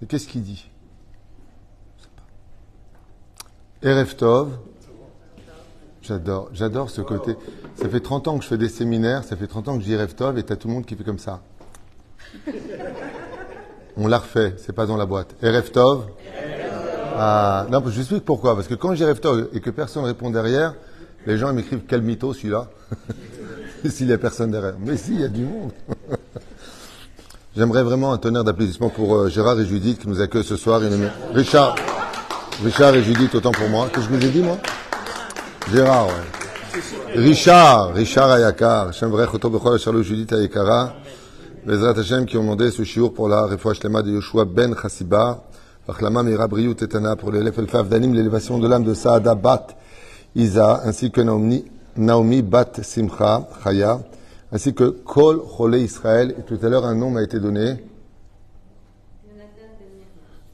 Mais qu'est-ce qu'il dit? Erev Tov. J'adore, j'adore ce côté. Ça fait 30 ans que je fais des séminaires, ça fait 30 ans que Erev Tov et t'as tout le monde qui fait comme ça. On l'a refait, c'est pas dans la boîte. Erev Tov. Ah, non, je explique pourquoi. Parce que quand Erev Tov et que personne répond derrière, les gens m'écrivent quel mytho celui-là. S'il n'y a personne derrière. Mais si, il y a du monde. J'aimerais vraiment un tonnerre d'applaudissements pour euh, Gérard et Judith qui nous accueillent ce soir. Richard. Richard et Judith, autant pour moi. Que je vous ai dit, moi? Gérard, ouais. Richard, Richard Ayakar. Shem Vrech Oto Bechol Judith Ayakara. Bezrat Hashem qui ont demandé ce shiur pour la refouach lema de Yoshua Ben Chassiba. Achlama Tetana pour l'élève Elfaf Danim, l'élévation de l'âme de Saada Bat Isa, ainsi que Naomi, Naomi Bat Simcha Chaya, ainsi que Kol Chole Israël. Et tout à l'heure, un nom m'a été donné.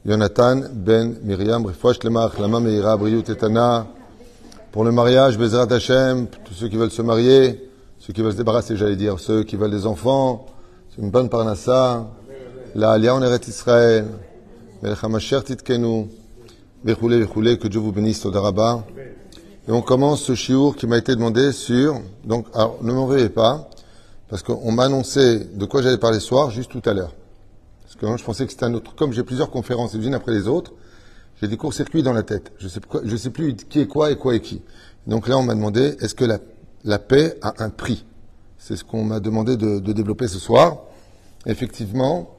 Jonathan Ben Miriam. Pour le mariage, Bezrat Hashem, tous ceux qui veulent se marier, ceux qui veulent se débarrasser, j'allais dire, ceux qui veulent des enfants, c'est une bonne parnassa, la Alia en Eret Israël, Melech HaMasher Titkenu, Vechoulé, Vechoulé, que Dieu vous bénisse, Todarabah. Et on commence ce chiour qui m'a été demandé sur, donc, ne m'en veuillez pas, parce qu'on m'a annoncé de quoi j'allais parler ce soir, juste tout à l'heure. Parce que je pensais que c'était un autre, comme j'ai plusieurs conférences les unes après les autres, j'ai des courts-circuits dans la tête. Je sais, sais plus qui est quoi et quoi est qui. Donc là, on m'a demandé, est-ce que la, paix a un prix? C'est ce qu'on m'a demandé de, de, développer ce soir. Effectivement,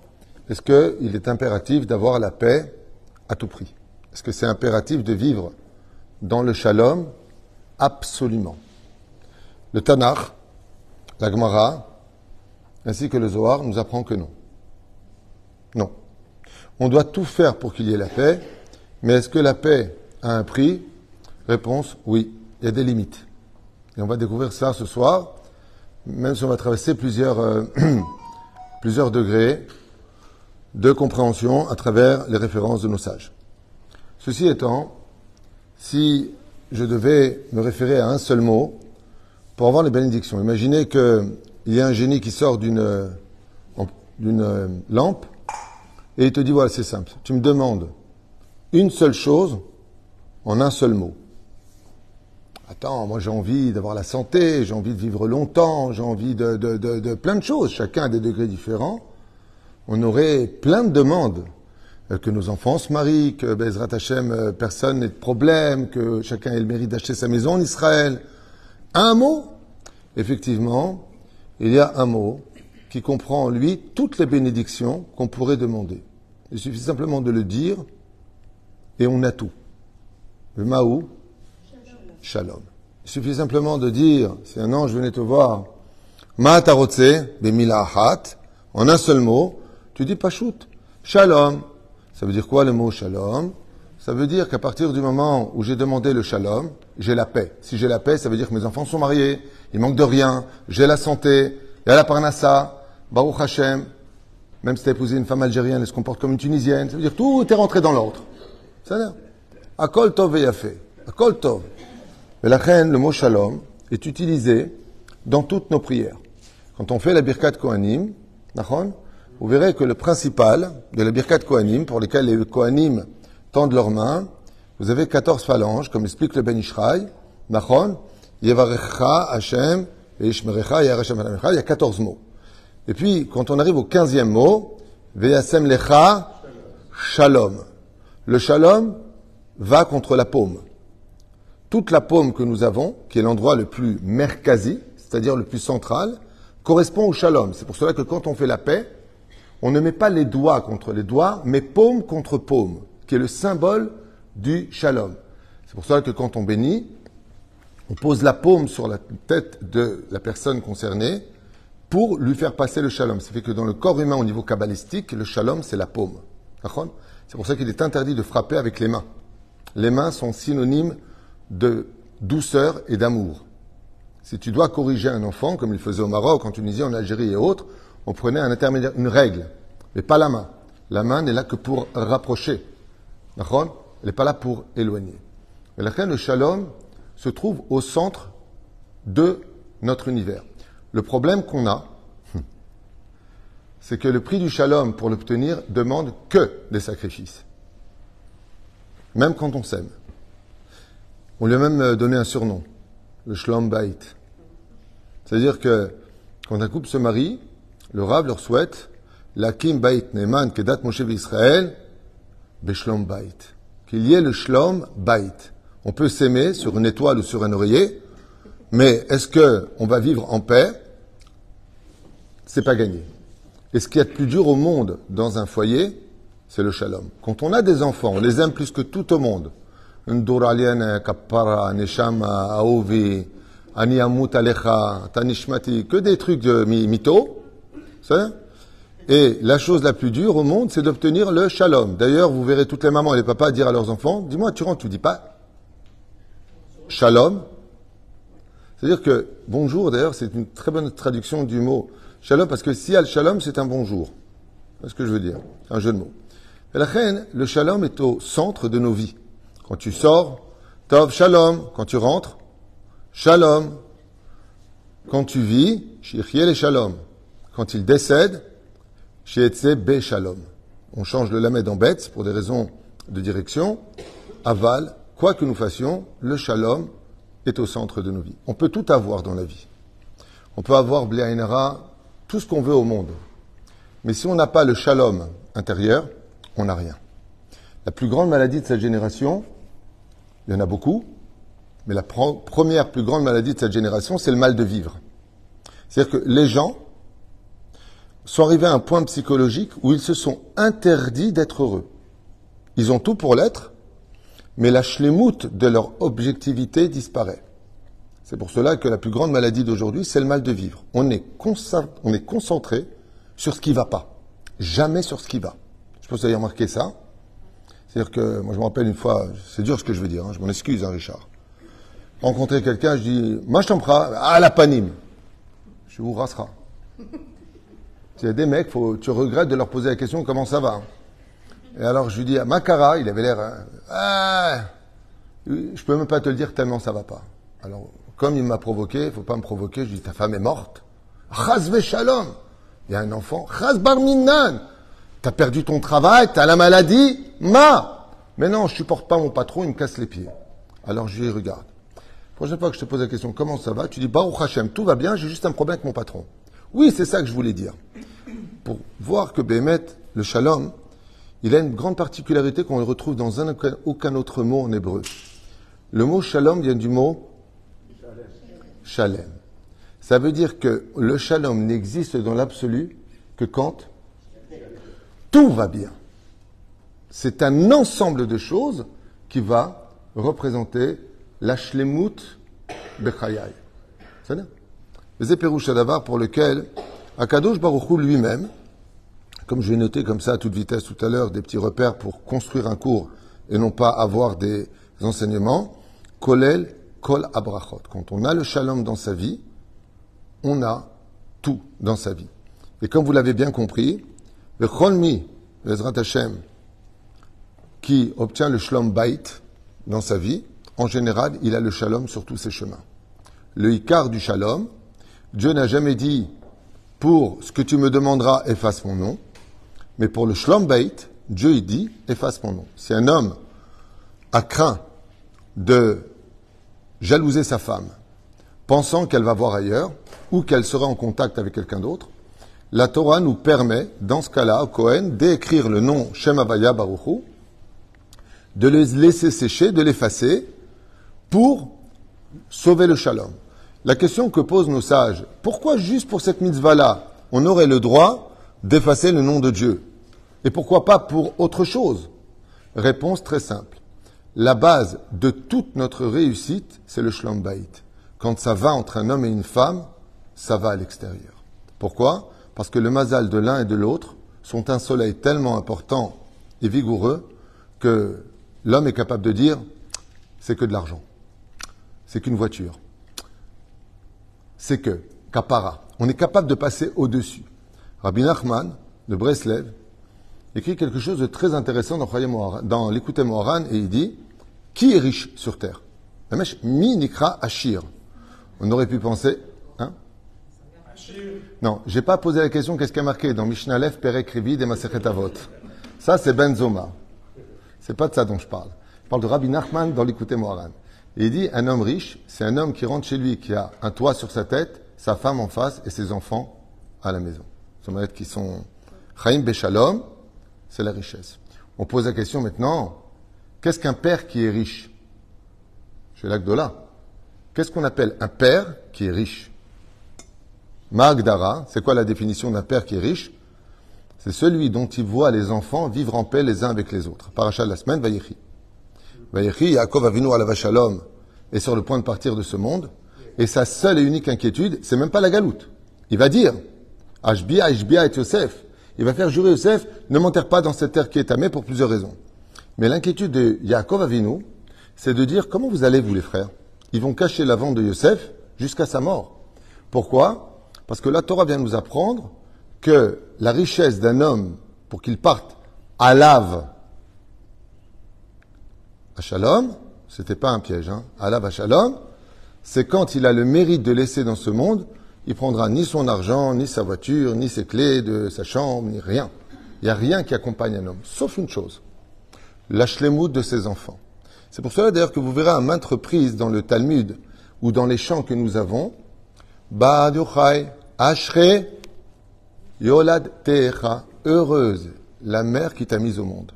est-ce qu'il est impératif d'avoir la paix à tout prix? Est-ce que c'est impératif de vivre dans le shalom? Absolument. Le Tanakh, la Gemara, ainsi que le Zohar nous apprend que non. Non. On doit tout faire pour qu'il y ait la paix, mais est-ce que la paix a un prix? Réponse oui. Il y a des limites. Et on va découvrir ça ce soir, même si on va traverser plusieurs, euh, plusieurs degrés de compréhension à travers les références de nos sages. Ceci étant, si je devais me référer à un seul mot pour avoir les bénédictions, imaginez qu'il y a un génie qui sort d'une d'une lampe et il te dit voilà c'est simple, tu me demandes une seule chose en un seul mot. Attends, moi j'ai envie d'avoir la santé, j'ai envie de vivre longtemps, j'ai envie de, plein de choses, chacun a des degrés différents. On aurait plein de demandes. Euh, que nos enfants se marient, que Bezrat Hashem, euh, personne n'ait de problème, que chacun ait le mérite d'acheter sa maison en Israël. Un mot Effectivement, il y a un mot qui comprend en lui toutes les bénédictions qu'on pourrait demander. Il suffit simplement de le dire et on a tout. Le Maou, Shalom. Il suffit simplement de dire, si un ange venait te voir, Ma'atarotse, bemilahat, en un seul mot, tu dis Pachout, Shalom. Ça veut dire quoi le mot Shalom? Ça veut dire qu'à partir du moment où j'ai demandé le Shalom, j'ai la paix. Si j'ai la paix, ça veut dire que mes enfants sont mariés, ils manquent de rien, j'ai la santé, il y a la parnassa, Baruch Hashem, même si tu as épousé une femme algérienne, elle se comporte comme une tunisienne, ça veut dire tout est rentré dans l'ordre. Ça veut dire Akol Tov et. Akol Tov. Mais la reine, le mot Shalom, est utilisé dans toutes nos prières. Quand on fait la Birkat Kohanim, vous verrez que le principal de la Birkat Kohanim, pour lesquels les Kohanim tendent leurs mains, vous avez 14 phalanges, comme explique le Ben Ishraï, Nachon, Yevarecha Hashem, Ishmerecha, il y a 14 mots. Et puis, quand on arrive au 15e mot, Veyasem Lecha, Shalom. Le Shalom va contre la paume. Toute la paume que nous avons, qui est l'endroit le plus merkazi, c'est-à-dire le plus central, correspond au Shalom. C'est pour cela que quand on fait la paix, on ne met pas les doigts contre les doigts, mais paume contre paume, qui est le symbole du shalom. C'est pour cela que quand on bénit, on pose la paume sur la tête de la personne concernée pour lui faire passer le shalom. Ça fait que dans le corps humain au niveau kabbalistique, le shalom, c'est la paume. C'est pour ça qu'il est interdit de frapper avec les mains. Les mains sont synonymes de douceur et d'amour. Si tu dois corriger un enfant, comme il faisait au Maroc, en Tunisie, en Algérie et autres, on prenait un intermédiaire, une règle, mais pas la main. La main n'est là que pour rapprocher. D'accord? Elle n'est pas là pour éloigner. La le shalom se trouve au centre de notre univers. Le problème qu'on a, c'est que le prix du shalom, pour l'obtenir, demande que des sacrifices. Même quand on s'aime. On lui a même euh, donné un surnom, le shalom bait. C'est-à-dire que quand un couple se marie, le Rav leur souhaite la kim bait neman kedat Moshe Israël beshlom bait. Qu'il y ait le shlom bait. On peut s'aimer sur une étoile ou sur un oreiller, mais est-ce que on va vivre en paix? C'est pas gagné. Et ce qui est le plus dur au monde dans un foyer, c'est le shalom. Quand on a des enfants, on les aime plus que tout au monde. Que des trucs de mytho. Et la chose la plus dure au monde, c'est d'obtenir le shalom. D'ailleurs, vous verrez toutes les mamans et les papas dire à leurs enfants, dis-moi, tu rentres, tu dis pas? Shalom. C'est-à-dire que bonjour, d'ailleurs, c'est une très bonne traduction du mot shalom, parce que si al shalom, c'est un bonjour. C'est ce que je veux dire? un jeu de mots. La reine, le shalom est au centre de nos vies. Quand tu sors, tov shalom. Quand tu rentres, shalom. Quand tu vis, shirchiel et shalom. Quand il décède, shietse be shalom. On change le lamed en bet pour des raisons de direction. Aval, quoi que nous fassions, le shalom est au centre de nos vies. On peut tout avoir dans la vie. On peut avoir, Bliainara, tout ce qu'on veut au monde. Mais si on n'a pas le shalom intérieur, on n'a rien. La plus grande maladie de cette génération, il y en a beaucoup, mais la première plus grande maladie de cette génération, c'est le mal de vivre. C'est-à-dire que les gens sont arrivés à un point psychologique où ils se sont interdits d'être heureux. Ils ont tout pour l'être, mais la schlemout de leur objectivité disparaît. C'est pour cela que la plus grande maladie d'aujourd'hui, c'est le mal de vivre. On est, on est concentré sur ce qui va pas, jamais sur ce qui va. Je pense que vous avez remarqué ça. C'est-à-dire que, moi je me rappelle une fois, c'est dur ce que je veux dire, hein, je m'en excuse, hein, Richard. Rencontrer quelqu'un, je dis, t'en à la panime. Je vous rassera. Il y a des mecs, tu regrettes de leur poser la question comment ça va? Et alors je lui dis à Makara, il avait l'air, ah, je peux même pas te le dire tellement ça va pas. Alors comme il m'a provoqué, faut pas me provoquer, je lui dis ta femme est morte. Chazve shalom. Il y a un enfant. Chaz barminan. T'as perdu ton travail, t'as la maladie. Ma. Mais non, je supporte pas mon patron, il me casse les pieds. Alors je lui regarde. Prochaine fois que je te pose la question, comment ça va? Tu dis, Baruch Hashem, tout va bien, j'ai juste un problème avec mon patron. Oui, c'est ça que je voulais dire. Pour voir que Bémet, le shalom, il a une grande particularité qu'on ne retrouve dans aucun autre mot en hébreu. Le mot shalom vient du mot shalem. Ça veut dire que le shalom n'existe dans l'absolu que quand tout va bien. C'est un ensemble de choses qui va représenter la shlemut bechayai. C'est le d'abord pour lequel Akadosh Baruchou lui-même, comme je vais noter comme ça à toute vitesse tout à l'heure des petits repères pour construire un cours et non pas avoir des enseignements, kolel kol abrachot. Quand on a le shalom dans sa vie, on a tout dans sa vie. Et comme vous l'avez bien compris, le cholmi, le Hashem, qui obtient le shalom bait dans sa vie, en général, il a le shalom sur tous ses chemins. Le ikar du shalom, Dieu n'a jamais dit pour ce que tu me demanderas, efface mon nom, mais pour le shalom bait, Dieu il dit efface mon nom. Si un homme a craint de jalouser sa femme, pensant qu'elle va voir ailleurs, ou qu'elle sera en contact avec quelqu'un d'autre, la Torah nous permet, dans ce cas-là, au Cohen, d'écrire le nom Shem Avaya Baruchu, de le laisser sécher, de l'effacer, pour sauver le shalom. La question que posent nos sages, pourquoi juste pour cette mitzvah-là, on aurait le droit d'effacer le nom de Dieu? Et pourquoi pas pour autre chose? Réponse très simple. La base de toute notre réussite, c'est le shalom bait. Quand ça va entre un homme et une femme, ça va à l'extérieur. Pourquoi? Parce que le mazal de l'un et de l'autre sont un soleil tellement important et vigoureux que l'homme est capable de dire c'est que de l'argent, c'est qu'une voiture, c'est que, kapara, on est capable de passer au-dessus. Rabbi Nachman de Breslev écrit quelque chose de très intéressant dans, dans l'écouté Moharan et il dit Qui est riche sur terre? Mi Nikra Ashir. On aurait pu penser, hein? Non, j'ai pas posé la question qu'est-ce qui a marqué dans Mishnah Lef, Perek Rivid et Avot? Ça, c'est Ben Zoma. C'est pas de ça dont je parle. Je parle de Rabbi Nachman dans l'Écouté Moharan. Il dit un homme riche, c'est un homme qui rentre chez lui, qui a un toit sur sa tête, sa femme en face et ses enfants à la maison. Ça qui sont Chaim Beshalom, c'est la richesse. On pose la question maintenant, qu'est-ce qu'un père qui est riche? Chez l'Agdola. Qu'est-ce qu'on appelle un père qui est riche? Magdara, c'est quoi la définition d'un père qui est riche? C'est celui dont il voit les enfants vivre en paix les uns avec les autres. Parachat de la semaine. Vayechi, Yaakov Avinu ala Vachalom est sur le point de partir de ce monde, et sa seule et unique inquiétude, c'est même pas la galoute. Il va dire, Ashbia, Ashbia et Yosef. Il va faire jurer Yosef, ne m'enterre pas dans cette terre qui est tamée pour plusieurs raisons. Mais l'inquiétude de Yaakov Avinu, c'est de dire, comment vous allez, vous les frères? Ils vont cacher la vente de Yosef jusqu'à sa mort. Pourquoi? Parce que la Torah vient nous apprendre que la richesse d'un homme, pour qu'il parte à lave, Shalom, c'était pas un piège, hein, à Shalom, c'est quand il a le mérite de laisser dans ce monde il prendra ni son argent, ni sa voiture, ni ses clés de sa chambre, ni rien. Il n'y a rien qui accompagne un homme, sauf une chose, la de ses enfants. C'est pour cela d'ailleurs que vous verrez à maintes reprises dans le Talmud ou dans les chants que nous avons, Ba'aduchai, Ashre, Yolad Techa, heureuse la mère qui t'a mise au monde.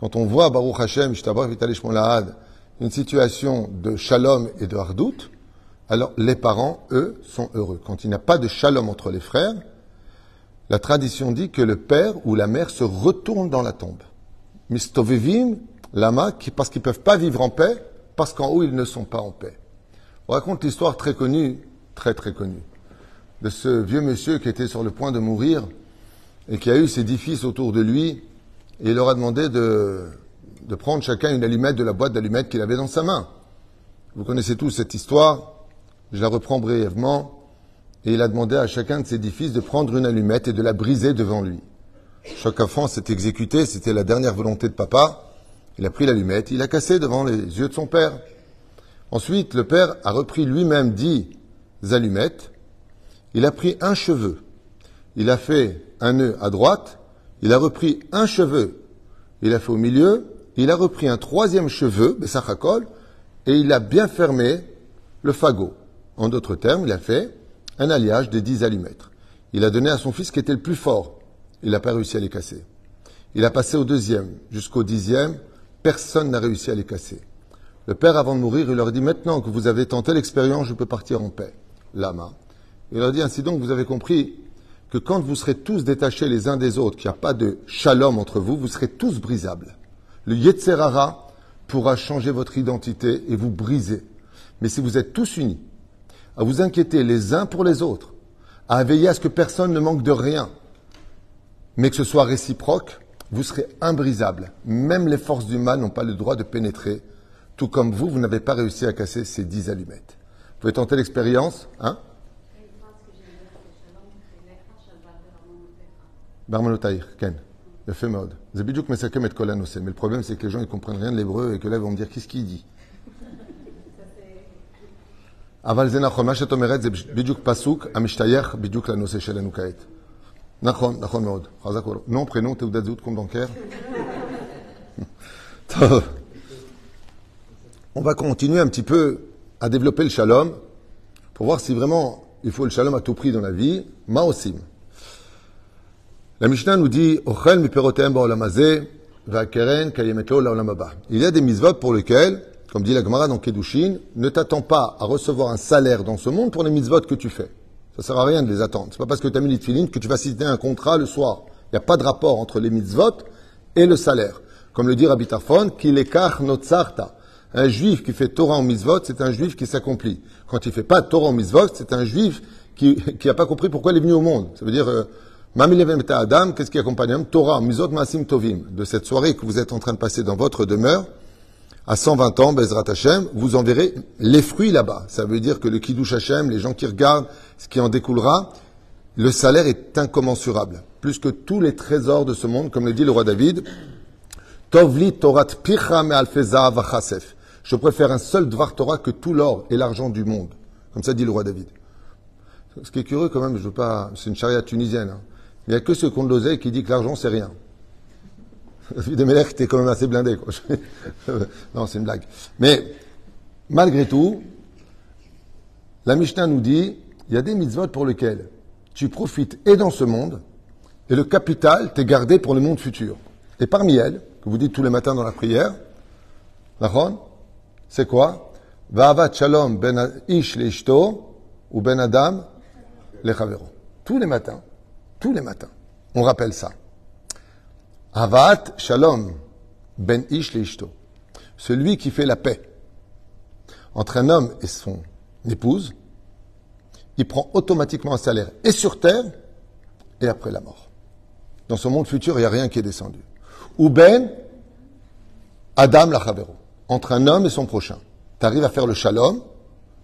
Quand on voit Baruch Hashem, une situation de shalom et de hardout, alors les parents, eux, sont heureux. Quand il n'y a pas de shalom entre les frères, la tradition dit que le père ou la mère se retourne dans la tombe. Mistovevim, lama, parce qu'ils ne peuvent pas vivre en paix, parce qu'en haut, ils ne sont pas en paix. On raconte l'histoire très connue, très très connue, de ce vieux monsieur qui était sur le point de mourir et qui a eu ses dix fils autour de lui et il leur a demandé de, prendre chacun une allumette de la boîte d'allumettes qu'il avait dans sa main. Vous connaissez tous cette histoire. Je la reprends brièvement. Et il a demandé à chacun de ses dix fils de prendre une allumette et de la briser devant lui. Chaque enfant s'est exécuté, c'était la dernière volonté de papa. Il a pris l'allumette, il a cassé devant les yeux de son père. Ensuite, le père a repris lui-même dix allumettes. Il a pris un cheveu. Il a fait un nœud à droite. Il a repris un cheveu. Il a fait au milieu. Il a repris un troisième cheveu, Bessachakol, et il a bien fermé le fagot. En d'autres termes, il a fait un alliage des dix allumettes. Il a donné à son fils qui était le plus fort. Il n'a pas réussi à les casser. Il a passé au deuxième. Jusqu'au dixième, personne n'a réussi à les casser. Le père, avant de mourir, il leur dit, maintenant que vous avez tenté l'expérience, je peux partir en paix. Lama. Il leur dit, ainsi donc, vous avez compris que quand vous serez tous détachés les uns des autres, qu'il n'y a pas de shalom entre vous, vous serez tous brisables. Le Yetzerara pourra changer votre identité et vous briser. Mais si vous êtes tous unis, à vous inquiéter les uns pour les autres, à veiller à ce que personne ne manque de rien, mais que ce soit réciproque, vous serez imbrisable. Même les forces du mal n'ont pas le droit de pénétrer, tout comme vous, vous n'avez pas réussi à casser ces dix allumettes. Vous pouvez tenter l'expérience, hein? Ken. Le fait mode. Mais le problème, c'est que les gens ne comprennent rien de l'hébreu et que là, ils vont me dire qu'est-ce qu'il dit. אבל זה נכון, מה שאת אומרת זה בדיוק פסוק המשתייך בדיוק לנושא שלנו כעת. נכון, נכון מאוד. חזק וברוך. נו, פרינו, תעודת זהות קום דונקר. טוב. On va continuer un petit peu à développer le shalom pour voir si vraiment il faut le shalom à tout prix dans la vie. Ma aussi. La Mishnah nous dit. Il y a des mitzvot pour lesquels comme dit la Gemara dans Kedushin, ne t'attends pas à recevoir un salaire dans ce monde pour les mitzvot que tu fais. Ça sert à rien de les attendre. C'est pas parce que tu as mis les que tu vas signer un contrat le soir. Il n'y a pas de rapport entre les mitzvot et le salaire. Comme le dit Rabbi Tarfon, qu'il écart notzarta. Un juif qui fait Torah en mitzvot, c'est un juif qui s'accomplit. Quand il fait pas Torah en mitzvot, c'est un juif qui n'a pas compris pourquoi il est venu au monde. Ça veut dire, euh, Adam, qu'est-ce qui accompagne Torah, mitzvot masim tovim. De cette soirée que vous êtes en train de passer dans votre demeure, à 120 ans, Bezrat Hashem, vous en verrez les fruits là-bas. Ça veut dire que le Kiddush Hashem, les gens qui regardent ce qui en découlera, le salaire est incommensurable. Plus que tous les trésors de ce monde, comme le dit le roi David. Tovli Torat Picha Vachasef. Je préfère un seul Dvar Torah que tout l'or et l'argent du monde. Comme ça dit le roi David. Ce qui est curieux quand même, je veux pas, c'est une charia tunisienne. hein. Il n'y a que ont de l'oseille qui dit que l'argent c'est rien. La de Melech était quand même assez blindé. Non, c'est une blague. Mais malgré tout, la Mishnah nous dit, il y a des mitzvot pour lesquels tu profites et dans ce monde, et le capital t'est gardé pour le monde futur. Et parmi elles, que vous dites tous les matins dans la prière, Nachon, c'est quoi? Va'avat shalom ben ish leishto ou ben adam lechavero. Tous les matins, tous les matins, on rappelle ça. Avat shalom ben ish leishto. Celui qui fait la paix entre un homme et son épouse, il prend automatiquement un salaire et sur terre et après la mort. Dans ce monde futur, il n'y a rien qui est descendu. Ou ben Adam lachavero. Entre un homme et son prochain. Tu arrives à faire le shalom.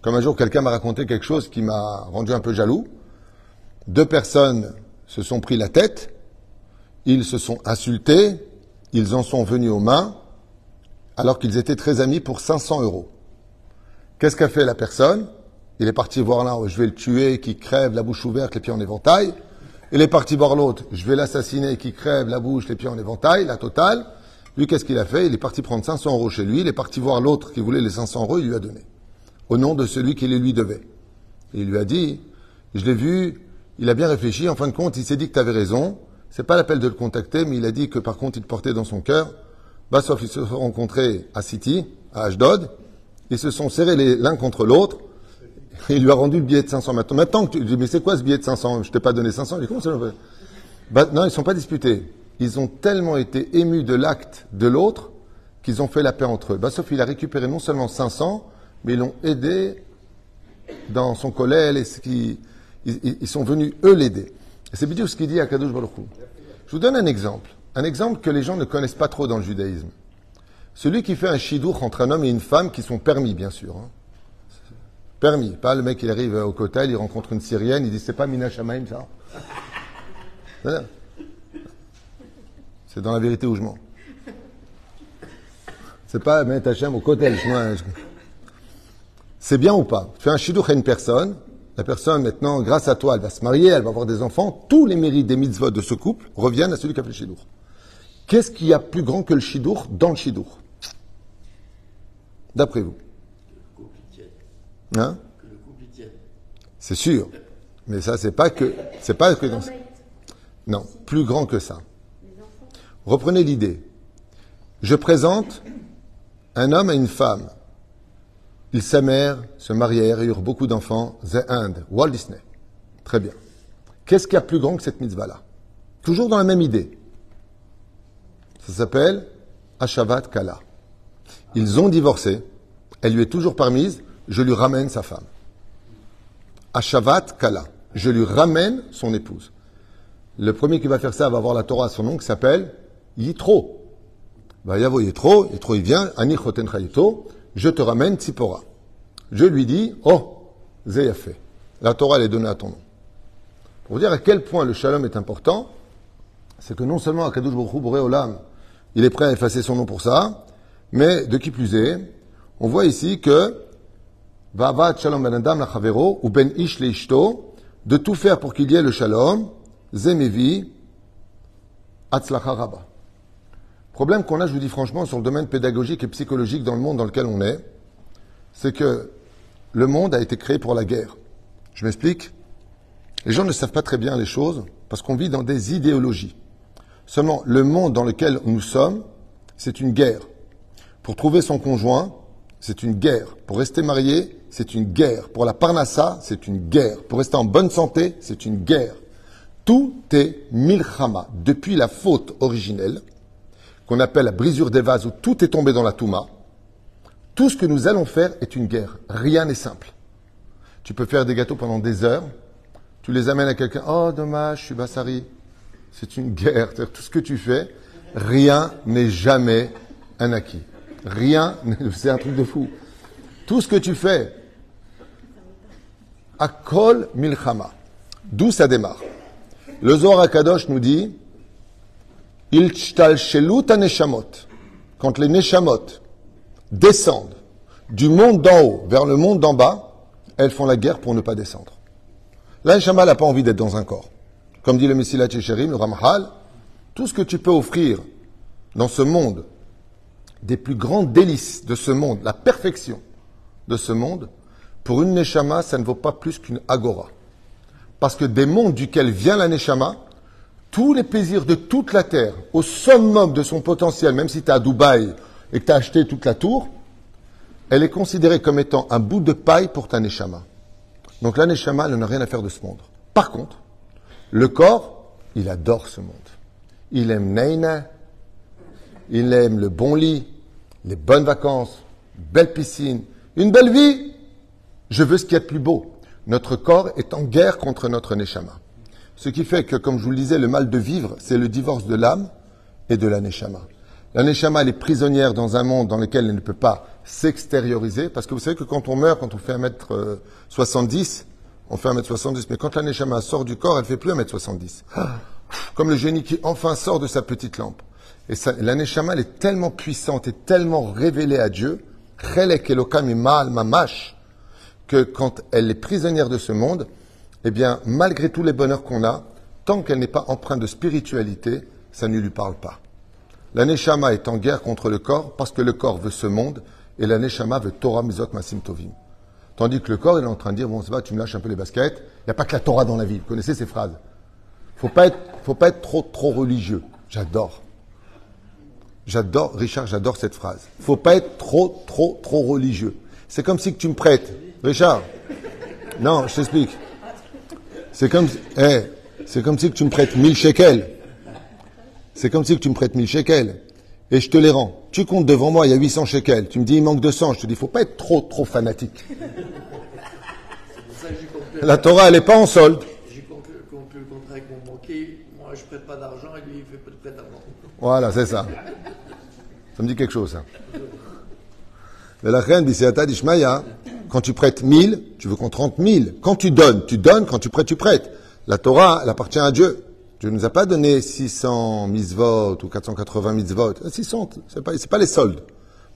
Comme un jour, quelqu'un m'a raconté quelque chose qui m'a rendu un peu jaloux. Deux personnes se sont pris la tête. Ils se sont insultés. Ils en sont venus aux mains. Alors qu'ils étaient très amis pour 500 euros. Qu'est-ce qu'a fait la personne? Il est parti voir l'un, je vais le tuer, qui crève, la bouche ouverte, les pieds en éventail. Il est parti voir l'autre, je vais l'assassiner, qui crève, la bouche, les pieds en éventail, la totale. Lui, qu'est-ce qu'il a fait? Il est parti prendre 500 euros chez lui, il est parti voir l'autre qui voulait les 500 euros, il lui a donné. Au nom de celui qui les lui devait. Il lui a dit, je l'ai vu, il a bien réfléchi, en fin de compte, il s'est dit que tu avais raison. C'est pas l'appel de le contacter, mais il a dit que par contre, il portait dans son cœur. Sauf ils se sont rencontrés à City, à Ashdod. Ils se sont serrés l'un contre l'autre. Il lui a rendu le billet de 500. Maintenant, maintenant que tu dis, mais c'est quoi ce billet de 500 Je t'ai pas donné 500. Il dit, comment ça bah, Non, ils sont pas disputés. Ils ont tellement été émus de l'acte de l'autre qu'ils ont fait la paix entre eux. Sauf il a récupéré non seulement 500, mais ils l'ont aidé dans son collèle et ce qui, ils, sont venus eux l'aider. C'est bien ce qu'il dit à Kadosh Baruch. Je vous donne un exemple. Un exemple que les gens ne connaissent pas trop dans le judaïsme. Celui qui fait un chidour entre un homme et une femme qui sont permis, bien sûr. hein. Permis. Pas le mec, il arrive au cotel, il rencontre une syrienne, il dit c'est pas Mina Shamaim, ça C'est dans la vérité où je mens. C'est pas mettre Hachem au cotel. je- C'est bien ou pas? Tu fais un chidour à une personne, la personne maintenant, grâce à toi, elle va se marier, elle va avoir des enfants, tous les mérites des mitzvot de ce couple reviennent à celui qui a fait le chidour. Qu'est-ce qu'il y a plus grand que le chidour dans le chidour D'après vous Hein? C'est sûr. Mais ça, c'est pas que. C'est pas que dans. Non, plus grand que ça. Reprenez l'idée. Je présente un homme et une femme. Ils s'aimèrent, se marièrent et eurent beaucoup d'enfants. The End, Walt Disney. Très bien. Qu'est-ce qu'il y a plus grand que cette mitzvah-là? Toujours dans la même idée. Ça s'appelle Ashavat Kala. Ils ont divorcé. Elle lui est toujours permise. Je lui ramène sa femme. Ashavat Kala. Je lui ramène son épouse. Le premier qui va faire ça va avoir la Torah à son nom qui s'appelle Yitro. Va Yavo Yitro. Yitro, il vient. Ani Choten Chayito. Je te ramène Tzipora. Je lui dis, oh, Zeyafé. La Torah, est donnée à ton nom. Pour dire à quel point le shalom est important, c'est que non seulement Akadosh Baruch Boré Olam, il est prêt à effacer son nom pour ça, mais de qui plus est, on voit ici que Vavat Shalom Ben Adam Lachavero ou Ben Ish Leishto, de tout faire pour qu'il y ait le shalom, Zemevi, Atzlacha Rabba. Problème qu'on a, je vous dis franchement, sur le domaine pédagogique et psychologique dans le monde dans lequel on est, c'est que le monde a été créé pour la guerre. Je m'explique. Les gens ne savent pas très bien les choses parce qu'on vit dans des idéologies. Seulement, le monde dans lequel nous sommes, c'est une guerre. Pour trouver son conjoint, c'est une guerre. Pour rester marié, c'est une guerre. Pour la parnassa, c'est une guerre. Pour rester en bonne santé, c'est une guerre. Tout est milchama. Depuis la faute originelle, qu'on appelle la brisure des vases, où tout est tombé dans la touma, tout ce que nous allons faire est une guerre. Rien n'est simple. Tu peux faire des gâteaux pendant des heures, tu les amènes à quelqu'un, oh dommage, je suis Bassari. C'est une guerre. Tout ce que tu fais, rien n'est jamais un acquis. Rien, c'est un truc de fou. Tout ce que tu fais, Akol Milchama. D'où ça démarre? Le Zohar Akadosh nous dit. Quand les neshamot descendent du monde d'en haut vers le monde d'en bas, elles font la guerre pour ne pas descendre. La Neshama n'a pas envie d'être dans un corps. Comme dit le Messilat Chérim, le Ramhal, tout ce que tu peux offrir dans ce monde, des plus grandes délices de ce monde, la perfection de ce monde, pour une Neshama, ça ne vaut pas plus qu'une agora. Parce que des mondes duquel vient la Neshama, tous les plaisirs de toute la terre, au summum de son potentiel, même si tu es à Dubaï et que tu as acheté toute la tour, elle est considérée comme étant un bout de paille pour ta Neshama. Donc la Neshama, elle n'a rien à faire de ce monde. Par contre, le corps, il adore ce monde. Il aime Neina, il aime le bon lit, les bonnes vacances, belle piscine, une belle vie. Je veux ce qu'il y a de plus beau. Notre corps est en guerre contre notre Neshama. Ce qui fait que, comme je vous le disais, le mal de vivre, c'est le divorce de l'âme et de la Neshama. La Neshama, elle est prisonnière dans un monde dans lequel elle ne peut pas s'extérioriser, parce que vous savez que quand on meurt, quand on fait 1m70, on fait 1m70, mais quand la Neshama sort du corps, elle fait plus 1m70. Comme le génie qui enfin sort de sa petite lampe. Et ça, la Neshama, elle est tellement puissante et tellement révélée à Dieu, mamash, que quand elle est prisonnière de ce monde, eh bien, malgré tous les bonheurs qu'on a, tant qu'elle n'est pas empreinte de spiritualité, ça ne lui parle pas. La Neshama est en guerre contre le corps parce que le corps veut ce monde et la Neshama veut Torah Mizot Masim Tovim. Tandis que le corps, il est en train de dire, bon, c'est va, tu me lâches un peu les baskets, il n'y a pas que la Torah dans la vie. Vous connaissez ces phrases? Faut pas être, faut pas être trop, trop religieux. J'adore. J'adore, Richard, j'adore cette phrase. Faut pas être trop, trop, trop religieux. C'est comme si tu me prêtes. Richard. Non, je t'explique. C'est comme, eh, c'est comme si que tu me prêtes 1000 shekels. C'est comme si que tu me prêtes 1000 shekels. Et je te les rends. Tu comptes devant moi, il y a 800 shekels. Tu me dis, il manque 200. Je te dis, faut pas être trop, trop fanatique. La Torah, elle n'est pas en solde. J'ai conclu le contrat avec mon banquier. Moi, je prête pas d'argent et lui, il fait pas de prêt d'argent. Voilà, c'est ça. Ça me dit quelque chose, ça. Mais la reine, d'Ishmaïa, quand tu prêtes 1000, tu veux qu'on te rende 1000. Quand tu donnes, tu donnes. Quand tu prêtes, tu prêtes. La Torah, elle appartient à Dieu. Dieu ne nous a pas donné 600 mitzvot ou 480 mitzvot. 600, c'est pas, c'est pas les soldes.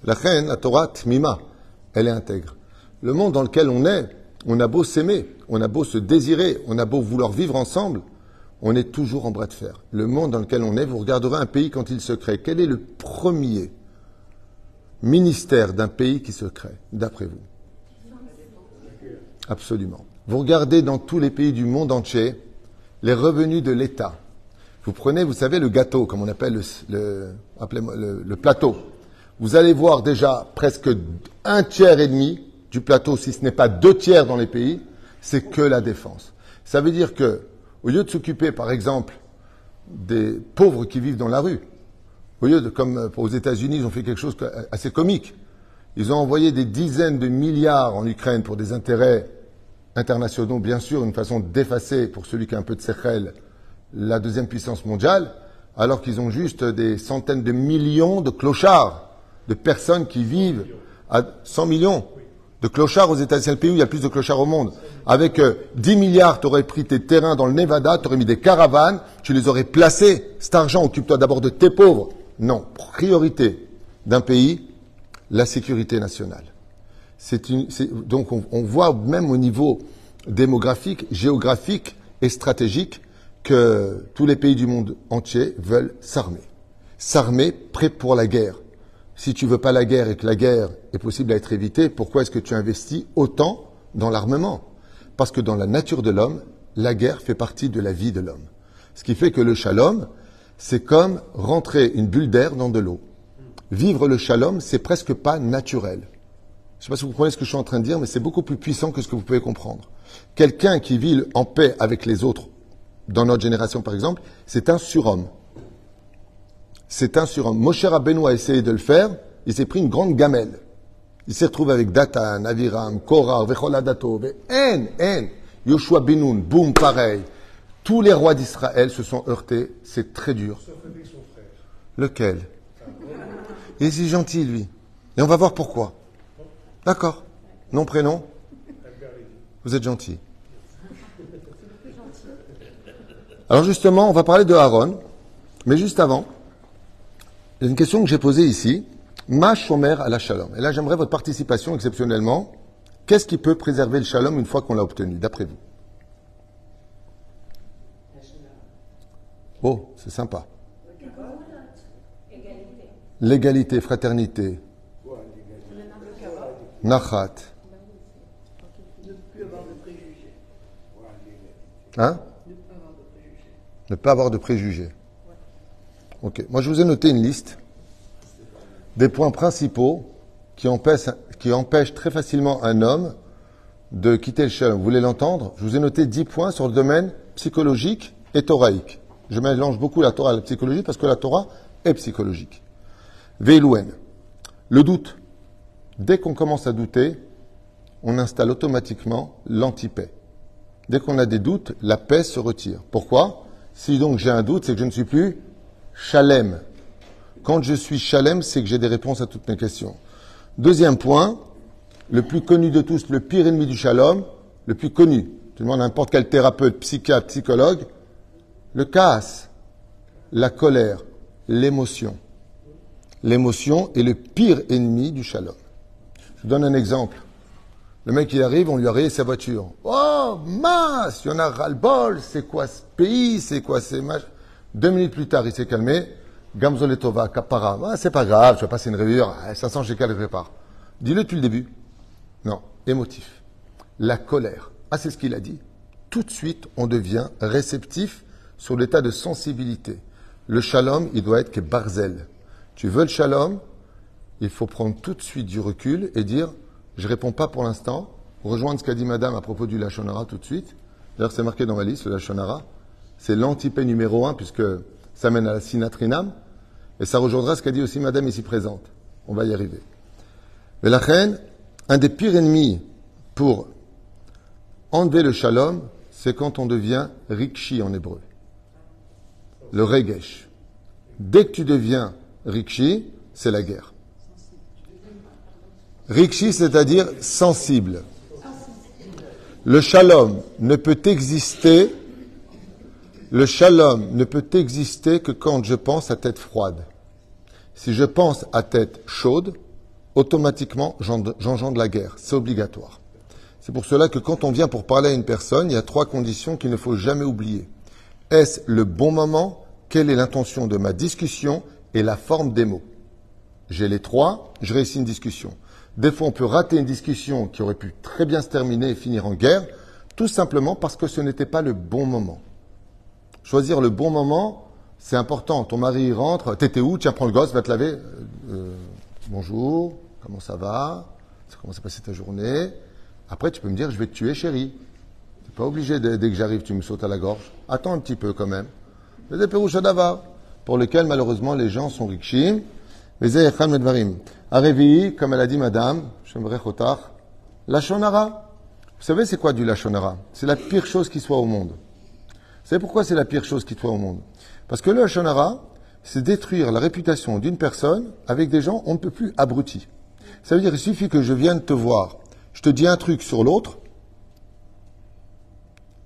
La reine, la Torah, tmima, elle est intègre. Le monde dans lequel on est, on a beau s'aimer, on a beau se désirer, on a beau vouloir vivre ensemble, on est toujours en bras de fer. Le monde dans lequel on est, vous regarderez un pays quand il se crée. Quel est le premier ministère d'un pays qui se crée, d'après vous? Absolument. Vous regardez dans tous les pays du monde entier les revenus de l'État. Vous prenez, vous savez, le gâteau, comme on appelle le, le, le plateau. Vous allez voir déjà presque un tiers et demi du plateau, si ce n'est pas deux tiers dans les pays, c'est que la défense. Ça veut dire que, au lieu de s'occuper, par exemple, des pauvres qui vivent dans la rue, au lieu de, comme aux États-Unis, ils ont fait quelque chose assez comique. Ils ont envoyé des dizaines de milliards en Ukraine pour des intérêts internationaux, bien sûr, une façon d'effacer, pour celui qui a un peu de sechel, la deuxième puissance mondiale, alors qu'ils ont juste des centaines de millions de clochards, de personnes qui vivent à 100 millions de clochards aux États-Unis, c'est le pays où il y a plus de clochards au monde. Avec 10 euh, milliards, tu aurais pris tes terrains dans le Nevada, tu aurais mis des caravanes, tu les aurais placés. Cet argent, occupe-toi d'abord de tes pauvres. Non, priorité d'un pays, la sécurité nationale. Donc on, on, voit même au niveau démographique, géographique et stratégique que tous les pays du monde entier veulent s'armer. S'armer prêt pour la guerre. Si tu veux pas la guerre et que la guerre est possible à être évitée, pourquoi est-ce que tu investis autant dans l'armement? Parce que dans la nature de l'homme, la guerre fait partie de la vie de l'homme. Ce qui fait que le shalom, c'est comme rentrer une bulle d'air dans de l'eau. Vivre le shalom, c'est presque pas naturel. Je ne sais pas si vous comprenez ce que je suis en train de dire, mais c'est beaucoup plus puissant que ce que vous pouvez comprendre. Quelqu'un qui vit en paix avec les autres, dans notre génération par exemple, c'est un surhomme c'est un surhomme. Moshe Rabbeinu a essayé de le faire, il s'est pris une grande gamelle. Il s'est retrouvé avec Datan, Aviram, Korah, Vecholadato, En, En, Yoshua Benoun, boum, pareil. Tous les rois d'Israël se sont heurtés, c'est très dur. Lequel? Il est si gentil, lui. Et on va voir pourquoi. D'accord. Nom, prénom? Vous êtes gentil. Alors justement, on va parler de Aaron, mais juste avant, il y a une question que j'ai posée ici. Ma shomer à la shalom. Et là, j'aimerais votre participation exceptionnellement. Qu'est-ce qui peut préserver le shalom une fois qu'on l'a obtenu, d'après vous? Oh, c'est sympa. L'égalité, fraternité. Nachat. Hein? Ne pas avoir de préjugés. Ok. Moi, je vous ai noté une liste des points principaux qui empêchent, très facilement un homme de quitter le shalom. Vous voulez l'entendre? Je vous ai noté 10 points sur le domaine psychologique et thoraïque. Je mélange beaucoup la Torah et la psychologie parce que la Torah est psychologique. Veilouen. Le doute. Dès qu'on commence à douter, on installe automatiquement l'antipaix. Dès qu'on a des doutes, la paix se retire. Pourquoi? Si donc j'ai un doute, c'est que je ne suis plus chalem. Quand je suis chalem, c'est que j'ai des réponses à toutes mes questions. Deuxième point, le plus connu de tous, le pire ennemi du shalom, le plus connu, tu demandes à n'importe quel thérapeute, psychiatre, psychologue, le casse, la colère, l'émotion. L'émotion est le pire ennemi du shalom. Je vous donne un exemple. Le mec, il arrive, on lui a rayé sa voiture. Oh, mince, il y en a ras-le-bol, c'est quoi ce pays, c'est quoi ces matchs Deux minutes plus tard, il s'est calmé. Gamzoletova, Kapara, ah, c'est pas grave, je vais passer une rayure, ah, ça sent chez quel répare. Dis-le depuis le début. Non, émotif. La colère. Ah, c'est ce qu'il a dit. Tout de suite, on devient réceptif sur l'état de sensibilité. Le shalom, il doit être que barzel. Tu veux le shalom, il faut prendre tout de suite du recul et dire je réponds pas pour l'instant. Rejoindre ce qu'a dit madame à propos du Lachonara tout de suite. D'ailleurs, c'est marqué dans ma liste, le Lachonara. C'est l'antipé numéro un, puisque ça mène à la sinatrinam. Et ça rejoindra ce qu'a dit aussi madame ici présente. On va y arriver. Mais la reine, un des pires ennemis pour enlever le shalom, c'est quand on devient rikshi en hébreu. Le regesh. Dès que tu deviens rikshi, c'est la guerre. Rikshi, c'est-à-dire sensible. Le shalom ne peut exister, le shalom ne peut exister que quand je pense à tête froide. Si je pense à tête chaude, automatiquement j'engendre la guerre. C'est obligatoire. C'est pour cela que quand on vient pour parler à une personne, il y a trois conditions qu'il ne faut jamais oublier. Est-ce le bon moment? Quelle est l'intention de ma discussion? Et la forme des mots J'ai les trois, je réussis une discussion. Des fois, on peut rater une discussion qui aurait pu très bien se terminer et finir en guerre, tout simplement parce que ce n'était pas le bon moment. Choisir le bon moment, c'est important. Ton mari rentre, t'étais où? Tiens, prends le gosse, va te laver. Euh, bonjour, comment ça va? Comment s'est passée ta journée Après, tu peux me dire, je vais te tuer, chérie. Tu n'es pas obligé, dès que j'arrive, tu me sautes à la gorge. Attends un petit peu quand même. Des d'ava, pour lesquels, malheureusement, les gens sont rikshim. Arevi, comme elle a dit madame, la shonara. Vous savez, c'est quoi du lachonara C'est la pire chose qui soit au monde. Vous savez pourquoi c'est la pire chose qui soit au monde? Parce que le lachonara, c'est détruire la réputation d'une personne avec des gens on ne peut plus abrutis. Ça veut dire, il suffit que je vienne te voir, je te dis un truc sur l'autre,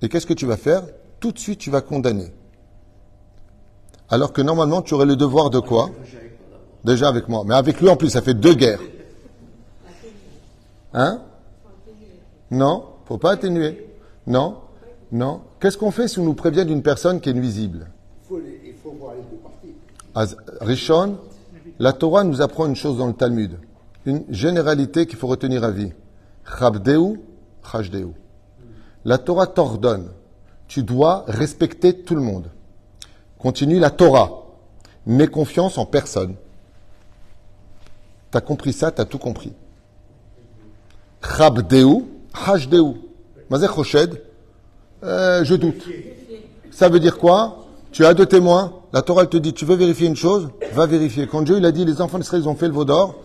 et qu'est-ce que tu vas faire? Tout de suite, tu vas condamner. Alors que normalement, tu aurais le devoir de quoi? Déjà avec moi. Mais avec lui, en plus, ça fait deux guerres. Hein? Non, faut pas atténuer. Non, non? Qu'est-ce qu'on fait si on nous prévient d'une personne qui est nuisible? Il faut voir les deux parties. Rishon, la Torah nous apprend une chose dans le Talmud. Une généralité qu'il faut retenir à vie. Chabdeu, chajdeu. La Torah t'ordonne. Tu dois respecter tout le monde. Continue la Torah. N'aie confiance en personne. T'as compris ça, t'as tout compris. Chabdeu, hashdeu. Mazé choshed, euh, je doute. Ça veut dire quoi? Tu as deux témoins. La Torah te dit, tu veux vérifier une chose? Va vérifier. Quand Dieu il a dit, les enfants d'Israël ils ont fait le veau d'or,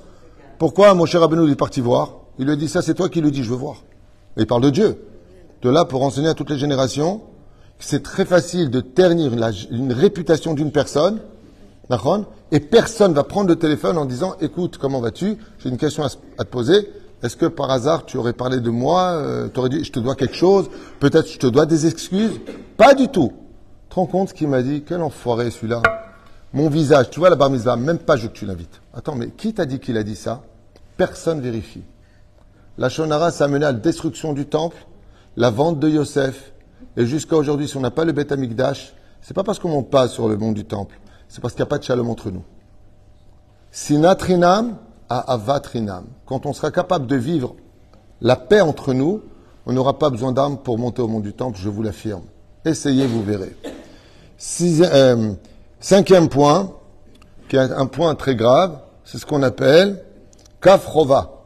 pourquoi mon cher Rabbeinu est parti voir? Il lui a dit, ça c'est toi qui le dis, je veux voir. Il parle de Dieu. De là pour enseigner à toutes les générations que c'est très facile de ternir la- une réputation d'une personne Et personne va prendre le téléphone en disant Écoute, comment vas-tu? J'ai une question à, te poser. Est-ce que par hasard tu aurais parlé de moi euh, Tu aurais dit Je te dois quelque chose? Peut-être je te dois des excuses? Pas du tout. Tu te rends compte qu'il m'a dit? Quel enfoiré celui-là Mon visage, tu vois la bar mitzvah, même pas je que tu l'invites. Attends, mais qui t'a dit qu'il a dit ça? Personne vérifie. La Shonara, ça a mené à la destruction du temple, la vente de Yosef, et jusqu'à aujourd'hui, si on n'a pas le Beth Amikdash, C'est pas parce qu'on monte pas sur le mont du temple, c'est parce qu'il n'y a pas de shalom entre nous. Sinatrinam à avatrinam. Quand on sera capable de vivre la paix entre nous, on n'aura pas besoin d'armes pour monter au mont du temple, je vous l'affirme. Essayez, vous verrez. Euh, cinquième point, qui est un point très grave, c'est ce qu'on appelle kafrova.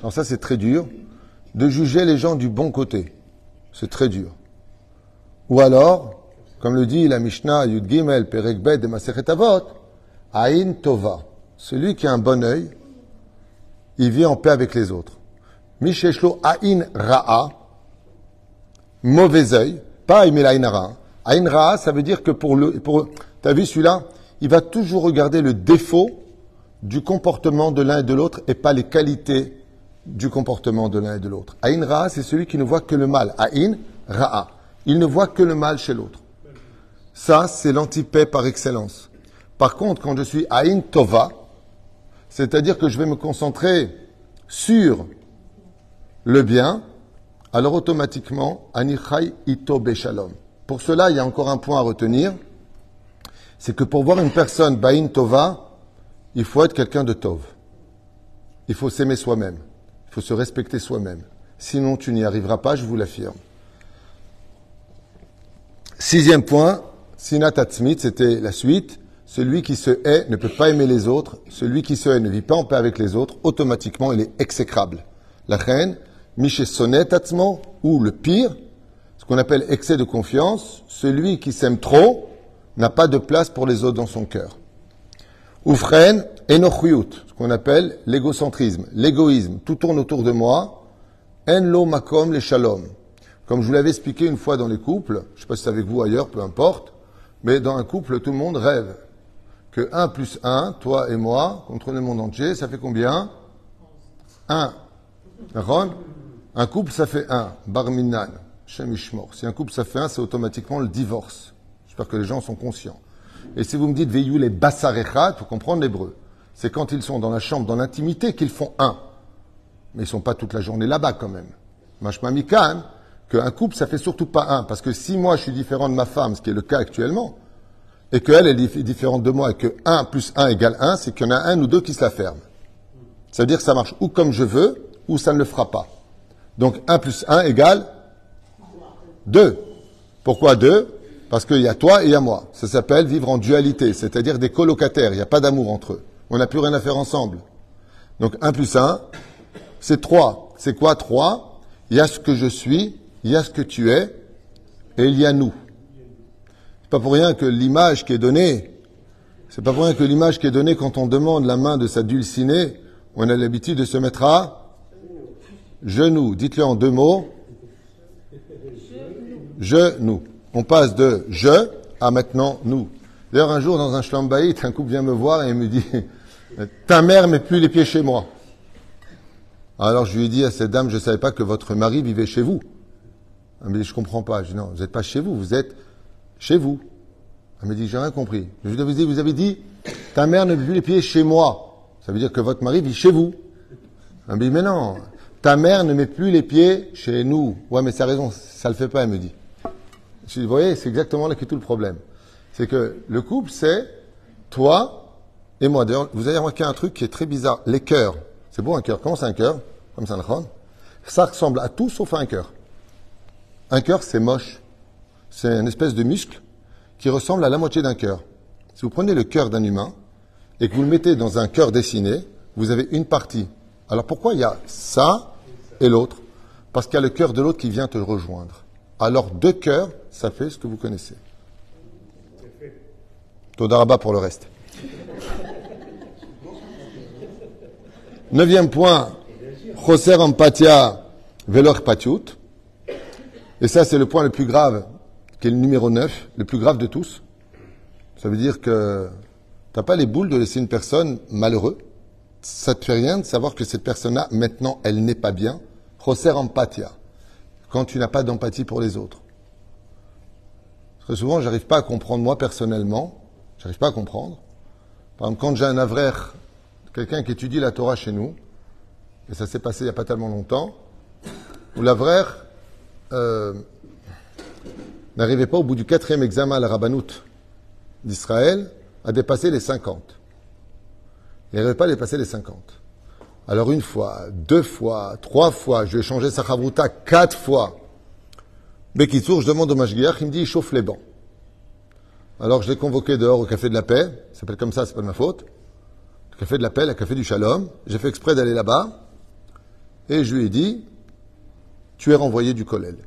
Alors ça, c'est très dur, de juger les gens du bon côté. C'est très dur. Ou alors, comme le dit la Mishnah Yud Gimel Perek Bet de Masechet Avot, Tova. Celui qui a un bon œil, il vit en paix avec les autres. Misheshlo Aïn Ra'a, mauvais œil, pas aimer l'Aïn Ra'a. Aïn Ra'a, ça veut dire que pour le, pour, t'as vu celui-là? Il va toujours regarder le défaut du comportement de l'un et de l'autre et pas les qualités du comportement de l'un et de l'autre. Aïn Ra'a, c'est celui qui ne voit que le mal. Aïn Ra'a. Il ne voit que le mal chez l'autre. Ça, c'est l'antipaix par excellence. Par contre, quand je suis Aïn Tova, c'est-à-dire que je vais me concentrer sur le bien, alors automatiquement, Anichai Ito Beshalom. Pour cela, il y a encore un point à retenir, c'est que pour voir une personne Baïn Tova, il faut être quelqu'un de Tov. Il faut s'aimer soi-même. Il faut se respecter soi-même. Sinon, tu n'y arriveras pas, je vous l'affirme. Sixième point, Sinat Atzmit, c'était la suite. Celui qui se hait ne peut pas aimer les autres. Celui qui se hait ne vit pas en paix avec les autres. Automatiquement, il est exécrable. La reine, Sonet Atzmo, ou le pire, ce qu'on appelle excès de confiance, celui qui s'aime trop n'a pas de place pour les autres dans son cœur. Oufren, Enochuyut, ce qu'on appelle l'égocentrisme, l'égoïsme. Tout tourne autour de moi. En lo makom le shalom. Comme je vous l'avais expliqué une fois dans les couples, je ne sais pas si c'est avec vous ailleurs, peu importe, mais dans un couple, tout le monde rêve que 1 plus 1, toi et moi, contre le monde entier, ça fait combien? 1. Un couple, ça fait 1. Barminan, Shemishmor. Si un couple, ça fait 1, c'est automatiquement le divorce. J'espère que les gens sont conscients. Et si vous me dites Veillou les Bassarecha, il faut comprendre l'hébreu. C'est quand ils sont dans la chambre, dans l'intimité, qu'ils font 1. Mais ils sont pas toute la journée là-bas quand même. Mashma Mikan, qu'un couple, ça fait surtout pas un. Parce que si moi, je suis différent de ma femme, ce qui est le cas actuellement, et qu'elle est différente de moi, et que 1 plus 1 égale 1, c'est qu'il y en a un ou deux qui se la ferment. Ça veut dire que ça marche ou comme je veux, ou ça ne le fera pas. Donc 1 plus 1 égale 2. Pourquoi 2 Parce qu'il y a toi et il y a moi. Ça s'appelle vivre en dualité, c'est-à-dire des colocataires. Il n'y a pas d'amour entre eux. On n'a plus rien à faire ensemble. Donc 1 plus 1, c'est 3. C'est quoi 3 Il y a ce que je suis, il y a ce que tu es et il y a nous. C'est pas pour rien que l'image qui est donnée, c'est pas pour rien que l'image qui est donnée quand on demande la main de sa dulcinée, on a l'habitude de se mettre à genoux. Dites-le en deux mots. Genoux. On passe de je à maintenant nous. D'ailleurs, un jour, dans un shlambaït, un couple vient me voir et me dit, ta mère met plus les pieds chez moi. Alors je lui ai dit à cette dame, je ne savais pas que votre mari vivait chez vous. Elle me dit, je comprends pas. Je dis, non, vous n'êtes pas chez vous, vous êtes chez vous. Elle me dit, j'ai rien compris. Je lui ai dit, vous avez dit, ta mère ne veut plus les pieds chez moi. Ça veut dire que votre mari vit chez vous. Elle me dit, mais non, ta mère ne met plus les pieds chez nous. Ouais, mais c'est raison, ça le fait pas, elle me dit. Vous voyez, c'est exactement là qu'est tout le problème. C'est que le couple, c'est toi et moi. D'ailleurs, vous avez remarqué un truc qui est très bizarre. Les cœurs. C'est beau un cœur. Comment c'est un cœur? Comme ça, ça ressemble à tout sauf à un cœur. Un cœur, c'est moche. C'est une espèce de muscle qui ressemble à la moitié d'un cœur. Si vous prenez le cœur d'un humain et que vous le mettez dans un cœur dessiné, vous avez une partie. Alors pourquoi il y a ça et l'autre? Parce qu'il y a le cœur de l'autre qui vient te rejoindre. Alors deux cœurs, ça fait ce que vous connaissez. Todaraba pour le reste. Neuvième point, Choser empathia velor patiut. Et ça, c'est le point le plus grave, qui est le numéro 9, le plus grave de tous. Ça veut dire que tu n'as pas les boules de laisser une personne malheureux. Ça te fait rien de savoir que cette personne-là, maintenant, elle n'est pas bien. Roser empathia. Quand tu n'as pas d'empathie pour les autres. Très souvent, j'arrive pas à comprendre moi personnellement. J'arrive pas à comprendre. Par exemple, quand j'ai un avraire, quelqu'un qui étudie la Torah chez nous, et ça s'est passé il n'y a pas tellement longtemps, où l'avraire, euh, n'arrivait pas au bout du quatrième examen à la rabbanout d'Israël à dépasser les 50. Il n'arrivait pas à dépasser les 50. Alors une fois, deux fois, trois fois, je ai changé sa chavruta quatre fois. Bekitsour, je demande au Mashgiach, il me dit, il chauffe les bancs. Alors je l'ai convoqué dehors au café de la paix, ça s'appelle comme ça, c'est pas de ma faute. Le café de la paix, le café du shalom. J'ai fait exprès d'aller là-bas. Et je lui ai dit, tu es renvoyé du collège.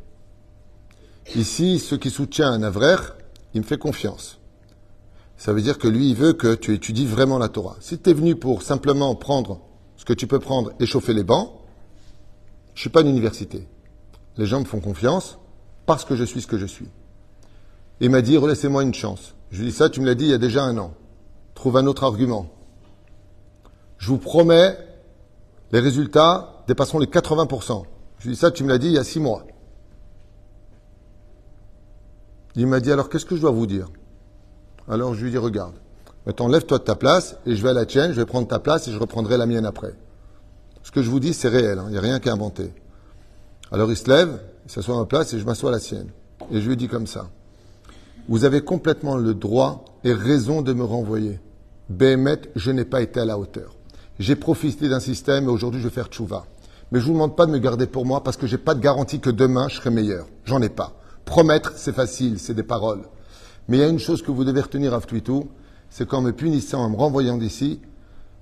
Ici, ceux qui soutient un avrer, il me fait confiance. Ça veut dire que lui, il veut que tu étudies vraiment la Torah. Si tu es venu pour simplement prendre ce que tu peux prendre et chauffer les bancs, je suis pas une université. Les gens me font confiance parce que je suis ce que je suis. Il m'a dit, relaissez-moi une chance. Je lui dit ça, tu me l'as dit il y a déjà un an. Trouve un autre argument. Je vous promets, les résultats dépasseront les 80%. Je lui dit ça, tu me l'as dit il y a six mois. Il m'a dit, alors qu'est-ce que je dois vous dire? Alors je lui dit, regarde, maintenant lève-toi de ta place et je vais à la tienne, je vais prendre ta place et je reprendrai la mienne après. Ce que je vous dis, c'est réel, hein, il n'y a rien qu'à inventer. Alors il se lève, il s'assoit à ma place et je m'assois à la sienne. Et je lui dit comme ça, vous avez complètement le droit et raison de me renvoyer. Béhémet, je n'ai pas été à la hauteur. J'ai profité d'un système et aujourd'hui je vais faire tchouva. Mais je ne vous demande pas de me garder pour moi parce que je n'ai pas de garantie que demain je serai meilleur. J'en ai pas. Promettre, c'est facile, c'est des paroles. Mais il y a une chose que vous devez retenir à tout, c'est qu'en me punissant, en me renvoyant d'ici,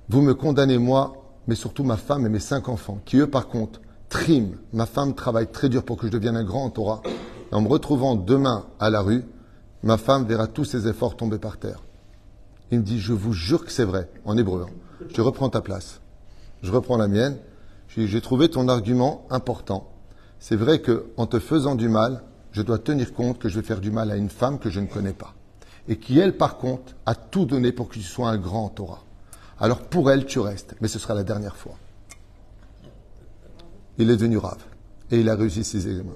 vous me condamnez moi, mais surtout ma femme et mes cinq enfants, qui eux par contre triment. Ma femme travaille très dur pour que je devienne un grand en Torah. Et en me retrouvant demain à la rue, ma femme verra tous ses efforts tomber par terre. Il me dit, je vous jure que c'est vrai, en hébreu. Hein. Je reprends ta place. Je reprends la mienne. J'ai trouvé ton argument important. C'est vrai que en te faisant du mal, je dois tenir compte que je vais faire du mal à une femme que je ne connais pas. Et qui, elle, par contre, a tout donné pour que tu sois un grand Torah. Alors pour elle, tu restes, mais ce sera la dernière fois. Il est devenu rave. Et il a réussi ses examens.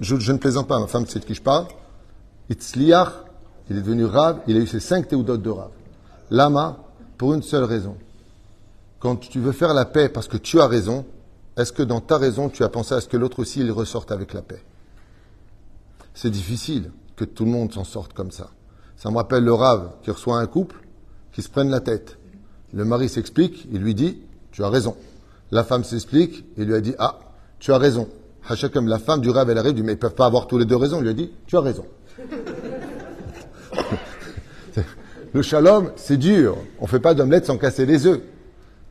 Je, ne plaisante pas, ma femme sait de qui je parle. Itzliach, il est devenu rave, il a eu ses cinq théodotes de rave. Lama, pour une seule raison. Quand tu veux faire la paix parce que tu as raison, est-ce que dans ta raison, tu as pensé à ce que l'autre aussi, il ressorte avec la paix? C'est difficile que tout le monde s'en sorte comme ça. Ça me rappelle le rave qui reçoit un couple qui se prenne la tête. Le mari s'explique, il lui dit, tu as raison. La femme s'explique, il lui a dit, ah, tu as raison. comme la femme du rave, elle arrive, dit, mais ils peuvent pas avoir tous les deux raison. Il lui a dit, tu as raison. le shalom, c'est dur. On fait pas d'omelette sans casser les œufs.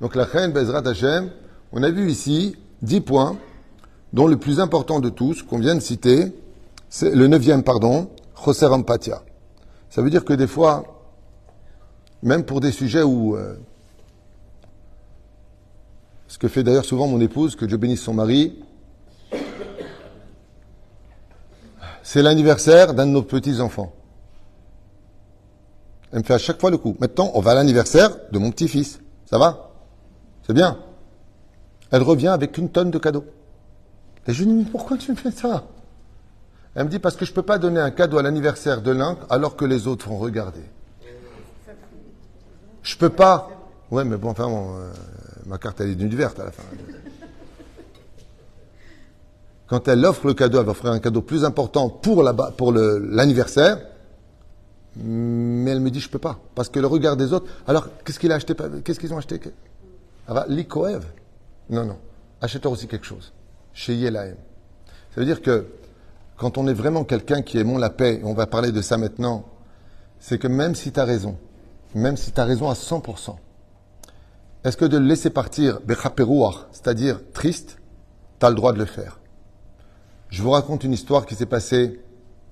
Donc la reine Bezrat Hashem, on a vu ici dix points, dont le plus important de tous, qu'on vient de citer, c'est le neuvième, pardon, José Rampatia. Ça veut dire que des fois, même pour des sujets où, euh, ce que fait d'ailleurs souvent mon épouse, que Dieu bénisse son mari, c'est l'anniversaire d'un de nos petits-enfants. Elle me fait à chaque fois le coup. Maintenant, on va à l'anniversaire de mon petit-fils. Ça va? C'est bien. Elle revient avec une tonne de cadeaux. Et je lui dis, mais pourquoi tu me fais ça? Elle me dit parce que je ne peux pas donner un cadeau à l'anniversaire de l'un alors que les autres vont regarder. Je peux pas. Ouais, mais bon, enfin, euh, ma carte elle est d'une verte à la fin. Quand elle offre le cadeau, elle va offrir un cadeau plus important pour pour l'anniversaire. Mais elle me dit je peux pas parce que le regard des autres. Alors qu'est-ce qu'il a acheté Qu'est-ce qu'ils ont acheté? L'Ikoev. Non, non. Achète-toi aussi quelque chose. Chez Yelahem. Ça veut dire que quand on est vraiment quelqu'un qui aimons la paix, on va parler de ça maintenant, c'est que même si tu as raison, même si tu as raison à 100%, est-ce que de le laisser partir, c'est-à-dire triste, tu as le droit de le faire Je vous raconte une histoire qui s'est passée,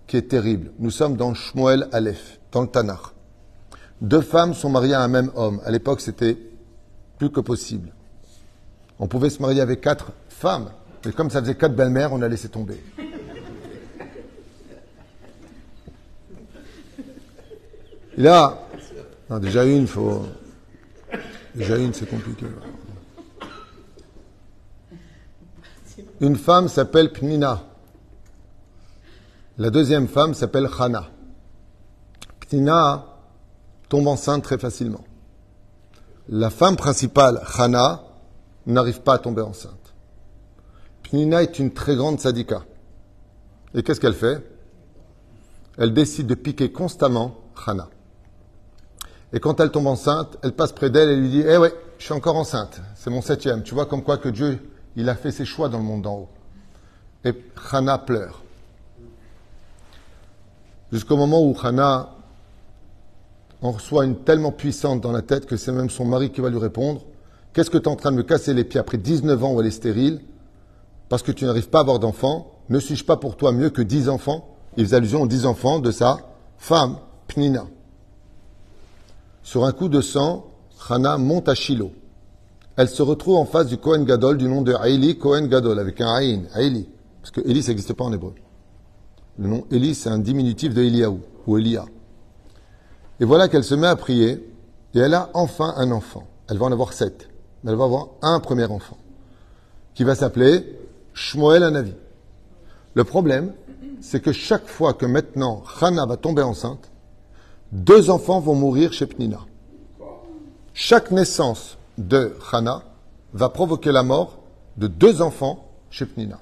qui est terrible. Nous sommes dans Shmuel Aleph, dans le Tanakh. Deux femmes sont mariées à un même homme. À l'époque, c'était plus que possible. On pouvait se marier avec quatre femmes, mais comme ça faisait quatre belles-mères, on a laissé tomber. Et là, déjà une, faut. Déjà une, c'est compliqué. Une femme s'appelle Pnina. La deuxième femme s'appelle Hana. Pnina tombe enceinte très facilement. La femme principale, Hana, n'arrive pas à tomber enceinte. Pnina est une très grande sadika. Et qu'est-ce qu'elle fait? Elle décide de piquer constamment Hana. Et quand elle tombe enceinte, elle passe près d'elle et lui dit Eh ouais, je suis encore enceinte, c'est mon septième. Tu vois comme quoi que Dieu, il a fait ses choix dans le monde d'en haut. Et Hana pleure. Jusqu'au moment où Hana en reçoit une tellement puissante dans la tête que c'est même son mari qui va lui répondre Qu'est-ce que tu es en train de me casser les pieds après 19 ans où elle est stérile Parce que tu n'arrives pas à avoir d'enfants Ne suis-je pas pour toi mieux que 10 enfants Il faisait allusion aux 10 enfants de sa femme, Pnina. Sur un coup de sang, Hana monte à Shiloh. Elle se retrouve en face du Kohen Gadol du nom de Haïli Kohen Gadol, avec un Aïn, Haïli. Parce que Eli, ça n'existe pas en hébreu. Le nom Eli, c'est un diminutif de Eliaou, ou Elia. Et voilà qu'elle se met à prier, et elle a enfin un enfant. Elle va en avoir sept. Mais elle va avoir un premier enfant, qui va s'appeler Shmuel Anavi. Le problème, c'est que chaque fois que maintenant Hana va tomber enceinte, deux enfants vont mourir chez Pnina. Chaque naissance de Hana va provoquer la mort de deux enfants chez Pnina.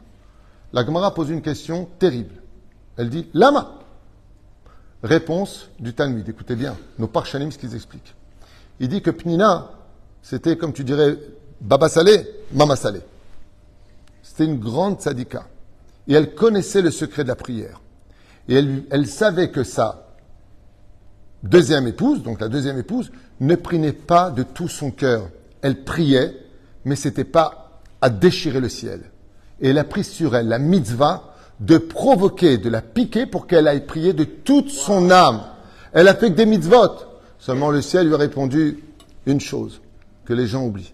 La Gemara pose une question terrible. Elle dit Lama Réponse du Talmud. Écoutez bien, nos parchanim, ce qu'ils expliquent. Il dit que Pnina, c'était comme tu dirais Baba Salé, Mama Salé. C'était une grande sadika. Et elle connaissait le secret de la prière. Et elle, savait que sa deuxième épouse, donc la deuxième épouse, ne priait pas de tout son cœur. Elle priait, mais c'était pas à déchirer le ciel. Et elle a pris sur elle la mitzvah de provoquer, de la piquer pour qu'elle aille prier de toute son âme. Elle a fait que des mitzvot. Seulement le ciel lui a répondu une chose que les gens oublient.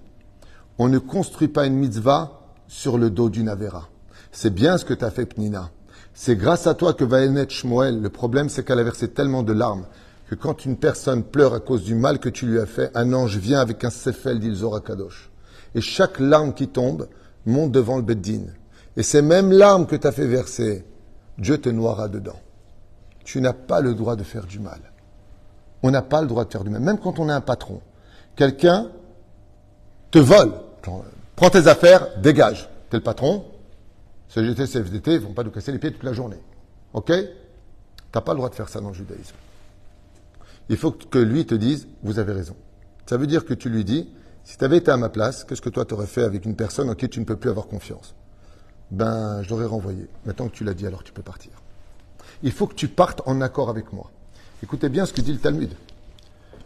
On ne construit pas une mitzvah sur le dos d'une Avera. C'est bien ce que tu as fait, Pnina. C'est grâce à toi que va naître Shmuel. Le problème, c'est qu'elle a versé tellement de larmes que quand une personne pleure à cause du mal que tu lui as fait, un ange vient avec un sefel d'Ilzora Kadosh. Et chaque larme qui tombe monte devant le Beddin. Et ces mêmes larmes que tu as fait verser, Dieu te noiera dedans. Tu n'as pas le droit de faire du mal. On n'a pas le droit de faire du mal. Même quand on est un patron. Quelqu'un te vole. Prends tes affaires, dégage. T'es le patron. CGT, CFDT, ils vont pas nous casser les pieds toute la journée. OK? Tu n'as pas le droit de faire ça dans le judaïsme. Il faut que lui te dise, vous avez raison. Ça veut dire que tu lui dis, si tu avais été à ma place, qu'est-ce que toi tu aurais fait avec une personne en qui tu ne peux plus avoir confiance? Ben, je l'aurais renvoyé. Maintenant que tu l'as dit, alors tu peux partir. Il faut que tu partes en accord avec moi. Écoutez bien ce que dit le Talmud.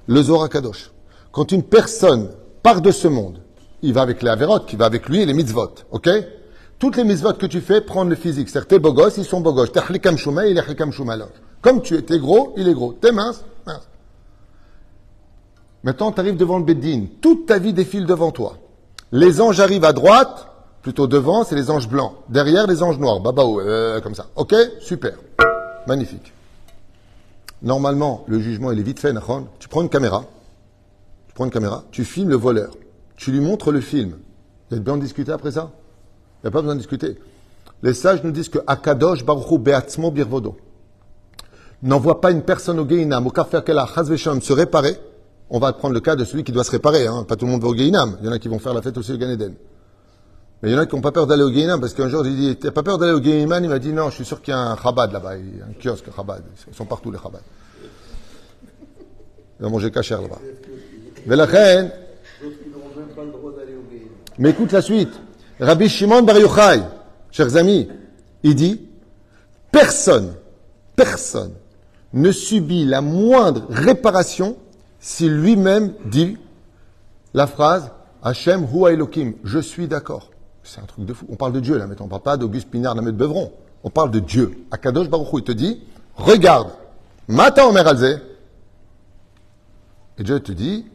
Le Zohar Kadosh. Quand une personne part de ce monde, il va avec les Averot, il va avec lui et les mitzvot. Ok? Toutes les mitzvot que tu fais prennent le physique. C'est-à-dire, t'es beau gosse, ils sont beaux gosses. T'es il est Comme tu es, gros, il est gros. T'es mince. Maintenant, tu arrives devant le Beddin. Toute ta vie défile devant toi. Les anges arrivent à droite, Plutôt devant, c'est les anges blancs. Derrière, les anges noirs. Babao, euh, comme ça. Ok? Super. Magnifique. Normalement, le jugement, il est vite fait, Tu prends une caméra. Tu prends une caméra. Tu filmes le voleur. Tu lui montres le film. A besoin de discuter après ça? Il n'y a pas besoin de discuter. Les sages nous disent que Akadosh Baruchu Beatzmo Birvodo n'envoie pas une personne au Geinam, au Chazvesham, se réparer. On va prendre le cas de celui qui doit se réparer. Hein. Pas tout le monde va au Geinam. Il y en a qui vont faire la fête aussi au Gan mais il y en a qui n'ont pas peur d'aller au Guéinam, parce qu'un jour, il dit, t'as pas peur d'aller au Guéinam? Il m'a dit, non, je suis sûr qu'il y a un Chabad là-bas, un kiosque Chabad. Ils sont partout, les Chabad. Ils vont manger cachère là-bas. Mais la reine. Mais écoute la suite. Rabbi Shimon Bar Yochai, chers amis, il dit, personne, personne ne subit la moindre réparation si lui-même dit la phrase Hachem Hu Elohim, je suis d'accord. C'est un truc de fou. On parle de Dieu là maintenant. On ne parle pas d'Auguste Pinard, de Beuvron. On parle de Dieu. Akadosh Baruch Hu, il te dit, regarde, Mata Omer Alze. Et Dieu te dit,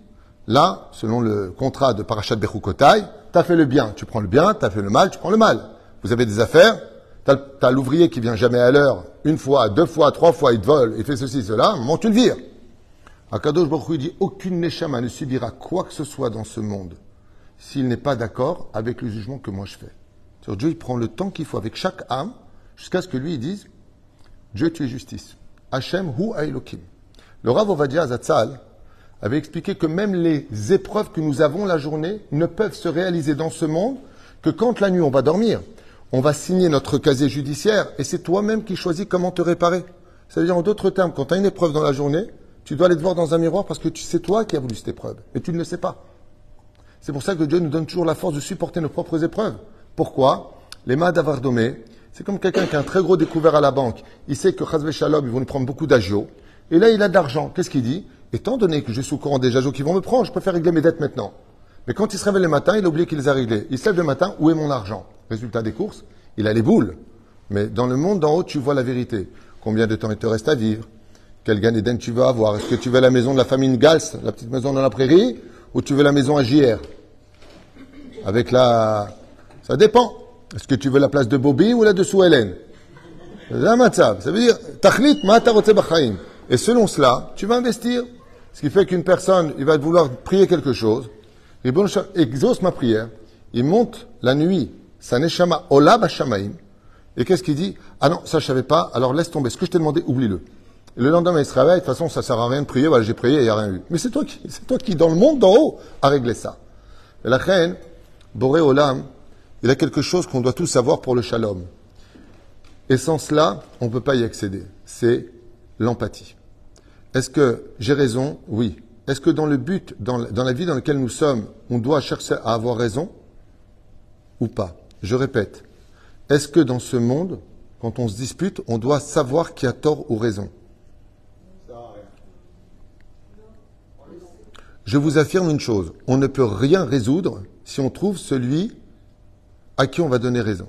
là, selon le contrat de Parashat Bechukotai, tu as fait le bien, tu prends le bien, tu as fait le mal, tu prends le mal. Vous avez des affaires, tu as, l'ouvrier qui vient jamais à l'heure, une fois, deux fois, trois fois, il te vole, il fait ceci, cela, à un moment tu le. Akadosh Baruch dit, aucune Neshama ne subira quoi que ce soit dans ce monde s'il n'est pas d'accord avec le jugement que moi je fais. Dieu, il prend le temps qu'il faut avec chaque âme jusqu'à ce que lui il dise Dieu, tu es justice. Hachem hu Elohim. Le Rav Zatzal avait expliqué que même les épreuves que nous avons la journée ne peuvent se réaliser dans ce monde que quand la nuit on va dormir, on va signer notre casier judiciaire et c'est toi-même qui choisis comment te réparer. Ça veut dire en d'autres termes, quand tu as une épreuve dans la journée, tu dois aller te voir dans un miroir parce que sais toi qui as voulu cette épreuve. Mais tu ne le sais pas. C'est pour ça que Dieu nous donne toujours la force de supporter nos propres épreuves. Pourquoi? Les mains d'Avardomé, c'est comme quelqu'un qui a un très gros découvert à la banque. Il sait que Chazvé Shalom, ils vont nous prendre beaucoup d'agios. Et là, il a de l'argent. Qu'est-ce qu'il dit? Étant donné que je suis au courant des agios qui vont me prendre, je préfère régler mes dettes maintenant. Mais quand il se réveille le matin, il a oublié qu'il les a réglées. Il se lève le matin, où est mon argent? Résultat des courses, il a les boules. Mais dans le monde d'en haut, tu vois la vérité. Combien de temps il te reste à vivre? Quel d'Éden tu veux avoir? Est-ce que tu veux la maison de la famille Gals, la petite maison dans la prairie, ou tu veux la maison à JR Avec la... Ça dépend. Est-ce que tu veux la place de Bobby ou la de Sou Hélène? Ça veut dire, Et selon cela, tu vas investir. Ce qui fait qu'une personne, il va vouloir prier quelque chose. Bon, exauce ma prière. Il monte la nuit. Et qu'est-ce qu'il dit? Ah non, ça je savais pas, alors laisse tomber. Ce que je t'ai demandé, oublie-le. Le lendemain, il se réveille, de toute façon, ça sert à rien de prier, voilà, j'ai prié, il n'y a rien eu. Mais c'est toi qui, c'est toi qui, dans le monde d'en haut, a réglé ça. Et la reine, Boré Olam, il a quelque chose qu'on doit tous savoir pour le shalom. Et sans cela, on ne peut pas y accéder. C'est l'empathie. Est-ce que j'ai raison? Oui. Est-ce que dans le but, dans la vie dans laquelle nous sommes, on doit chercher à avoir raison? Ou pas? Je répète, est-ce que dans ce monde, quand on se dispute, on doit savoir qui a tort ou raison? Je vous affirme une chose, on ne peut rien résoudre si on trouve celui à qui on va donner raison.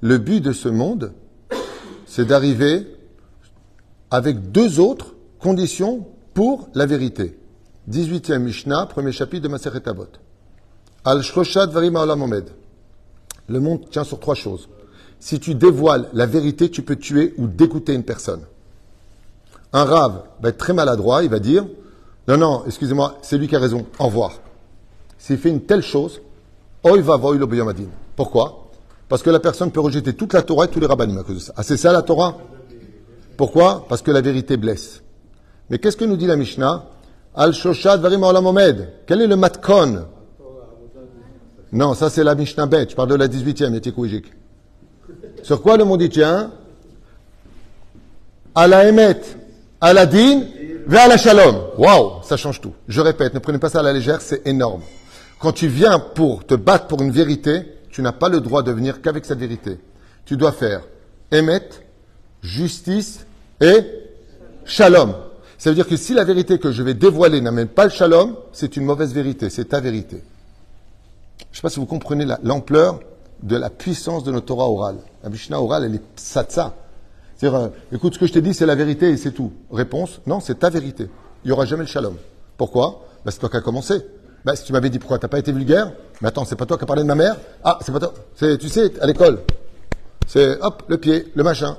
Le but de ce monde, c'est d'arriver avec deux autres conditions pour la vérité. 18e Mishnah, premier chapitre de Maseret Avot. Al-Shoshat Varim. Le monde tient sur trois choses. Si tu dévoiles la vérité, tu peux tuer ou dégoûter une personne. Un rave va être très maladroit, il va dire Non, non, excusez-moi, c'est lui qui a raison, au revoir. S'il fait une telle chose, Oy va Pourquoi? Parce que la personne peut rejeter toute la Torah et tous les rabbinim à cause de. Ah, c'est ça la Torah? Pourquoi? Parce que la vérité blesse. Mais qu'est-ce que nous dit la Mishnah? Al-Shoshad Varim Omed. Quel est le matkon? Non, ça c'est la Mishnah Bet. Je parle de la 18e, Yetikouijik. Sur quoi le monde y tient? À la Emet, à la Din, vers la Shalom. Waouh, ça change tout. Je répète, ne prenez pas ça à la légère, c'est énorme. Quand tu viens pour te battre pour une vérité, tu n'as pas le droit de venir qu'avec cette vérité. Tu dois faire Emet, justice et Shalom. Ça veut dire que si la vérité que je vais dévoiler n'amène pas le Shalom, c'est une mauvaise vérité, c'est ta vérité. Je ne sais pas si vous comprenez l'ampleur de la puissance de notre Torah orale. La Mishnah orale, elle est satsa. C'est-à-dire, euh, écoute, ce que je t'ai dit, c'est la vérité et c'est tout. Réponse, non, c'est ta vérité. Il n'y aura jamais le shalom. Pourquoi? Bah, C'est toi qui as commencé. Bah, si tu m'avais dit pourquoi, tu n'as pas été vulgaire? Mais attends, c'est pas toi qui as parlé de ma mère? Ah, c'est pas toi. C'est, tu sais, à l'école. C'est, hop, le pied, le machin.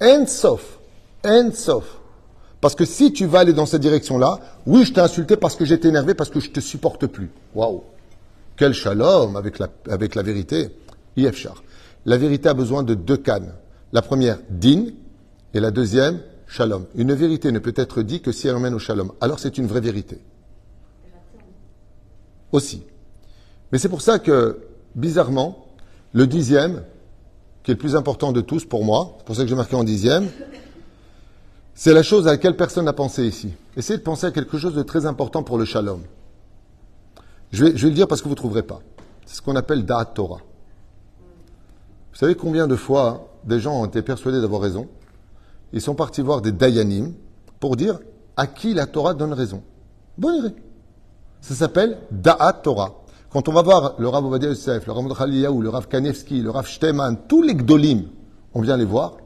And sauf. And sauf. Parce que si tu vas aller dans cette direction-là, oui, je t'ai insulté parce que j'étais énervé, parce que je te supporte plus. Waouh quel shalom avec la, avec la vérité Yefchar. La vérité a besoin de deux cannes. La première, din, et la deuxième, shalom. Une vérité ne peut être dite que si elle emmène au shalom. Alors c'est une vraie vérité. Aussi. Mais c'est pour ça que, bizarrement, le dixième, qui est le plus important de tous pour moi, c'est pour ça que j'ai marqué en dixième, c'est la chose à laquelle personne n'a pensé ici. Essayez de penser à quelque chose de très important pour le shalom. Je vais, le dire parce que vous ne trouverez pas. C'est ce qu'on appelle Da'at Torah. Vous savez combien de fois des gens ont été persuadés d'avoir raison Ils sont partis voir des Dayanim pour dire à qui la Torah donne raison. Bonne idée. Ça s'appelle Da'at Torah. Quand on va voir le Rav Ovadia Yosef, le Rav Khaliyahu, le Rav Kanevski, le Rav Shteman, tous les Gdolim, on vient les voir,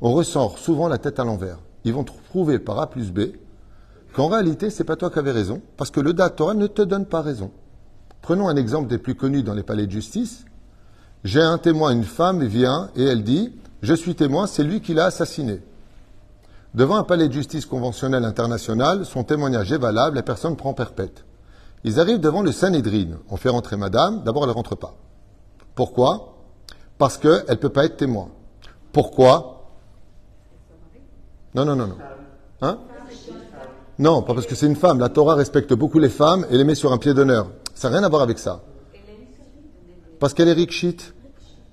on ressort souvent la tête à l'envers. Ils vont trouver par A plus B qu'en réalité, c'est pas toi qui avais raison, parce que le Da'at Torah ne te donne pas raison. Prenons un exemple des plus connus dans les palais de justice. J'ai un témoin, une femme vient et elle dit Je suis témoin, c'est lui qui l'a assassiné. Devant un palais de justice conventionnel international, son témoignage est valable, la personne prend perpète. Ils arrivent devant le Sanhedrin. On fait rentrer madame, d'abord elle ne rentre pas. Pourquoi? Parce qu'elle ne peut pas être témoin. Pourquoi? Non, non, non, non. Hein? Non, pas parce que c'est une femme. La Torah respecte beaucoup les femmes et les met sur un pied d'honneur. Ça n'a rien à voir avec ça. Parce qu'elle est rikshit.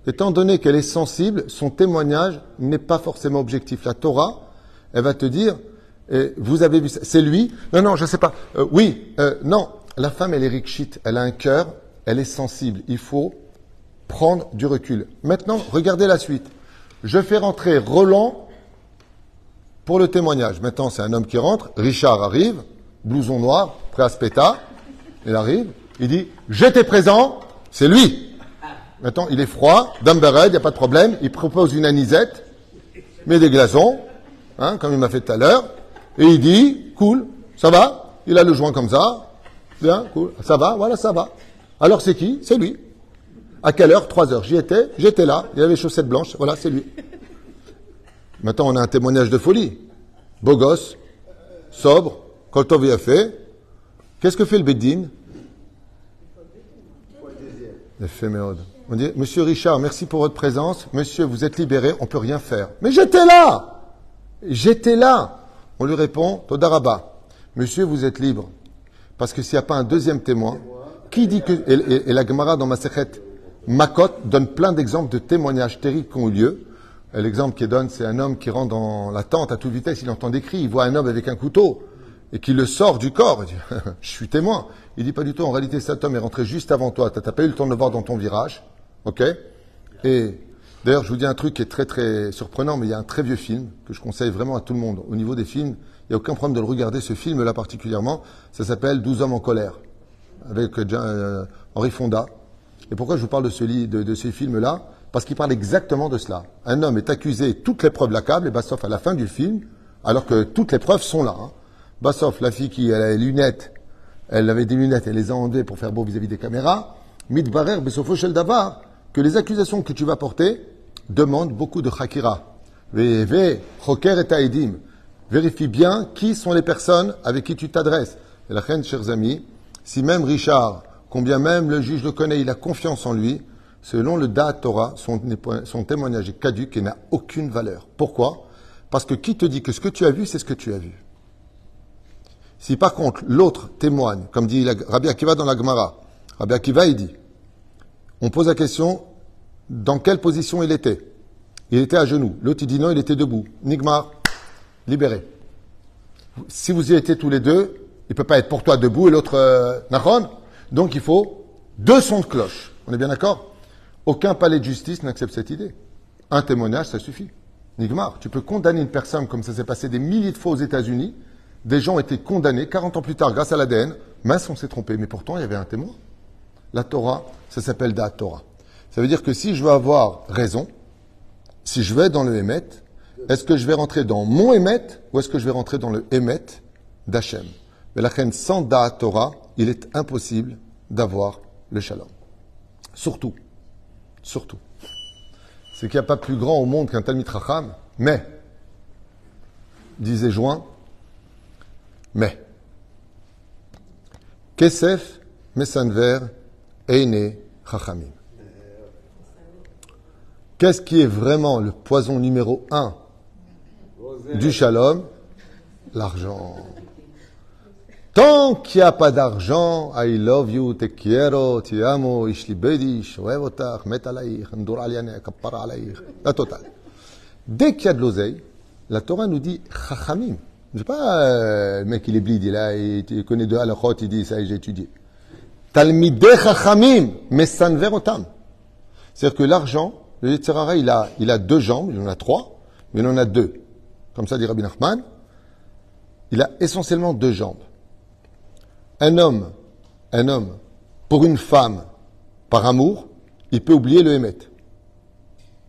étant donné qu'elle est sensible, son témoignage n'est pas forcément objectif. La Torah, elle va te dire, eh, vous avez vu ça, c'est lui Non, non, je ne sais pas. Euh, oui, euh, non, la femme, elle est rikshit, elle a un cœur, elle est sensible. Il faut prendre du recul. Maintenant, regardez la suite. Je fais rentrer Roland pour le témoignage. Maintenant, c'est un homme qui rentre. Richard arrive, blouson noir, prêt à se péta. Il arrive, il dit J'étais présent, c'est lui. Maintenant, il est froid, Dumbered, il n'y a pas de problème. Il propose une anisette, met des glaçons, hein, comme il m'a fait tout à l'heure. Et il dit Cool, ça va Il a le joint comme ça. Bien, cool, ça va, voilà, ça va. Alors c'est qui? C'est lui. À quelle heure? Trois heures. J'y étais, j'étais là, il avait chaussettes blanches, voilà, c'est lui. Maintenant, on a un témoignage de folie. Beau gosse, sobre, Koltov a fait. Qu'est-ce que fait le Beddin? On dit, Monsieur Richard, merci pour votre présence. Monsieur, vous êtes libéré, on peut rien faire. Mais j'étais là J'étais là On lui répond, Todaraba. Monsieur, vous êtes libre. Parce que s'il n'y a pas un deuxième témoin, qui dit que. Et, la Gemara dans ma Makot donne plein d'exemples de témoignages terribles qui ont eu lieu. L'exemple qu'il donne, c'est un homme qui rentre dans la tente à toute vitesse, il entend des cris, il voit un homme avec un couteau et qui le sort du corps. Il dit, je suis témoin. Il dit pas du tout. En réalité, cet homme est rentré juste avant toi. Tu n'as pas eu le temps de le voir dans ton virage. OK Et d'ailleurs, je vous dis un truc qui est très très surprenant, mais il y a un très vieux film que je conseille vraiment à tout le monde. Au niveau des films, il n'y a aucun problème de le regarder, ce film-là particulièrement. Ça s'appelle 12 hommes en colère, avec euh, Henri Fonda. Et pourquoi je vous parle de ce, de, de ce film-là Parce qu'il parle exactement de cela. Un homme est accusé, toutes les preuves l'accablent, et bah, à la fin du film, alors que toutes les preuves sont là. Hein. La fille qui a les lunettes, elle avait des lunettes, elle les a enlevées pour faire beau vis-à-vis des caméras. Mitbarer, Besofo Davar, que les accusations que tu vas porter demandent beaucoup de chakira. Vérifie bien qui sont les personnes avec qui tu t'adresses. Et la reine, chers amis, si même Richard, combien même le juge le connaît, il a confiance en lui, selon le Da Torah, son, son témoignage est caduque et n'a aucune valeur. Pourquoi? Parce que qui te dit que ce que tu as vu, c'est ce que tu as vu si par contre l'autre témoigne, comme dit Rabbi Akiva dans la Gemara, Rabbi Akiva il dit, on pose la question, dans quelle position il était? Il était à genoux. L'autre il dit non, il était debout. Nigmar, libéré. Si vous y étiez tous les deux, il ne peut pas être pour toi debout et l'autre euh, Donc il faut deux sons de cloche. On est bien d'accord? Aucun palais de justice n'accepte cette idée. Un témoignage, ça suffit. Nigmar, tu peux condamner une personne comme ça s'est passé des milliers de fois aux États-Unis des gens ont été condamnés 40 ans plus tard grâce à l'ADN. Mince, on s'est trompé. Mais pourtant, il y avait un témoin. La Torah, ça s'appelle Da Torah. Ça veut dire que si je veux avoir raison, si je vais dans le Hémet, est-ce que je vais rentrer dans mon Hémet ou est-ce que je vais rentrer dans le Hémet d'Hachem? Mais la reine sans Da Torah, il est impossible d'avoir le shalom. Surtout, surtout, c'est qu'il n'y a pas plus grand au monde qu'un Talmid Racham, mais, disait Join, mais, Kesef Mesanver Eine Chachamim. Qu'est-ce qui est vraiment le poison numéro un du shalom? L'argent. Tant qu'il n'y a pas d'argent, I love you, te quiero, ti amo, ish bedish, otach, met alaïr, ndur aliane, kappara alaïr. La totale. Dès qu'il y a de l'oseille, la Torah nous dit chachamim. Je sais pas, euh, le mec il est blide, il, a, il, connaît deux halachot, il dit ça, j'ai étudié. Talmideh chachamim, mesanver otam. C'est-à-dire que l'argent, le Yetzirara, il a, il a deux jambes, il en a trois, mais il en a deux. Comme ça dit Rabbi Nachman. Il a essentiellement deux jambes. Un homme, un homme, pour une femme, par amour, il peut oublier le émet.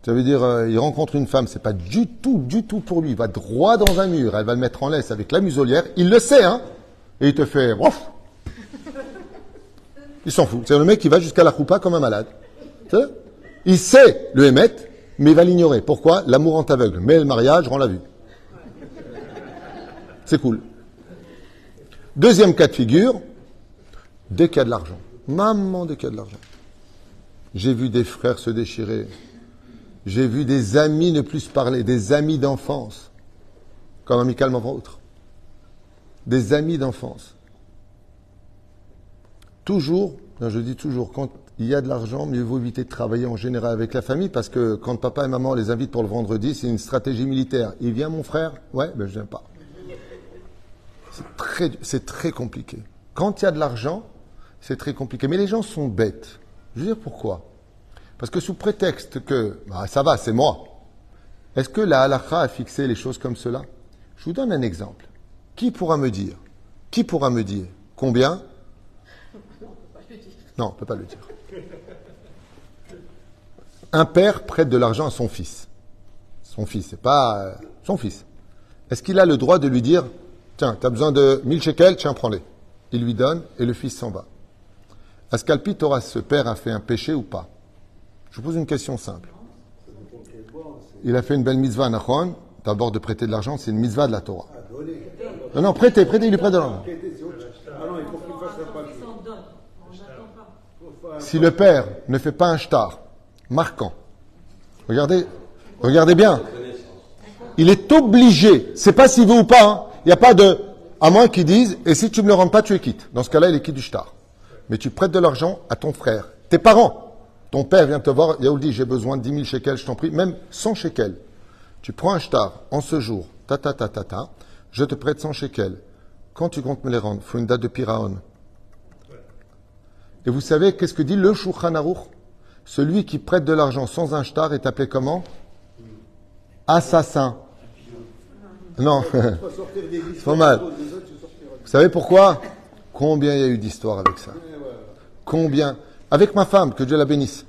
Ça veut dire, euh, il rencontre une femme, c'est pas du tout, du tout pour lui. Il va droit dans un mur, elle va le mettre en laisse avec la muselière. Il le sait, hein. Et il te fait, ouf. Il s'en fout. C'est le mec qui va jusqu'à la roupa comme un malade. Il sait le émettre, mais il va l'ignorer. Pourquoi L'amour en aveugle. Mais le mariage rend la vue. C'est cool. Deuxième cas de figure, dès qu'il y a de l'argent. Maman, dès qu'il y a de l'argent. J'ai vu des frères se déchirer. J'ai vu des amis ne plus parler, des amis d'enfance, comme amicalement vôtre. Des amis d'enfance. Toujours, je dis toujours, quand il y a de l'argent, mieux vaut éviter de travailler en général avec la famille parce que quand papa et maman les invitent pour le vendredi, c'est une stratégie militaire. Il vient mon frère? Ouais, ben je viens pas. C'est très, très compliqué. Quand il y a de l'argent, c'est très compliqué. Mais les gens sont bêtes. Je veux dire pourquoi? Parce que sous prétexte que bah, ça va, c'est moi. Est-ce que la halakha a fixé les choses comme cela? Je vous donne un exemple. Qui pourra me dire Qui pourra me dire combien Non, on ne peut pas le dire. Un père prête de l'argent à son fils. Son fils, c'est pas euh, son fils. Est-ce qu'il a le droit de lui dire Tiens, tu as besoin de 1000 shekels, tiens, prends-les. Il lui donne et le fils s'en va. Est-ce qu'Alpi Torah, ce père, a fait un péché ou pas? Je vous pose une question simple. Il a fait une belle mitzvah, Nachon. D'abord, de prêter de l'argent, c'est une mitzvah de la Torah. Non, non, prêtez, prêtez, il lui prête de l'argent. Si le père ne fait pas un shtar marquant, regardez, regardez bien, il est obligé, c'est pas s'il veut ou pas, hein. il n'y a pas de, à moins qu'ils disent, et si tu ne me le rends pas, tu es quitte. Dans ce cas-là, il est quitte du shtar. Mais tu prêtes de l'argent à ton frère, tes parents. Ton père vient te voir, il dit, j'ai besoin de 10 000 shekels, je t'en prie, même 100 shekels. Tu prends un shtar en ce jour, ta ta ta ta ta, je te prête 100 shekels. Quand tu comptes me les rendre, faut une date de piraon. Et vous savez, qu'est-ce que dit le Shulchan Celui qui prête de l'argent sans un shtar est appelé comment? Assassin. Non, c'est pas mal. Vous savez pourquoi? Combien il y a eu d'histoires avec ça? Combien? Avec ma femme, que Dieu la bénisse.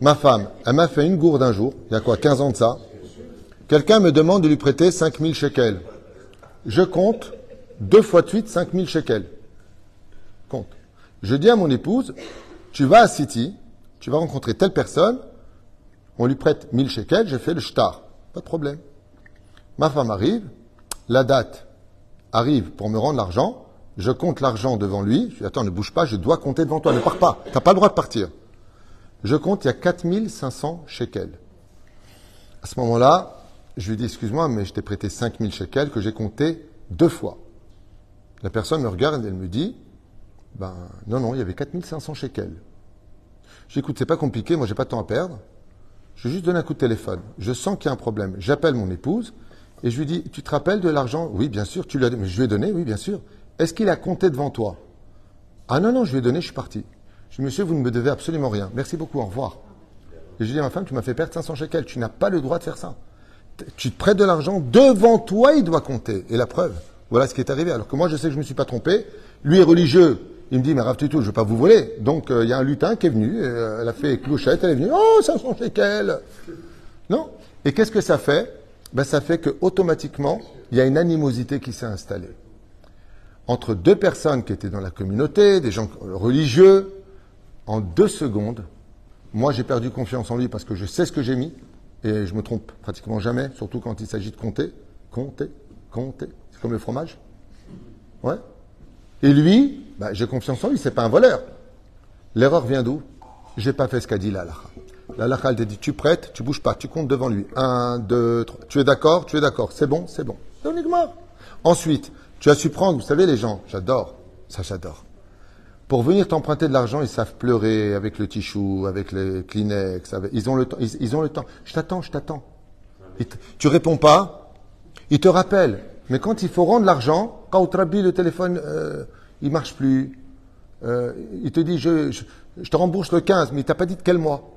Ma femme, elle m'a fait une gourde un jour, il y a quoi, 15 ans de ça. Quelqu'un me demande de lui prêter 5000 shekels. Je compte deux fois de suite 5000 shekels. Compte. Je dis à mon épouse, tu vas à City, tu vas rencontrer telle personne, on lui prête 1000 shekels, je fais le shtar. Pas de problème. Ma femme arrive, la date arrive pour me rendre l'argent, je compte l'argent devant lui, je dis attends, ne bouge pas, je dois compter devant toi, ne pars pas, tu n'as pas le droit de partir. Je compte, il y a 4500 shekels. À ce moment-là, je lui dis excuse-moi, mais je t'ai prêté 5000 shekels que j'ai compté deux fois. La personne me regarde et elle me dit ben non, non, il y avait 4500 shekels. J'écoute, c'est pas compliqué, moi j'ai pas de temps à perdre. Je juste donne un coup de téléphone. Je sens qu'il y a un problème. J'appelle mon épouse et je lui dis Tu te rappelles de l'argent? Oui, bien sûr. Tu lui as Je lui ai donné, oui, bien sûr. Est-ce qu'il a compté devant toi? Ah non, non, je lui ai donné, je suis parti. Je dis Monsieur, vous ne me devez absolument rien. Merci beaucoup, au revoir. Et je dis à ma femme Tu m'as fait perdre 500 shekels. Tu n'as pas le droit de faire ça. Tu te prêtes de l'argent, devant toi, il doit compter. Et la preuve, voilà ce qui est arrivé. Alors que moi, je sais que je ne me suis pas trompé. Lui est religieux. Il me dit, mais Rav tout, je ne veux pas vous voler. Donc, euh, il y a un lutin qui est venu, euh, elle a fait clochette, elle est venue, oh, 500 shekels. Non Et qu'est-ce que ça fait? Ben, Ça fait que automatiquement, il y a une animosité qui s'est installée. Entre deux personnes qui étaient dans la communauté, des gens religieux, en deux secondes, moi j'ai perdu confiance en lui parce que je sais ce que j'ai mis, et je me trompe pratiquement jamais, surtout quand il s'agit de compter. Compter, compter. C'est comme le fromage? Ouais. Et lui, bah, j'ai confiance en lui, c'est pas un voleur. L'erreur vient d'où? J'ai pas fait ce qu'a dit l'Alaha. L'Alaha, elle te dit, tu prêtes, tu bouges pas, tu comptes devant lui. Un, deux, trois. Tu es d'accord Tu es d'accord. C'est bon, c'est bon. Ensuite, tu as su prendre, vous savez les gens, j'adore, ça j'adore. Pour venir t'emprunter de l'argent, ils savent pleurer avec le tichou, avec les Kleenex, ils ont le temps. Ils, ont le temps. Je t'attends, je t'attends. Tu réponds pas, ils te rappellent. Mais quand il faut rendre l'argent, quand Trabi, le téléphone, euh, il marche plus, euh, il te dit je, je, te rembourse le 15, mais il t'a pas dit de quel mois.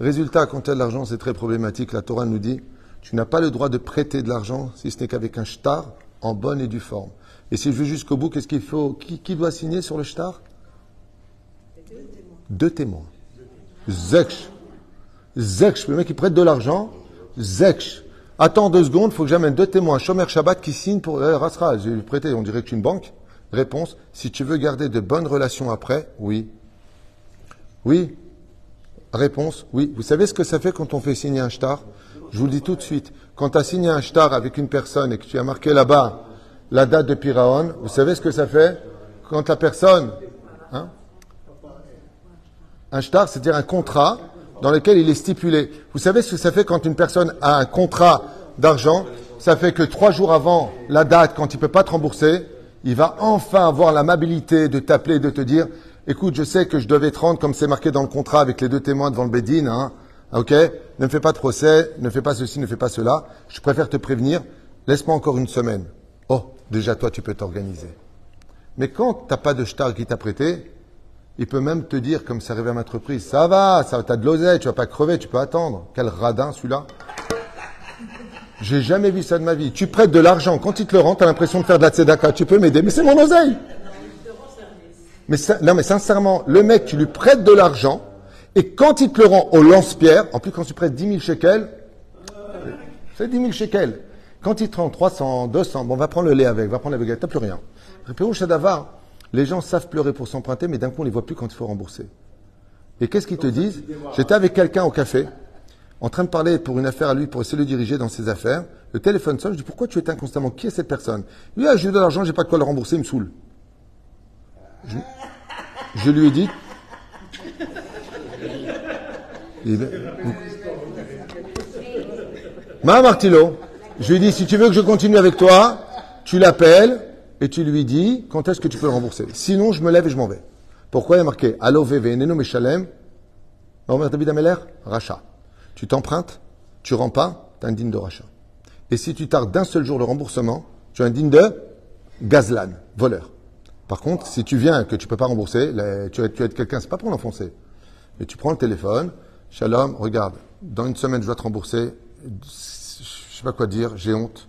Résultat, quand tu as de l'argent, c'est très problématique. La Torah nous dit tu n'as pas le droit de prêter de l'argent si ce n'est qu'avec un shtar en bonne et due forme. Et si je veux jusqu'au bout, qu'est-ce qu'il faut qui, doit signer sur le shtar? Deux témoins. Zeksh. Zeksh, le mec qui prête de l'argent, Zeksh. Attends deux secondes, il faut que j'amène deux témoins, Shomer Shabbat, qui signent pour Rasra. J'ai prêté, on dirait que une banque. Réponse si tu veux garder de bonnes relations après, oui. Oui. Réponse oui. Vous savez ce que ça fait quand on fait signer un shtar? Je vous le dis tout de suite. Quand tu as signé un shtar avec une personne et que tu as marqué là-bas la date de Piraon, vous savez ce que ça fait? Quand la personne. Hein? Un shtar, c'est-à-dire un contrat dans lequel il est stipulé. Vous savez ce que ça fait quand une personne a un contrat d'argent? Ça fait que trois jours avant la date, quand il ne peut pas te rembourser, il va enfin avoir l'amabilité de t'appeler et de te dire écoute, je sais que je devais te rendre comme c'est marqué dans le contrat avec les deux témoins devant le Bédine, hein. Ok? Ne me fais pas de procès, ne fais pas ceci, ne fais pas cela. Je préfère te prévenir. Laisse-moi encore une semaine. Oh, déjà toi, tu peux t'organiser. Mais quand t'as pas de star qui t'a prêté, il peut même te dire, comme ça arrivé à ma entreprise, ça va, ça t'as de l'oseille, tu vas pas crever, tu peux attendre. Quel radin celui-là. J'ai jamais vu ça de ma vie. Tu prêtes de l'argent, quand il te le rend, t'as l'impression de faire de la tzedaka. Tu peux m'aider, mais c'est mon oseille. Mais non, mais sincèrement, le mec, tu lui prêtes de l'argent, et quand il te le rend au lance-pierre, en plus quand tu prêtes 10 000 shekels, c'est 10 000 shekels. Quand il te rend 300, 200, bon, on va prendre le lait avec, va prendre la baguette, t'as plus rien. Davar, les gens savent pleurer pour s'emprunter, mais d'un coup, on les voit plus quand il faut rembourser. Et qu'est-ce qu'ils te disent J'étais avec quelqu'un au café, en train de parler pour une affaire à lui, pour essayer de le diriger dans ses affaires. Le téléphone sonne, je dis, pourquoi tu éteins constamment? Qui est cette personne? Lui, ah, j'ai de l'argent, j'ai pas de quoi le rembourser, il me saoule. je lui ai dit, Ma Martilo, je lui dis, si tu veux que je continue avec toi, tu l'appelles et tu lui dis quand est-ce que tu peux le rembourser? Sinon, je me lève et je m'en vais. Pourquoi il y a marqué Allo VV Neno Meshalem David Ameler Racha. Tu t'empruntes, tu rends pas, tu as un digne de rachat. Et si tu tardes d'un seul jour le remboursement, tu as un digne de gazlan, voleur. Par contre, si tu viens que tu peux pas rembourser, tu tu es quelqu'un, c'est pas pour l'enfoncer. Mais tu prends le téléphone, Shalom, regarde, dans une semaine, je dois te rembourser. Je sais pas quoi dire, j'ai honte.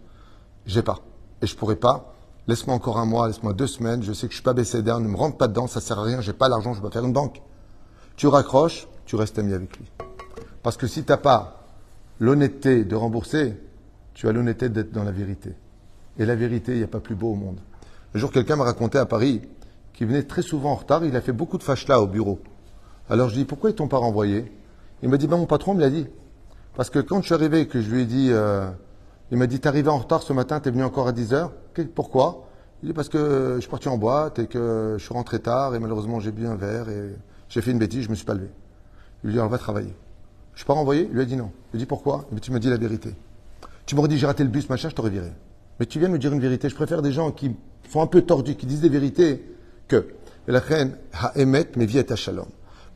J'ai pas. Et je pourrais pas. Laisse-moi encore un mois, laisse-moi deux semaines. Je sais que je suis pas baissé d'air, ne me rentre pas dedans, ça sert à rien, j'ai pas l'argent, je vais faire une banque. Tu raccroches, tu restes ami avec lui. Parce que si tu n'as pas l'honnêteté de rembourser, tu as l'honnêteté d'être dans la vérité. Et la vérité, il n'y a pas plus beau au monde. Un jour, quelqu'un m'a raconté à Paris qu'il venait très souvent en retard, il a fait beaucoup de là au bureau. Alors je dis, pourquoi ils t'ont pas renvoyé? Il m'a dit, ben, mon patron me l'a dit. Parce que quand je suis arrivé, que je lui ai dit, euh, il m'a dit, t'es arrivé en retard ce matin, t'es venu encore à 10 heures? Pourquoi? Il dit, parce que je suis parti en boîte et que je suis rentré tard et malheureusement j'ai bu un verre et j'ai fait une bêtise, je me suis pas levé. Il lui dit, on va travailler. Je suis pas renvoyé Il lui a dit non. Il lui dit, pourquoi? Dit, tu me dis la vérité. Tu m'aurais dit, j'ai raté le bus, machin, je t'aurais viré. Mais tu viens me dire une vérité. Je préfère des gens qui sont un peu tordus, qui disent des vérités, que la reine ha mais vie à shalom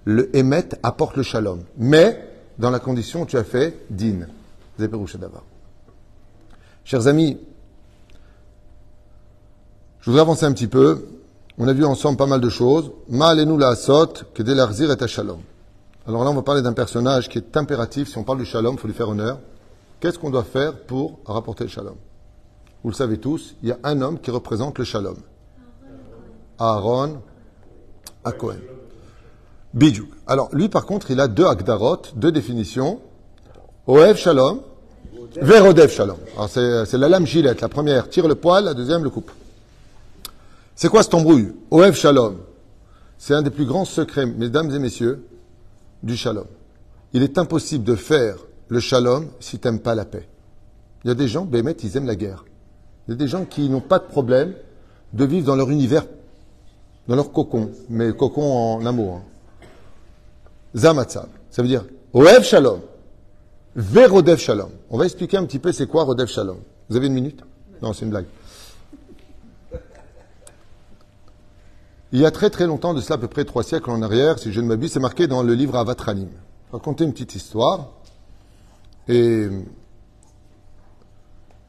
le émet apporte le shalom. Mais dans la condition où tu as fait din. Chers amis, je voudrais un petit peu. On a vu ensemble pas mal de choses. Ma nous la sot, que l'arzir est à shalom. Alors là, on va parler d'un personnage qui est impératif. Si on parle du shalom, il faut lui faire honneur. Qu'est-ce qu'on doit faire pour rapporter le shalom? Vous le savez tous, il y a un homme qui représente le shalom. Aaron à Cohen. Bidjouk. Alors, lui, par contre, il a deux Agdarot, deux définitions. Oev Shalom, Verodev Shalom. Alors, c'est la lame gilette. La première tire le poil, la deuxième le coupe. C'est quoi cet embrouille Oev Shalom. C'est un des plus grands secrets, mesdames et messieurs, du Shalom. Il est impossible de faire le Shalom si tu n'aimes pas la paix. Il y a des gens, Bémet, ils aiment la guerre. Il y a des gens qui n'ont pas de problème de vivre dans leur univers, dans leur cocon, mais cocon en amour. Hein. Zamatzav. Ça veut dire Oev Shalom. Verodev Shalom. On va expliquer un petit peu c'est quoi Rodev Shalom. Vous avez une minute? Non, c'est une blague. Il y a très très longtemps, de cela à peu près trois siècles en arrière, si je ne m'abuse, c'est marqué dans le livre Avatranim. Raconter une petite histoire. Et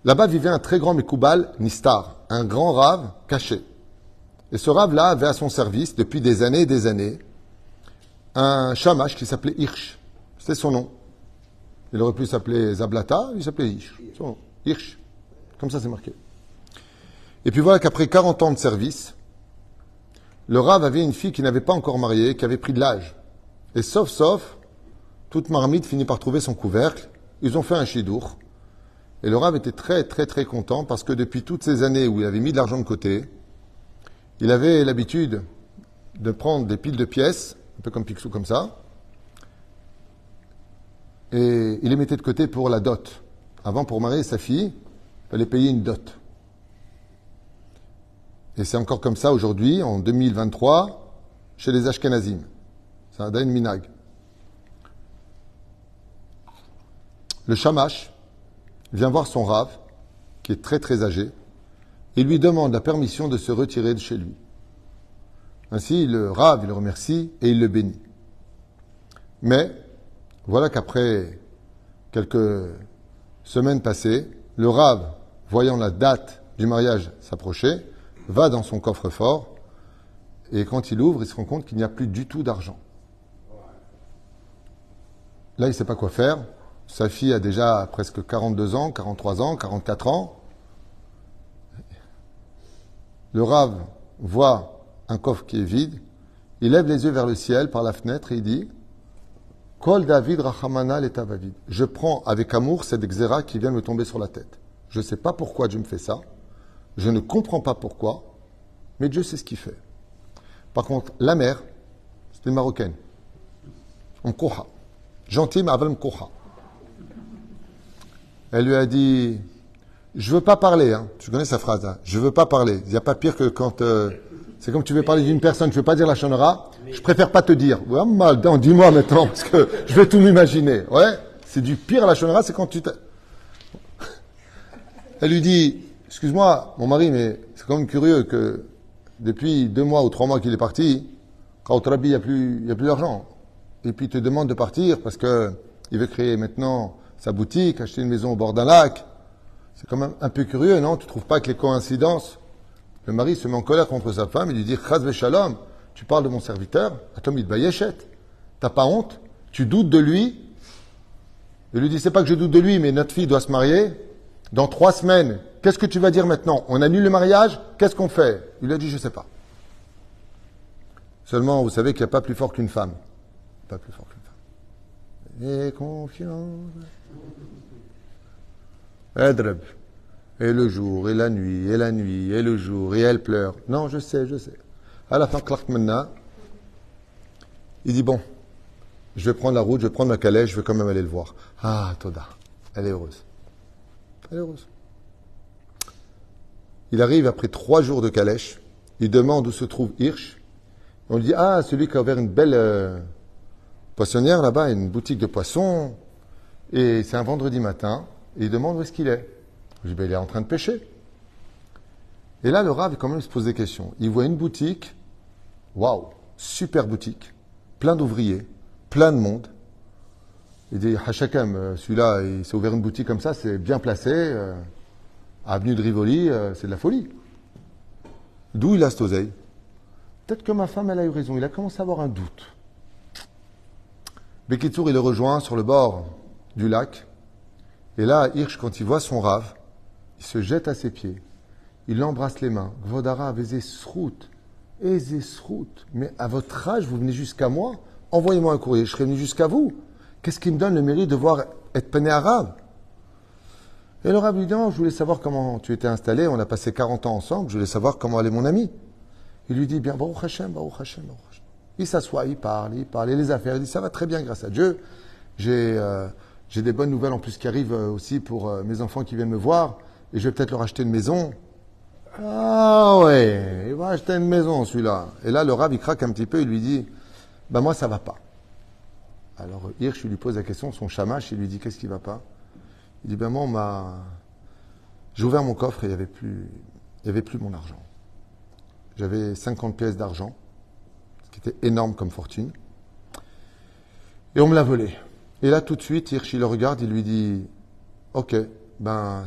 là-bas vivait un très grand Mekoubal Nistar, un grand rave caché. Et ce rave-là avait à son service, depuis des années et des années, un shamash qui s'appelait Hirsch. C'était son nom. Il aurait pu s'appeler Zablata, il s'appelait Hirsch. Hirsch. Comme ça, c'est marqué. Et puis voilà qu'après 40 ans de service, le Rav avait une fille qui n'avait pas encore marié, qui avait pris de l'âge. Et sauf, sauf, toute marmite finit par trouver son couvercle. Ils ont fait un chidour. Et le Rav était très, très, très content parce que depuis toutes ces années où il avait mis de l'argent de côté, il avait l'habitude de prendre des piles de pièces un peu comme Picsou comme ça. Et il les mettait de côté pour la dot. Avant, pour marier sa fille, il fallait payer une dot. Et c'est encore comme ça aujourd'hui, en 2023, chez les Ashkenazim. C'est un dain minag. Le shamash vient voir son rave, qui est très très âgé, et lui demande la permission de se retirer de chez lui. Ainsi, le Rav, il le remercie et il le bénit. Mais, voilà qu'après quelques semaines passées, le Rav, voyant la date du mariage s'approcher, va dans son coffre-fort et quand il ouvre, il se rend compte qu'il n'y a plus du tout d'argent. Là, il ne sait pas quoi faire. Sa fille a déjà presque 42 ans, 43 ans, 44 ans. Le Rav voit un coffre qui est vide. Il lève les yeux vers le ciel par la fenêtre et il dit Kol David Rachamana. Je prends avec amour cette xéra qui vient me tomber sur la tête. Je ne sais pas pourquoi Dieu me fait ça. Je ne comprends pas pourquoi. Mais Dieu sait ce qu'il fait. Par contre, la mère, c'est une marocaine. Mkouha. Gentille, mais avec Mkouha. Elle lui a dit Je veux pas parler. Hein. Tu connais sa phrase. Hein. Je veux pas parler. Il n'y a pas pire que quand. Euh, c'est comme tu veux parler d'une personne, tu veux pas dire la chanera. Je préfère pas te dire. Ouais, mal, dis-moi maintenant, parce que je vais tout m'imaginer. Ouais, c'est du pire la chanera, c'est quand tu Elle lui dit Excuse-moi, mon mari, mais c'est quand même curieux que depuis deux mois ou trois mois qu'il est parti, quand au il n'y a plus, d'argent. Et puis il te demande de partir parce que il veut créer maintenant sa boutique, acheter une maison au bord d'un lac. C'est quand même un peu curieux, non? Tu trouves pas que les coïncidences Le mari se met en colère contre sa femme, il lui dit Chaz shalom, tu parles de mon serviteur, Atom il Tu T'as pas honte? Tu doutes de lui? Il lui dit C'est pas que je doute de lui, mais notre fille doit se marier. Dans trois semaines, Qu'est-ce que tu vas dire maintenant? On annule le mariage? Qu'est-ce qu'on fait? Il a dit, je ne sais pas. Seulement, vous savez qu'il n'y a pas plus fort qu'une femme. Pas plus fort qu'une femme. Et confiance. Et le jour, et la nuit, et la nuit, et le jour, et elle pleure. Non, je sais, je sais. À la fin, Clark Menna, il dit, bon, je vais prendre la route, je vais prendre ma calèche, je vais quand même aller le voir. Ah, Toda, elle est heureuse. Il arrive après trois jours de calèche. Il demande où se trouve Hirsch. On lui dit Ah, celui qui a ouvert une belle euh, poissonnière là-bas, une boutique de poissons. Et c'est un vendredi matin. Et il demande où est-ce qu'il est. Je lui dis ben, Il est en train de pêcher. Et là, le Rav, quand même, se pose des questions. Il voit une boutique. Waouh Super boutique. Plein d'ouvriers. Plein de monde. Il dit Hachakam, euh, celui-là, il s'est ouvert une boutique comme ça, c'est bien placé. Euh, Avenue de Rivoli, euh, c'est de la folie. D'où il a cette oseille Peut-être que ma femme, elle a eu raison. Il a commencé à avoir un doute. Bekitour, il le rejoint sur le bord du lac. Et là, Hirsch, quand il voit son rave, il se jette à ses pieds. Il l'embrasse les mains. Gvodara, srout. srout. Mais à votre âge, vous venez jusqu'à moi Envoyez-moi un courrier, je serai venu jusqu'à vous. Qu'est-ce qui me donne le mérite de voir être peiné arabe et le rabbi dit, je voulais savoir comment tu étais installé, on a passé 40 ans ensemble, je voulais savoir comment allait mon ami. Il lui dit, bien, Baruch Hashem, Baruch Hashem, Baruch Hashem. Il s'assoit, il parle, il parle, et les affaires, il dit, ça va très bien grâce à Dieu. J'ai euh, des bonnes nouvelles en plus qui arrivent euh, aussi pour euh, mes enfants qui viennent me voir, et je vais peut-être leur acheter une maison. Ah ouais, il va acheter une maison celui-là. Et là, le rab, il craque un petit peu, il lui dit, ben moi, ça va pas. Alors Hirsch lui pose la question, son chamache, il lui dit, qu'est-ce qui va pas? Il dit, ben moi, j'ai ouvert mon coffre et il n'y avait, plus... mon argent. J'avais 50 pièces d'argent, ce qui était énorme comme fortune. Et on me l'a volé. Et là, tout de suite, Hirschi le regarde, il lui dit, ok, ben,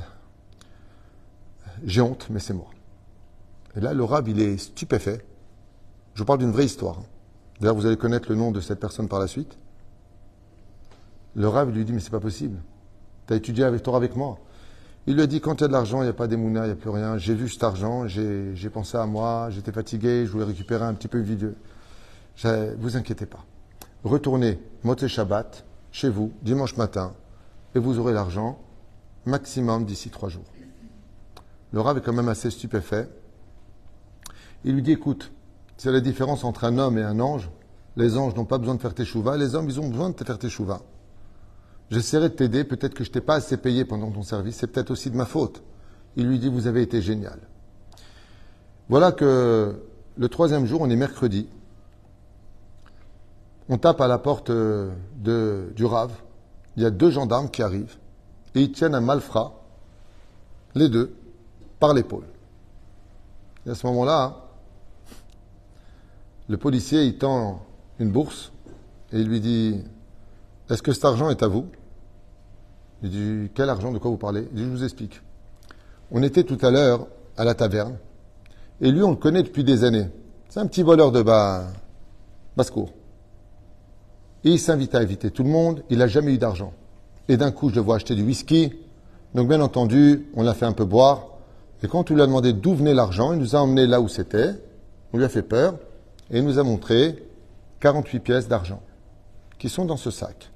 j'ai honte, mais c'est moi. Et là, le rab, il est stupéfait. Je vous parle d'une vraie histoire. D'ailleurs, vous allez connaître le nom de cette personne par la suite. Le rab lui dit, mais c'est pas possible. Tu as étudié avec toi avec moi. Il lui a dit quand il y a de l'argent, il n'y a pas d'émouna, il n'y a plus rien. J'ai vu cet argent, j'ai pensé à moi, j'étais fatigué, je voulais récupérer un petit peu de Vous inquiétez pas. Retournez Moté Shabbat chez vous dimanche matin et vous aurez l'argent maximum d'ici trois jours. Le Rav est quand même assez stupéfait. Il lui dit écoute, c'est la différence entre un homme et un ange. Les anges n'ont pas besoin de faire tes chouvas, les hommes, ils ont besoin de faire tes chouvas. J'essaierai de t'aider, peut-être que je t'ai pas assez payé pendant ton service, c'est peut-être aussi de ma faute. Il lui dit, vous avez été génial. Voilà que le troisième jour, on est mercredi. On tape à la porte de, du Rave. Il y a deux gendarmes qui arrivent et ils tiennent un malfrat, les deux, par l'épaule. Et à ce moment-là, Le policier, il tend une bourse et il lui dit Est-ce que cet argent est à vous? Il dit Quel argent De quoi vous parlez? Il dit Je vous explique. On était tout à l'heure à la taverne et lui, on le connaît depuis des années. C'est un petit voleur de bas, basse-cour. Et il s'invite à inviter tout le monde. Il n'a jamais eu d'argent. Et d'un coup, je le vois acheter du whisky. Donc, bien entendu, on l'a fait un peu boire. Et quand on lui a demandé d'où venait l'argent, il nous a emmené là où c'était. On lui a fait peur. Et il nous a montré 48 pièces d'argent qui sont dans ce sac.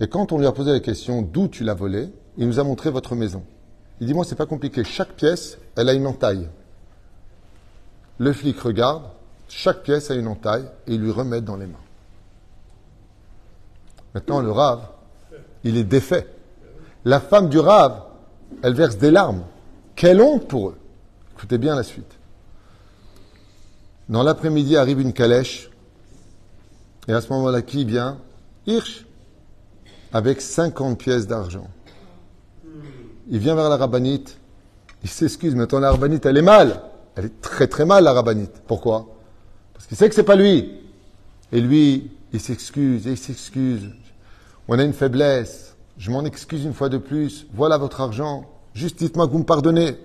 Et quand on lui a posé la question d'où tu l'as volé, il nous a montré votre maison. Il dit moi c'est pas compliqué, chaque pièce, elle a une entaille. Le flic regarde, chaque pièce a une entaille et il lui remet dans les mains. Maintenant le rave, il est défait. La femme du rave, elle verse des larmes. Quelle honte pour eux. Écoutez bien la suite. Dans l'après-midi arrive une calèche. Et à ce moment-là, qui vient? Hirsch, avec 50 pièces d'argent. Il vient vers la rabbinite. Il s'excuse, mais attends, la rabbinite, elle est mal. Elle est très très mal, la rabbinite. Pourquoi? Parce qu'il sait que c'est pas lui. Et lui, il s'excuse, il s'excuse. On a une faiblesse. Je m'en excuse une fois de plus. Voilà votre argent. Juste dites-moi que vous me pardonnez.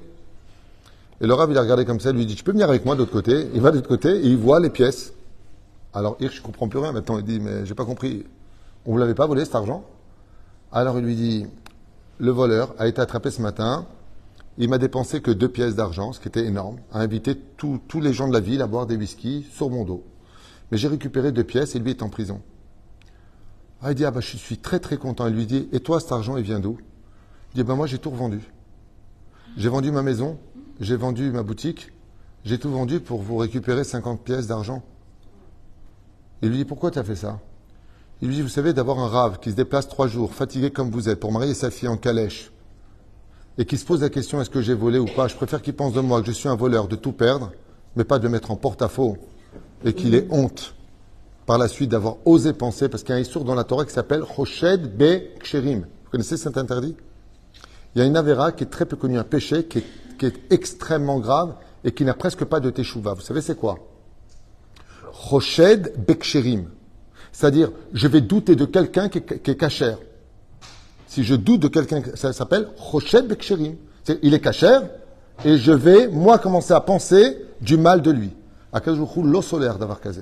Et le rave, il a regardé comme ça, il lui dit, tu peux venir avec moi de l'autre côté Il va de l'autre côté et il voit les pièces. Alors Hirsch ne comprend plus rien maintenant. Il dit, mais j'ai pas compris. On vous l'avait pas volé cet argent? Alors il lui dit, le voleur a été attrapé ce matin. Il m'a dépensé que deux pièces d'argent, ce qui était énorme, a invité tous les gens de la ville à boire des whisky sur mon dos. Mais j'ai récupéré deux pièces et lui est en prison. Ah, il dit, ah bah, je suis très très content. Il lui dit, et toi, cet argent, il vient d'où? Il dit, ben moi, j'ai tout revendu. J'ai vendu ma maison, j'ai vendu ma boutique, j'ai tout vendu pour vous récupérer 50 pièces d'argent. Il lui dit, pourquoi tu as fait ça? Il lui dit, vous savez, d'avoir un rave qui se déplace trois jours, fatigué comme vous êtes, pour marier sa fille en calèche, et qui se pose la question, est-ce que j'ai volé ou pas? Je préfère qu'il pense de moi que je suis un voleur, de tout perdre, mais pas de mettre en porte-à-faux, et qu'il ait honte par la suite d'avoir osé penser, parce qu'il y a un histoire dans la Torah qui s'appelle Choshed Be Ksherim. Vous connaissez cet interdit? Il y a une avéra qui est très peu connue, un péché qui est extrêmement grave et qui n'a presque pas de teshuva. Vous savez c'est quoi? Roched Beksherim. C'est-à-dire, je vais douter de quelqu'un qui, est cachère. Si je doute de quelqu'un, ça s'appelle Roched Beksherim. il est cachère et je vais, moi, commencer à penser du mal de lui. À jour l'eau solaire d'avoir casé.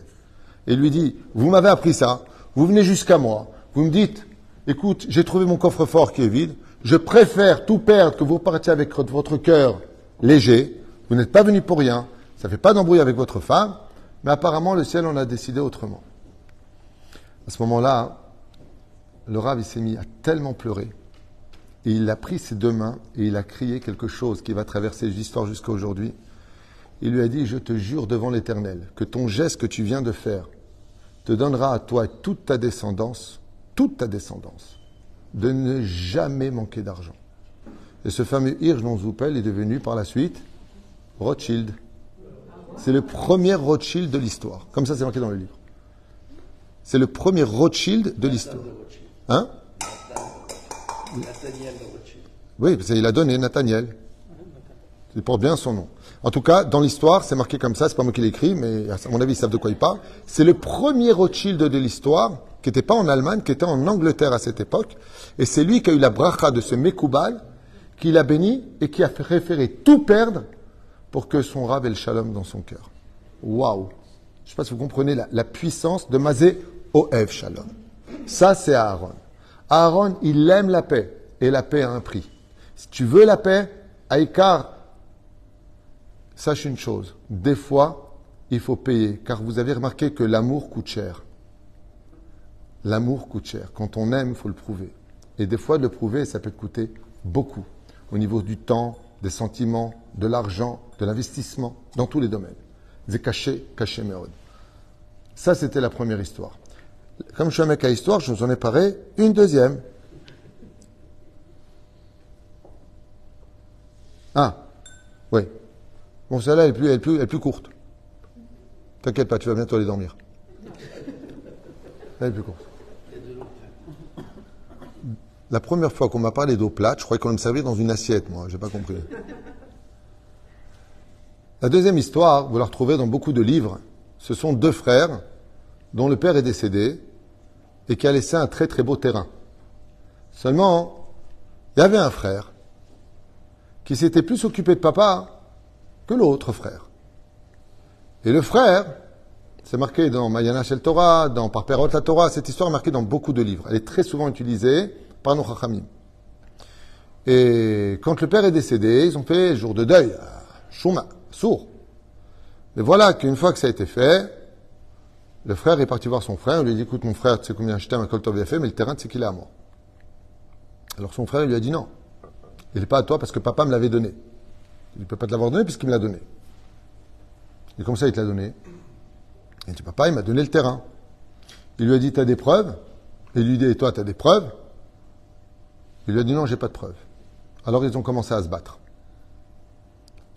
Et lui dit, vous m'avez appris ça, vous venez jusqu'à moi, vous me dites, écoute, j'ai trouvé mon coffre-fort qui est vide, je préfère tout perdre que vous partiez avec votre cœur léger, vous n'êtes pas venu pour rien, ça ne fait pas d'embrouille avec votre femme, mais apparemment le ciel en a décidé autrement. À ce moment-là, le Rav s'est mis à tellement pleurer, et il a pris ses deux mains et il a crié quelque chose qui va traverser l'histoire jusqu'à aujourd'hui. Il lui a dit, je te jure devant l'Éternel, que ton geste que tu viens de faire te donnera à toi et toute ta descendance, toute ta descendance, de ne jamais manquer d'argent. Et ce fameux Hirsch Zoupel est devenu par la suite Rothschild. C'est le premier Rothschild de l'histoire. Comme ça, c'est marqué dans le livre. C'est le premier Rothschild de l'histoire. Hein Nathaniel Rothschild. Oui, parce qu'il a donné Nathaniel. C'est pour bien son nom. En tout cas, dans l'histoire, c'est marqué comme ça, c'est pas moi qui l'ai écrit, mais à mon avis, ils savent de quoi il parle. C'est le premier Rothschild de l'histoire, qui n'était pas en Allemagne, qui était en Angleterre à cette époque. Et c'est lui qui a eu la bracha de ce Mekoubal, qui l'a béni et qui a préféré tout perdre pour que son rave ait le shalom dans son cœur. Waouh Je ne sais pas si vous comprenez la, puissance de Mazé Oev Shalom. Ça, c'est Aaron. Aaron, il aime la paix et la paix a un prix. Si tu veux la paix, Aïkar, sache une chose. Des fois, il faut payer, car vous avez remarqué que l'amour coûte cher. L'amour coûte cher. Quand on aime, il faut le prouver. Et des fois, le prouver, ça peut coûter beaucoup au niveau du temps, des sentiments, de l'argent, de l'investissement, dans tous les domaines. C'est caché, caché méode. Ça, c'était la première histoire. Comme je suis un mec à histoire, je vous en ai parlé une deuxième. Ah, oui. Bon, celle-là, elle, est plus, elle est plus courte. T'inquiète pas, tu vas bientôt aller dormir. Elle est plus courte. La première fois qu'on m'a parlé d'eau plate, je croyais qu'on me servait dans une assiette, moi, j'ai pas compris. La deuxième histoire, vous la retrouvez dans beaucoup de livres, ce sont deux frères dont le père est décédé et qui a laissé un très très beau terrain. Seulement, il y avait un frère qui s'était plus occupé de papa que l'autre frère. Et le frère, c'est marqué dans Mayana Shel Torah, dans Par Perot la Torah, cette histoire est marquée dans beaucoup de livres. Elle est très souvent utilisée par nos chachamim. Et quand le père est décédé, ils ont fait jour de deuil, chouma, sourd. Mais voilà qu'une fois que ça a été fait, le frère est parti voir son frère, il lui a dit, écoute mon frère, tu sais combien je t'aime, t'avais fait, mais le terrain, tu sais qu'il est à moi. Alors son frère lui a dit non, il n'est pas à toi parce que papa me l'avait donné. Il ne peut pas te l'avoir donné puisqu'il me l'a donné. Et comme ça, il te l'a donné. Il dit, papa, il m'a donné le terrain. Il lui a dit, tu as des preuves? Et il lui dit, et toi, tu as des preuves? Il lui a dit, non, j'ai pas de preuves. Alors ils ont commencé à se battre.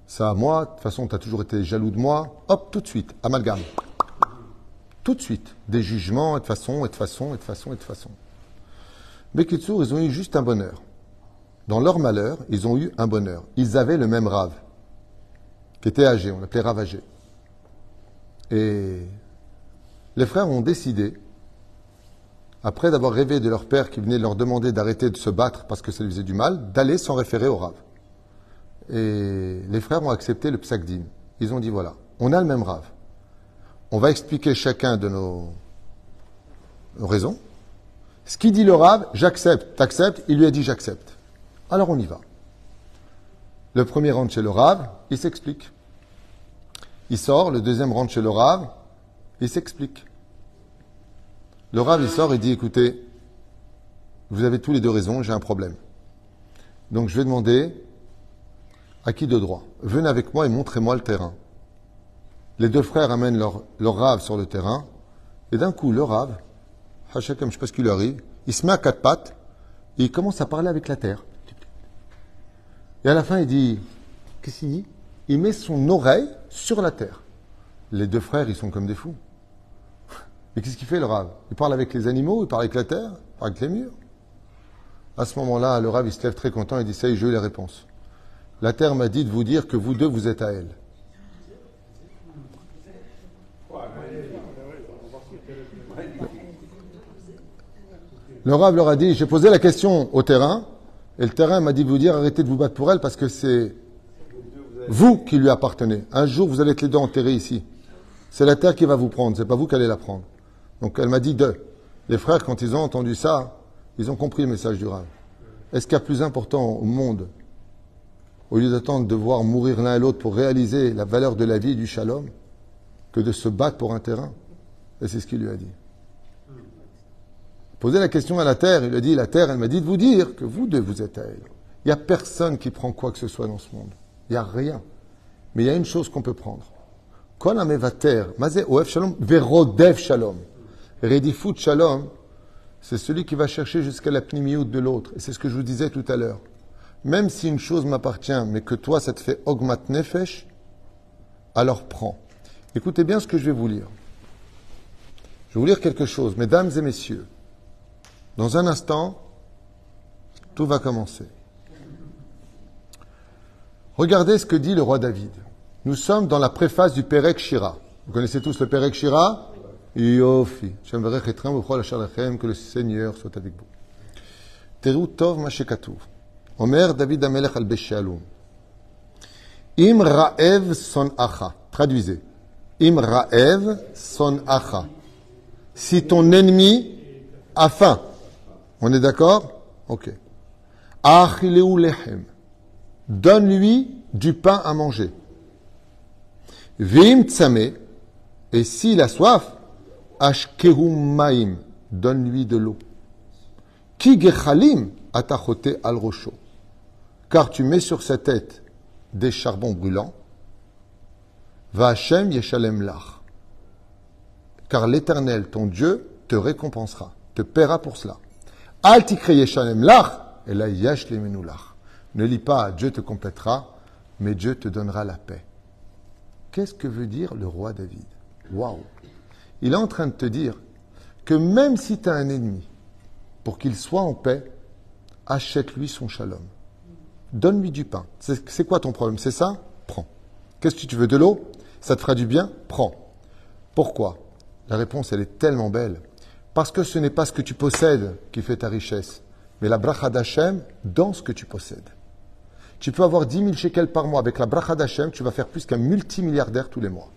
Ça, moi, de toute façon, tu as toujours été jaloux de moi. Hop, tout de suite, amalgame. Tout de suite. Des jugements, et de façon, et de façon, et de façon, et de façon. Mais Kitsour, ils ont eu juste un bonheur. Dans leur malheur, ils ont eu un bonheur. Ils avaient le même rave, qui était âgé, on l'appelait rave âgé. Et les frères ont décidé, après d'avoir rêvé de leur père qui venait leur demander d'arrêter de se battre parce que ça lui faisait du mal, d'aller s'en référer au Rav. Et les frères ont accepté le psakdin. Ils ont dit voilà, on a le même Rav. On va expliquer chacun de nos, raisons. Ce qui dit le Rav, j'accepte, t'acceptes, il lui a dit j'accepte. Alors on y va. Le premier rentre chez le Rav, il s'explique. Il sort, le deuxième rentre chez le Rav, il s'explique. Le Rav, il sort et dit, écoutez, vous avez tous les deux raison, j'ai un problème. Donc je vais demander à qui de droit Venez avec moi et montrez-moi le terrain. Les deux frères amènent leur, rave sur le terrain, et d'un coup, le rave, comme je ne sais pas ce qui lui arrive, il se met à quatre pattes, et il commence à parler avec la terre. Et à la fin, il dit, qu'est-ce qu'il dit? Il met son oreille sur la terre. Les deux frères, ils sont comme des fous. Mais qu'est-ce qu'il fait le rave? Il parle avec les animaux, il parle avec la terre, il parle avec les murs. À ce moment-là, le rave, il se lève très content et dit, ça y est, j'ai eu les réponses. La terre m'a dit de vous dire que vous deux, vous êtes à elle. Le rave leur a dit, j'ai posé la question au terrain, et le terrain m'a dit de vous dire, arrêtez de vous battre pour elle parce que c'est vous qui lui appartenez. Un jour, vous allez être les deux enterrés ici. C'est la terre qui va vous prendre, c'est pas vous qui allez la prendre. Donc elle m'a dit deux. Les frères, quand ils ont entendu ça, ils ont compris le message du Rav. Est-ce qu'il y a plus important au monde, au lieu d'attendre de voir mourir l'un et l'autre pour réaliser la valeur de la vie du shalom, que de se battre pour un terrain? Et c'est ce qu'il lui a dit. Posez la question à la terre, il a dit, la terre, elle m'a dit de vous dire que vous deux, vous êtes à elle. Il n'y a personne qui prend quoi que ce soit dans ce monde. Il n'y a rien. Mais il y a une chose qu'on peut prendre. Kol amevater, oef shalom, verodev shalom. Redifut shalom, c'est celui qui va chercher jusqu'à la pnimiout de l'autre. Et c'est ce que je vous disais tout à l'heure. Même si une chose m'appartient, mais que toi, ça te fait augmat nefesh, alors prends. Écoutez bien ce que je vais vous lire. Je vais vous lire quelque chose. Mesdames et messieurs, dans un instant, tout va commencer. Regardez ce que dit le roi David. Nous sommes dans la préface du Perek Shira. Vous connaissez tous le Perek Shira? Yofi. Que le Seigneur soit avec vous. Teru Tov Mashekatouv. Omer David Amelech al Beshalom. Im Raev son acha. Traduisez. Im Raev son acha. Si ton ennemi a faim. On est d'accord? Ok. Achileu lechem donne-lui du pain à manger. Vim tsame, et s'il a soif, ashkehum maim, donne-lui de l'eau. Ki gechalim atachote al rocho, car tu mets sur sa tête des charbons brûlants. Va Hashem yeshalem lach, car l'Éternel, ton Dieu, te récompensera, te paiera pour cela. Ne lis pas Dieu te complétera, mais Dieu te donnera la paix. Qu'est-ce que veut dire le roi David? Waouh Il est en train de te dire que même si tu as un ennemi, pour qu'il soit en paix, achète-lui son shalom. Donne-lui du pain. C'est quoi ton problème? C'est ça? Prends. Qu'est-ce que tu veux? De l'eau? Ça te fera du bien? Prends. Pourquoi? La réponse, elle est tellement belle. Parce que ce n'est pas ce que tu possèdes qui fait ta richesse, mais la bracha d'Hachem dans ce que tu possèdes. Tu peux avoir 10 000 shekels par mois. Avec la bracha d'Hachem, tu vas faire plus qu'un multimilliardaire tous les mois.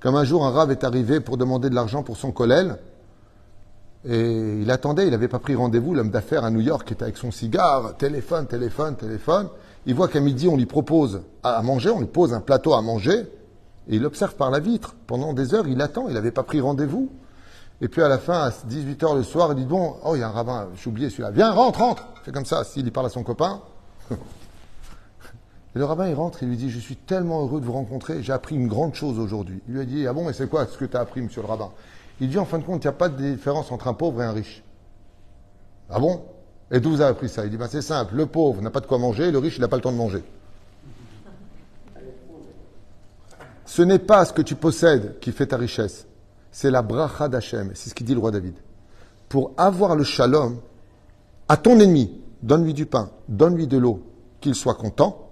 Comme un jour, un rave est arrivé pour demander de l'argent pour son collèle. Et il attendait, il n'avait pas pris rendez-vous, l'homme d'affaires à New York était avec son cigare, téléphone, téléphone, téléphone. Il voit qu'à midi, on lui propose à manger, on lui pose un plateau à manger, et il observe par la vitre. Pendant des heures, il attend, il n'avait pas pris rendez-vous. Et puis à la fin, à 18h le soir, il dit Bon, oh, il y a un rabbin, j'ai oublié celui-là. Viens, rentre, rentre C'est comme ça, s'il parle à son copain. Et le rabbin, il rentre, il lui dit Je suis tellement heureux de vous rencontrer, j'ai appris une grande chose aujourd'hui. Il lui a dit Ah bon, mais c'est quoi ce que tu as appris, monsieur le rabbin? Il dit En fin de compte, il n'y a pas de différence entre un pauvre et un riche. Ah bon? Et d'où vous avez appris ça? Il dit ben, C'est simple, le pauvre n'a pas de quoi manger, le riche, il n'a pas le temps de manger. Ce n'est pas ce que tu possèdes qui fait ta richesse c'est la bracha d'Hachem. C'est ce qu'il dit le roi David. Pour avoir le shalom, à ton ennemi, donne-lui du pain, donne-lui de l'eau, qu'il soit content,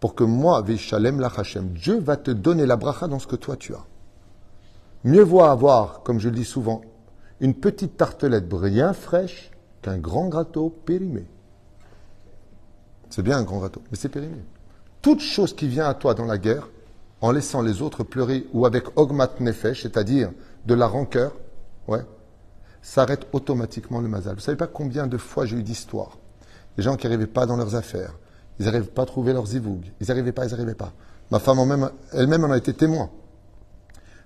pour que moi, Veshalem la Hachem, Dieu va te donner la bracha dans ce que toi tu as. Mieux vaut avoir, comme je le dis souvent, une petite tartelette bien fraîche qu'un grand gâteau périmé. C'est bien un grand gâteau, mais c'est périmé. Toute chose qui vient à toi dans la guerre, en laissant les autres pleurer ou avec ogmat nefesh, c'est-à-dire de la rancœur, ouais, s'arrête automatiquement le mazal. Vous savez pas combien de fois j'ai eu d'histoires. Des gens qui n'arrivaient pas dans leurs affaires. Ils n'arrivaient pas à trouver leurs zivougs. Ils n'arrivaient pas, ils n'arrivaient pas. Ma femme elle-même en a été témoin.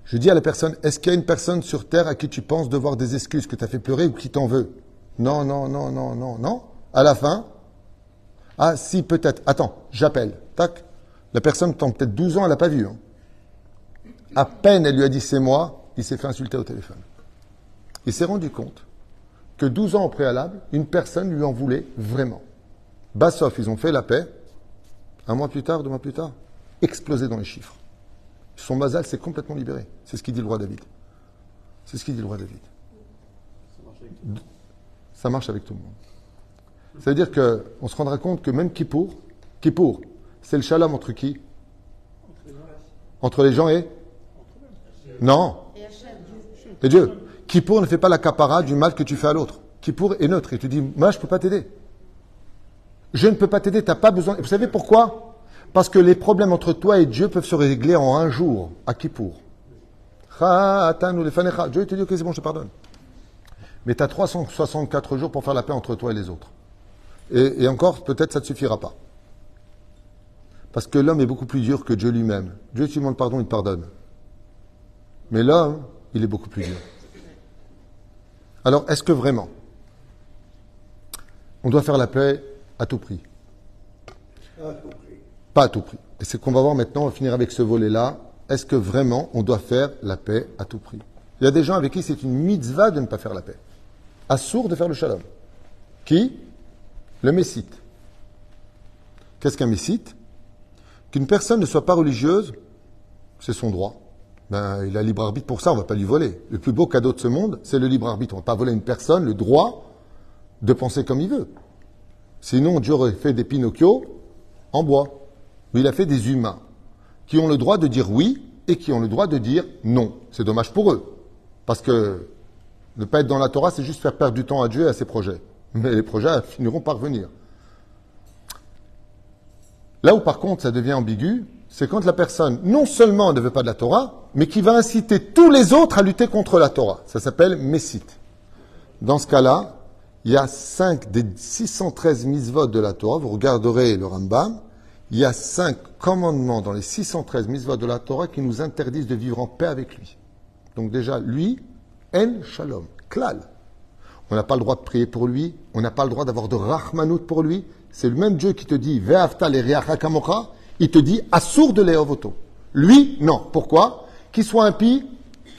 Je dis à la personne, est-ce qu'il y a une personne sur terre à qui tu penses devoir des excuses, que tu as fait pleurer ou qui t'en veut? Non, non, non, non, non, non. À la fin, ah si, peut-être. Attends, j'appelle. Tac. La personne, tant peut-être 12 ans, elle n'a pas vu. Hein. À peine elle lui a dit c'est moi, il s'est fait insulter au téléphone. Il s'est rendu compte que 12 ans au préalable, une personne lui en voulait vraiment. Bassoff, ils ont fait la paix. Un mois plus tard, deux mois plus tard, explosé dans les chiffres. Son mazal s'est complètement libéré. C'est ce qu'il dit le roi David. C'est ce qu'il dit le roi David. Ça marche avec tout le monde. Ça veut dire qu'on se rendra compte que même Kippour, Kippour, c'est le shalom entre qui? Entre les gens et? Non, et Dieu. Kippour ne fait pas la capara du mal que tu fais à l'autre. Kippour est neutre. Et tu dis, moi, je ne peux pas t'aider. Je ne peux pas t'aider, tu n'as pas besoin. Vous savez pourquoi? Parce que les problèmes entre toi et Dieu peuvent se régler en un jour, à Kippour. Dieu te dit, ok, c'est bon, je te pardonne. Mais tu as 364 jours pour faire la paix entre toi et les autres. Et, et encore, peut-être ça ne te suffira pas. Parce que l'homme est beaucoup plus dur que Dieu lui-même. Dieu, tu demandes pardon, il te pardonne. Mais l'homme, il est beaucoup plus dur. Alors, est-ce que vraiment on doit faire la paix à tout prix? Pas à tout prix. Et c'est qu'on va voir maintenant, on va finir avec ce volet-là. Est-ce que vraiment on doit faire la paix à tout prix? Il y a des gens avec qui c'est une mitzvah de ne pas faire la paix. Assour de faire le shalom. Qui? Le messite. Qu'est-ce qu'un messite Qu'une personne ne soit pas religieuse, c'est son droit. Ben, il a libre arbitre pour ça, on ne va pas lui voler. Le plus beau cadeau de ce monde, c'est le libre arbitre. On ne va pas voler à une personne le droit de penser comme il veut. Sinon, Dieu aurait fait des Pinocchio en bois. Mais il a fait des humains qui ont le droit de dire oui et qui ont le droit de dire non. C'est dommage pour eux. Parce que ne pas être dans la Torah, c'est juste faire perdre du temps à Dieu et à ses projets. Mais les projets finiront par venir. Là où par contre ça devient ambigu, c'est quand la personne non seulement ne veut pas de la Torah, mais qui va inciter tous les autres à lutter contre la Torah. Ça s'appelle Messite. Dans ce cas-là, il y a 5 des 613 misvotes de la Torah, vous regarderez le Rambam, il y a 5 commandements dans les 613 misvotes de la Torah qui nous interdisent de vivre en paix avec lui. Donc déjà, lui, en shalom, klal. On n'a pas le droit de prier pour lui, on n'a pas le droit d'avoir de rahmanout pour lui. C'est le même Dieu qui te dit, ve'afta le il te dit assour de Léovoto. Lui, non. Pourquoi? Qu'il soit impie,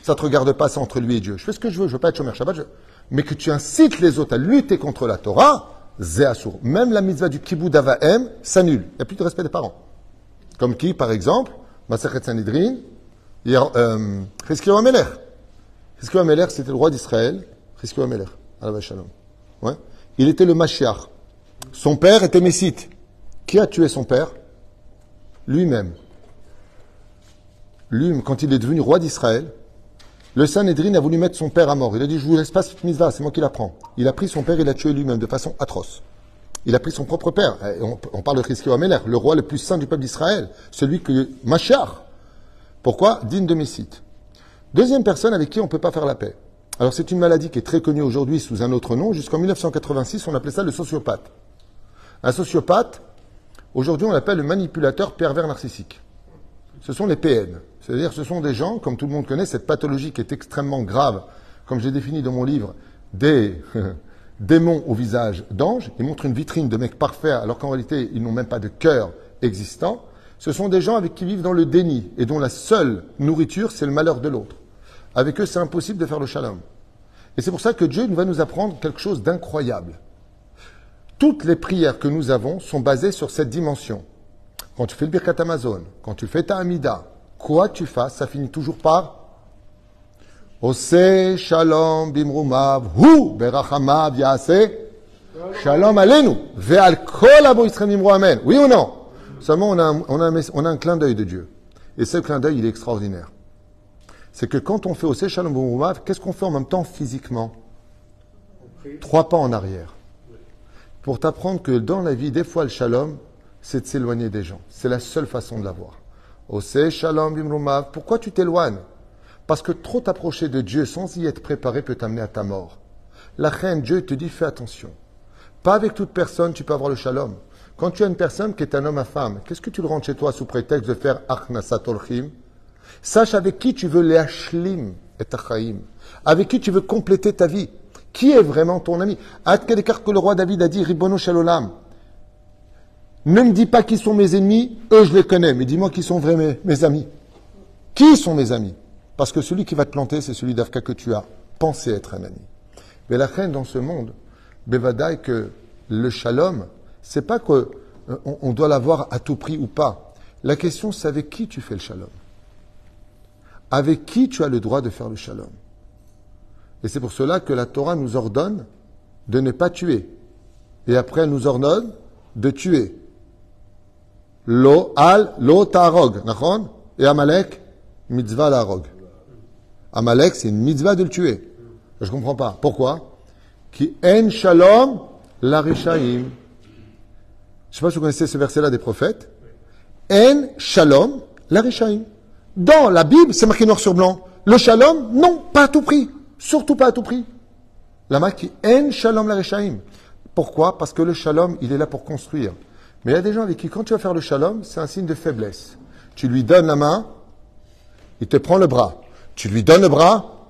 ça ne te regarde pas, c'est entre lui et Dieu. Je fais ce que je veux, je veux pas être chômeur Shabbat. Mais que tu incites les autres à lutter contre la Torah, c'est assour. Même la mitzvah du kibbou d'Avahem s'annule. Il n'y a plus de respect des parents. Comme qui, par exemple, Masachet Sanhedrin, Chizkiyahu Ameler. Chizkiyahu Ameler, c'était le roi d'Israël. Chizkiyahu Ameler, à Shalom. Ouais. Il était le Mashiach. Son père était Messite. Qui a tué son père? Lui-même. lui, quand il est devenu roi d'Israël, le Sanhedrin a voulu mettre son père à mort. Il a dit, je vous laisse pas cette mise c'est moi qui la prends. Il a pris son père, il l'a tué lui-même de façon atroce. Il a pris son propre père. On, parle de Chizkiyahu Améler, le roi le plus saint du peuple d'Israël, celui que Machar. Pourquoi? Digne de Messite. Deuxième personne avec qui on ne peut pas faire la paix. Alors c'est une maladie qui est très connue aujourd'hui sous un autre nom. Jusqu'en 1986, on appelait ça le sociopathe. Un sociopathe, aujourd'hui on l'appelle le manipulateur pervers narcissique. Ce sont les PN. C'est-à-dire ce sont des gens, comme tout le monde connaît, cette pathologie qui est extrêmement grave, comme j'ai défini dans mon livre, des démons au visage d'ange. Ils montrent une vitrine de mecs parfaits alors qu'en réalité ils n'ont même pas de cœur existant. Ce sont des gens avec qui vivent dans le déni et dont la seule nourriture c'est le malheur de l'autre. Avec eux, c'est impossible de faire le shalom. Et c'est pour ça que Dieu va nous apprendre quelque chose d'incroyable. Toutes les prières que nous avons sont basées sur cette dimension. Quand tu fais le Birkat Amazon, quand tu fais ta Amida, quoi tu fasses, ça finit toujours par Ose Shalom Bimrumav, Hu Berachamav Yase, Shalom Alenu, Ve'al Kol Abo Amen. Oui ou non? Seulement, on a, un, on, a on a un clin d'œil de Dieu. Et ce clin d'œil, il est extraordinaire c'est que quand on fait au Shalom qu'est-ce qu'on fait en même temps physiquement? Trois pas en arrière. Pour t'apprendre que dans la vie, des fois, le Shalom, c'est de s'éloigner des gens. C'est la seule façon de l'avoir. Au Shalom Bimrumav, pourquoi tu t'éloignes? Parce que trop t'approcher de Dieu sans y être préparé peut t'amener à ta mort. La reine, Dieu te dit fais attention. Pas avec toute personne tu peux avoir le shalom. Quand tu as une personne qui est un homme à femme, qu'est-ce que tu le rentres chez toi sous prétexte de faire Achnasat Sache avec qui tu veux les et tachaim. Avec qui tu veux compléter ta vie. Qui est vraiment ton ami? À quel écart que le roi David a dit Ribono Shalolam. Ne me dis pas qui sont mes ennemis, eux je les connais, mais dis-moi qui sont vraiment mes, amis. Qui sont mes amis? Parce que celui qui va te planter, c'est celui d'Afka que tu as pensé être un ami. Mais la reine dans ce monde, Bevadaï, que le shalom, c'est pas qu'on euh, on doit l'avoir à tout prix ou pas. La question, c'est avec qui tu fais le shalom? Avec qui tu as le droit de faire le shalom? Et c'est pour cela que la Torah nous ordonne de ne pas tuer. Et après, elle nous ordonne de tuer. Lo al lo tarog. Et Amalek, mitzvah l'arog. Amalek, c'est une mitzvah de le tuer. Je ne comprends pas. Pourquoi? Qui en shalom la rishaim. Je ne sais pas si vous connaissez ce verset-là des prophètes. En shalom la rishaim. Dans la Bible, c'est marqué noir sur blanc. Le shalom, non, pas à tout prix. Surtout pas à tout prix. La marque qui en shalom la. Pourquoi? Parce que le shalom, il est là pour construire. Mais il y a des gens avec qui, quand tu vas faire le shalom, c'est un signe de faiblesse. Tu lui donnes la main, il te prend le bras. Tu lui donnes le bras,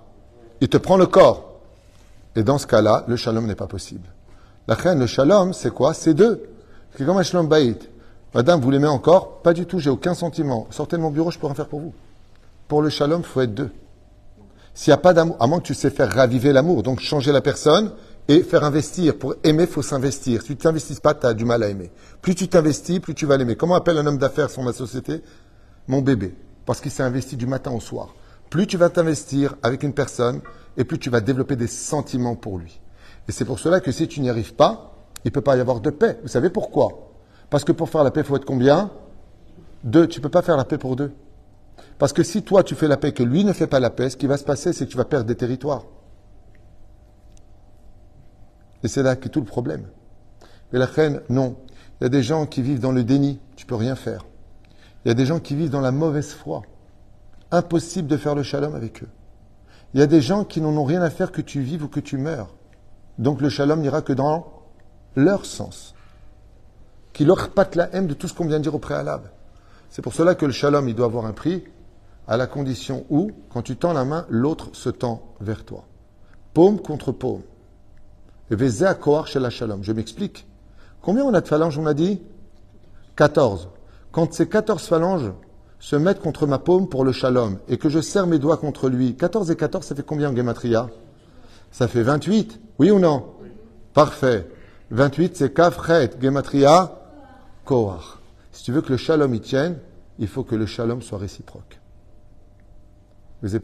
il te prend le corps. Et dans ce cas-là, le shalom n'est pas possible. La reine, le shalom, c'est quoi? C'est deux. C'est comme un shalom baït. Madame, vous l'aimez encore? Pas du tout, j'ai aucun sentiment. Sortez de mon bureau, je peux rien faire pour vous. Pour le shalom, il faut être deux. S'il n'y a pas d'amour, à moins que tu sais faire raviver l'amour, donc changer la personne et faire investir. Pour aimer, il faut s'investir. Si tu t'investis pas, tu as du mal à aimer. Plus tu t'investis, plus tu vas l'aimer. Comment appelle un homme d'affaires ma société? Mon bébé. Parce qu'il s'est investi du matin au soir. Plus tu vas t'investir avec une personne, et plus tu vas développer des sentiments pour lui. Et c'est pour cela que si tu n'y arrives pas, il ne peut pas y avoir de paix. Vous savez pourquoi? Parce que pour faire la paix, il faut être combien? Deux. Tu ne peux pas faire la paix pour deux. Parce que si toi, tu fais la paix et que lui ne fait pas la paix, ce qui va se passer, c'est que tu vas perdre des territoires. Et c'est là qu'est tout le problème. Mais la reine, non. Il y a des gens qui vivent dans le déni, tu peux rien faire. Il y a des gens qui vivent dans la mauvaise foi. Impossible de faire le shalom avec eux. Il y a des gens qui n'en ont rien à faire que tu vives ou que tu meurs. Donc le shalom n'ira que dans leur sens qui leur pâte la haine de tout ce qu'on vient de dire au préalable. C'est pour cela que le shalom, il doit avoir un prix, à la condition où, quand tu tends la main, l'autre se tend vers toi. Paume contre paume. Shalom. Je m'explique. Combien on a de phalanges, on a dit? 14. Quand ces 14 phalanges se mettent contre ma paume pour le shalom et que je serre mes doigts contre lui, 14 et 14, ça fait combien en gematria? Ça fait 28. Oui ou non? Parfait. 28, c'est Kafret, gematria, si tu veux que le shalom y tienne, il faut que le shalom soit réciproque. Les Et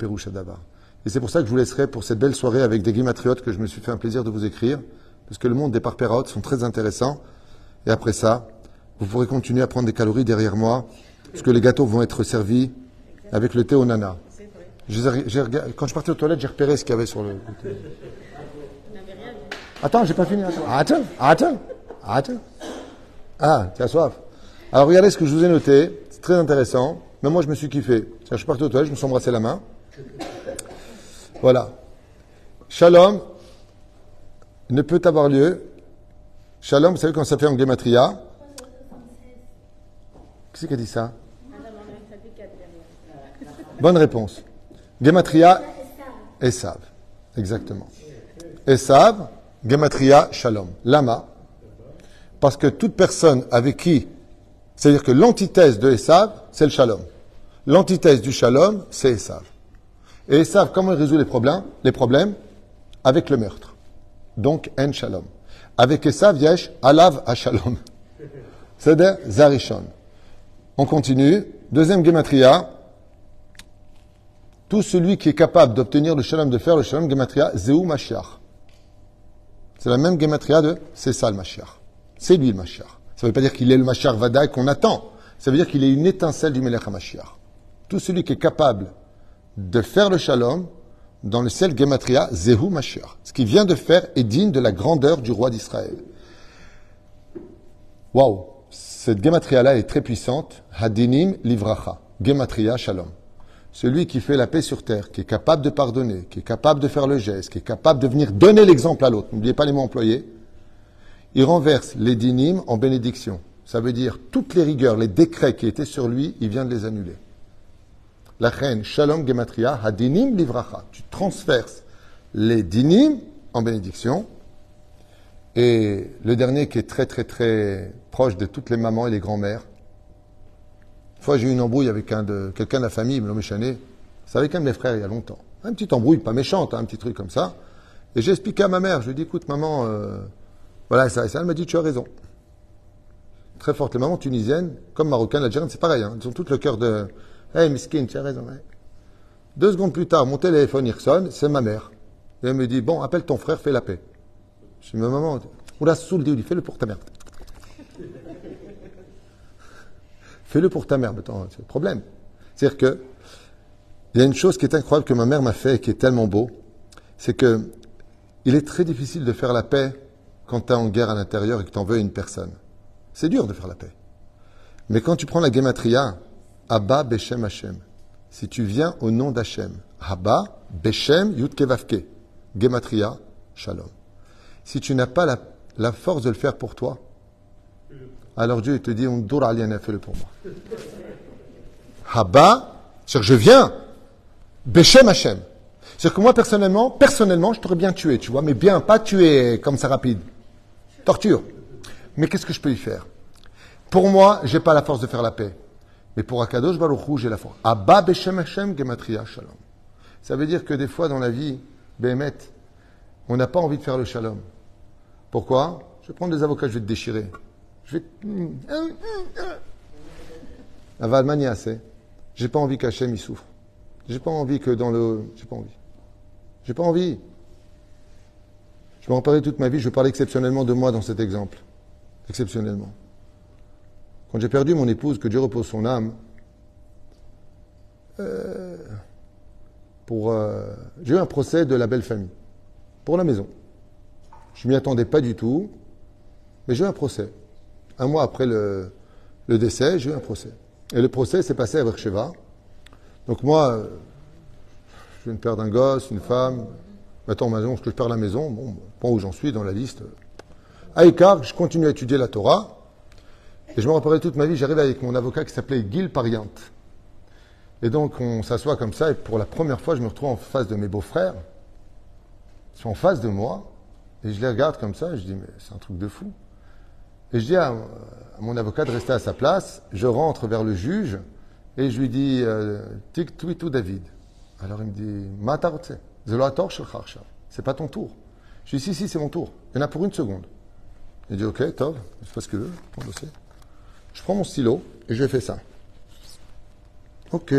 c'est pour ça que je vous laisserai pour cette belle soirée avec des guimatriotes que je me suis fait un plaisir de vous écrire, parce que le monde des parpérautes sont très intéressants. Et après ça, vous pourrez continuer à prendre des calories derrière moi, parce que les gâteaux vont être servis avec le thé au nana. Quand je partais aux toilettes, j'ai repéré ce qu'il y avait sur le. thé. Attends, j'ai pas fini. Attends, attends, attends. Ah, tu as soif. Alors regardez ce que je vous ai noté. C'est très intéressant. Même moi, je me suis kiffé. Je suis parti aux toilettes, je me suis embrassé la main. Voilà. Shalom ne peut avoir lieu. Shalom, vous savez comment ça fait en Gematria Qui c'est qui a dit ça? Bonne réponse. Gematria, Esav. Exactement. Esav, Gematria, Shalom. Lama. Parce que toute personne avec qui, c'est-à-dire que l'antithèse de Esav, c'est le Shalom. L'antithèse du Shalom, c'est Esav. Et Esav, comment il résout les problèmes Les problèmes? Avec le meurtre. Donc, En Shalom. Avec Esav, Yesh, Alav à Shalom. C'est-à-dire Zarishon. On continue. Deuxième Gematria. Tout celui qui est capable d'obtenir le Shalom, de faire le Shalom, Gematria, Zéou Mashiach. C'est la même Gematria de c'est ça le Mashiach. C'est lui le Mashiach. Ça ne veut pas dire qu'il est le Mashiach Vadaï qu'on attend. Ça veut dire qu'il est une étincelle du Melech HaMashiach. Tout celui qui est capable de faire le Shalom, dans le ciel Gematria, Zehu Mashiach. Ce qu'il vient de faire est digne de la grandeur du roi d'Israël. Waouh! Cette Gematria-là est très puissante. Hadinim Livracha. Gematria Shalom. Celui qui fait la paix sur terre, qui est capable de pardonner, qui est capable de faire le geste, qui est capable de venir donner l'exemple à l'autre. N'oubliez pas les mots employés. Il renverse les dinim en bénédiction. Ça veut dire toutes les rigueurs, les décrets qui étaient sur lui, il vient de les annuler. La reine Shalom Gematria, Hadinim Livracha. Tu transverses les dinim en bénédiction. Et le dernier qui est très très très proche de toutes les mamans et les grands-mères. Une fois, j'ai eu une embrouille avec quelqu'un de la famille, il me méchané. C'est avec un de mes frères il y a longtemps. Un petit embrouille, pas méchante, hein, un petit truc comme ça. Et j'ai expliqué à ma mère, je lui ai dit, écoute maman, euh, voilà ça ça. Elle m'a dit, tu as raison. Très forte. Les mamans tunisiennes, comme marocaines, algériennes, c'est pareil. Hein, elles ont toutes le cœur de, hey miskin, tu as raison. Deux secondes plus tard, mon téléphone il ressonne, c'est ma mère. Et elle me dit, bon, appelle ton frère, fais la paix. Je dis, mais maman, on l'a saoulé, il fais-le pour ta mère. Fais-le pour ta mère. Mais Attends, c'est le problème. C'est-à-dire que, il y a une chose qui est incroyable que ma mère m'a fait et qui est tellement beau, c'est que il est très difficile de faire la paix quand tu es en guerre à l'intérieur et que tu en veux une personne. C'est dur de faire la paix. Mais quand tu prends la gematria, Abba Beshem Hashem, si tu viens au nom d'Hachem, Abba Beshem Yudkevavke, gematria Shalom. Si tu n'as pas la, force de le faire pour toi, alors Dieu te dit, Undur aliana, fais-le pour moi. Haba, c'est-à-dire je viens, Beshem Hashem. C'est-à-dire que moi, personnellement, personnellement, je t'aurais bien tué, tu vois, mais bien, pas tué comme ça rapide. Torture. Mais qu'est-ce que je peux y faire? Pour moi, j'ai pas la force de faire la paix. Mais pour Akadosh Baruch Hu, j'ai la force. Abba Beshem Hashem Gematria Shalom. Ça veut dire que des fois dans la vie, Béhémet, on n'a pas envie de faire le shalom. Pourquoi? Je vais prendre des avocats, je vais te déchirer. Je vais. La Valmania, c'est. J'ai pas envie qu'Hachem y souffre. J'ai pas envie que dans le. J'ai pas envie. J'ai pas envie. Vais en parler toute ma vie, je vais parler exceptionnellement de moi dans cet exemple. Exceptionnellement. Quand j'ai perdu mon épouse, que Dieu repose son âme, euh, pour, euh, j'ai eu un procès de la belle famille, pour la maison. Je m'y attendais pas du tout, mais j'ai eu un procès. Un mois après le, décès, j'ai eu un procès. Et le procès s'est passé à Beersheba. Donc moi, euh, je viens de perdre un gosse, une femme. Maintenant, maintenant, que je perds la maison, bon, point où j'en suis dans la liste. À Icar, je continue à étudier la Torah. Et je me rappellerai toute ma vie, j'arrive avec mon avocat qui s'appelait Gil Pariant. Et donc, on s'assoit comme ça, et pour la première fois, je me retrouve en face de mes beaux-frères. Ils sont en face de moi, et je les regarde comme ça, et je dis, mais c'est un truc de fou. Et je dis à, mon avocat de rester à sa place, je rentre vers le juge, et je lui dis, euh, Tik Twitou David. Alors il me dit, Matarotse, c'est pas ton tour. Je dis, si, si, c'est mon tour. Il y en a pour une seconde. Il dit, ok, Tov, je fais ce que tu veux, le dossier. Je prends mon stylo, et je fais ça. Ok.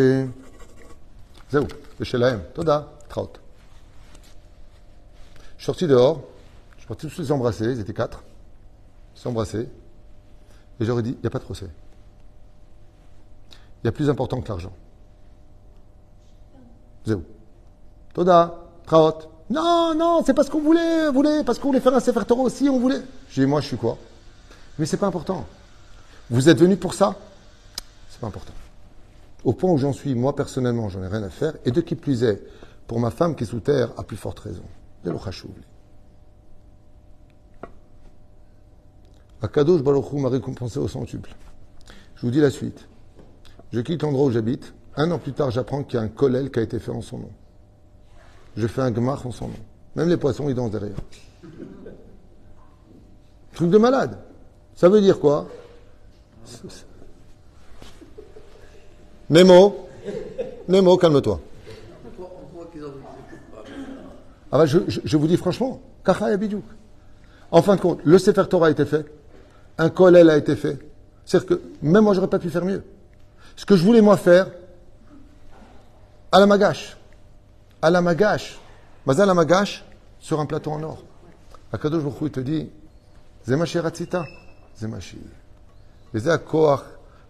Zéou, le Shelaem, Toda, Traut. Je suis sorti dehors, je suis parti tous les embrasser, ils étaient quatre. Ils s'est embrassés. Et j'aurais dit, il n'y a pas de procès. Il y a plus important que l'argent. Zéou. Toda, Traot. Non, non, c'est parce qu'on voulait, voulait, parce qu'on voulait faire un Sefer Torah aussi, on voulait. J'ai dit, moi, je suis quoi? Mais c'est pas important. Vous êtes venu pour ça? C'est pas important. Au point où j'en suis, moi, personnellement, j'en ai rien à faire. Et de qui plus est, pour ma femme qui est sous terre, à plus forte raison. Akadosh Baruch m'a récompensé au centuple. Je vous dis la suite. Je quitte l'endroit où j'habite. Un an plus tard, j'apprends qu'il y a un kollel qui a été fait en son nom. Je fais un gmach en son nom. Même les poissons, ils dansent derrière. Truc de malade. Ça veut dire quoi? Nemo, Nemo, calme-toi. Ah bah, je, vous dis franchement, En fin de compte, le Sefer Torah a été fait, un kollel a été fait. C'est-à-dire que même moi, j'aurais pas pu faire mieux. Ce que je voulais moi faire, à la magache, à la magache, mais à la magache, sur un plateau en or. Akadosh Baruch il te dit, Zemashi Ratzita, Zemashi.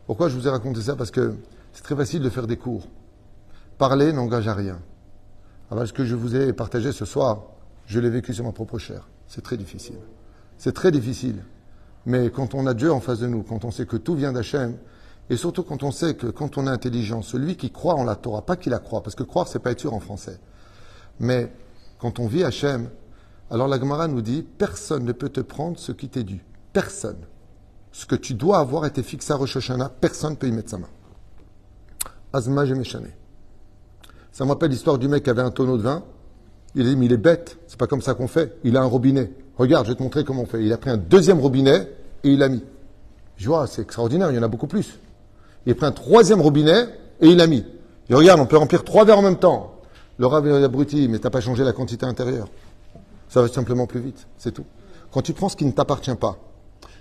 Pourquoi je vous ai raconté ça? Parce que c'est très facile de faire des cours. Parler n'engage à rien. Alors, ce que je vous ai partagé ce soir, je l'ai vécu sur ma propre chair. C'est très difficile. C'est très difficile. Mais quand on a Dieu en face de nous, quand on sait que tout vient d'Hachem, et surtout quand on sait que quand on est intelligent, celui qui croit en la Torah, pas qu'il la croit, parce que croire, c'est pas être sûr en français. Mais quand on vit Hachem, alors la Gemara nous dit personne ne peut te prendre ce qui t'est dû. Personne. Ce que tu dois avoir été fixé à Rosh personne ne peut y mettre sa main. Azma Méchané. Ça me rappelle l'histoire du mec qui avait un tonneau de vin. Il a dit, mais il est bête, c'est pas comme ça qu'on fait. Il a un robinet. Regarde, je vais te montrer comment on fait. Il a pris un deuxième robinet et il l'a mis. Je vois, c'est extraordinaire, il y en a beaucoup plus. Il a pris un troisième robinet et il l'a mis. Et regarde, on peut remplir trois verres en même temps. Le rave est abruti, mais t'as pas changé la quantité intérieure. Ça va simplement plus vite, c'est tout. Quand tu prends ce qui ne t'appartient pas,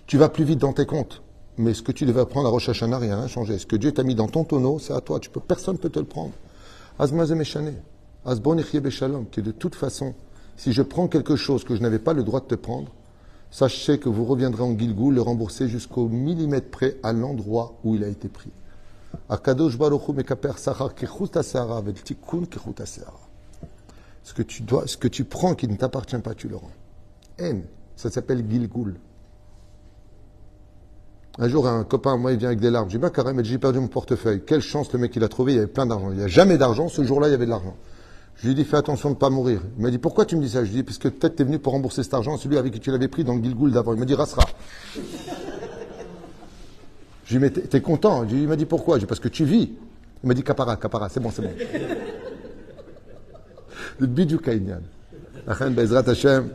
tu vas plus vite dans tes comptes. Mais ce que tu devais prendre à Rosh Hashanah, rien n'a changé. Ce que Dieu t'a mis dans ton tonneau, c'est à toi. Tu peux, personne ne peut te le prendre. Qui de toute façon, si je prends quelque chose que je n'avais pas le droit de te prendre, sachez que vous reviendrez en Gilgul le rembourser jusqu'au millimètre près à l'endroit où il a été pris. Ce que tu dois, ce que tu prends qui ne t'appartient pas, tu le rends. En, ça s'appelle Gilgul. Un jour, un copain, moi, il vient avec des larmes. Je dis, bah, carrément, j'ai perdu mon portefeuille. Quelle chance le mec, il a trouvé, il y avait plein d'argent. Il n'y a jamais d'argent. Ce jour-là, il y avait de l'argent. Je lui ai dit, fais attention de ne pas mourir. Il m'a dit, pourquoi tu me dis ça? Je lui ai dit, parce que peut-être tu es venu pour rembourser cet argent, celui avec qui tu l'avais pris dans le Gilgoul d'avant. Il m'a dit, Rassera. Je lui ai dit, mais t'es content? Il m'a dit, pourquoi? Je lui ai dit, parce que tu vis. Il m'a dit, Capara, Capara, c'est bon, c'est bon. Le bidou Kainyan. Bezrat Hashem.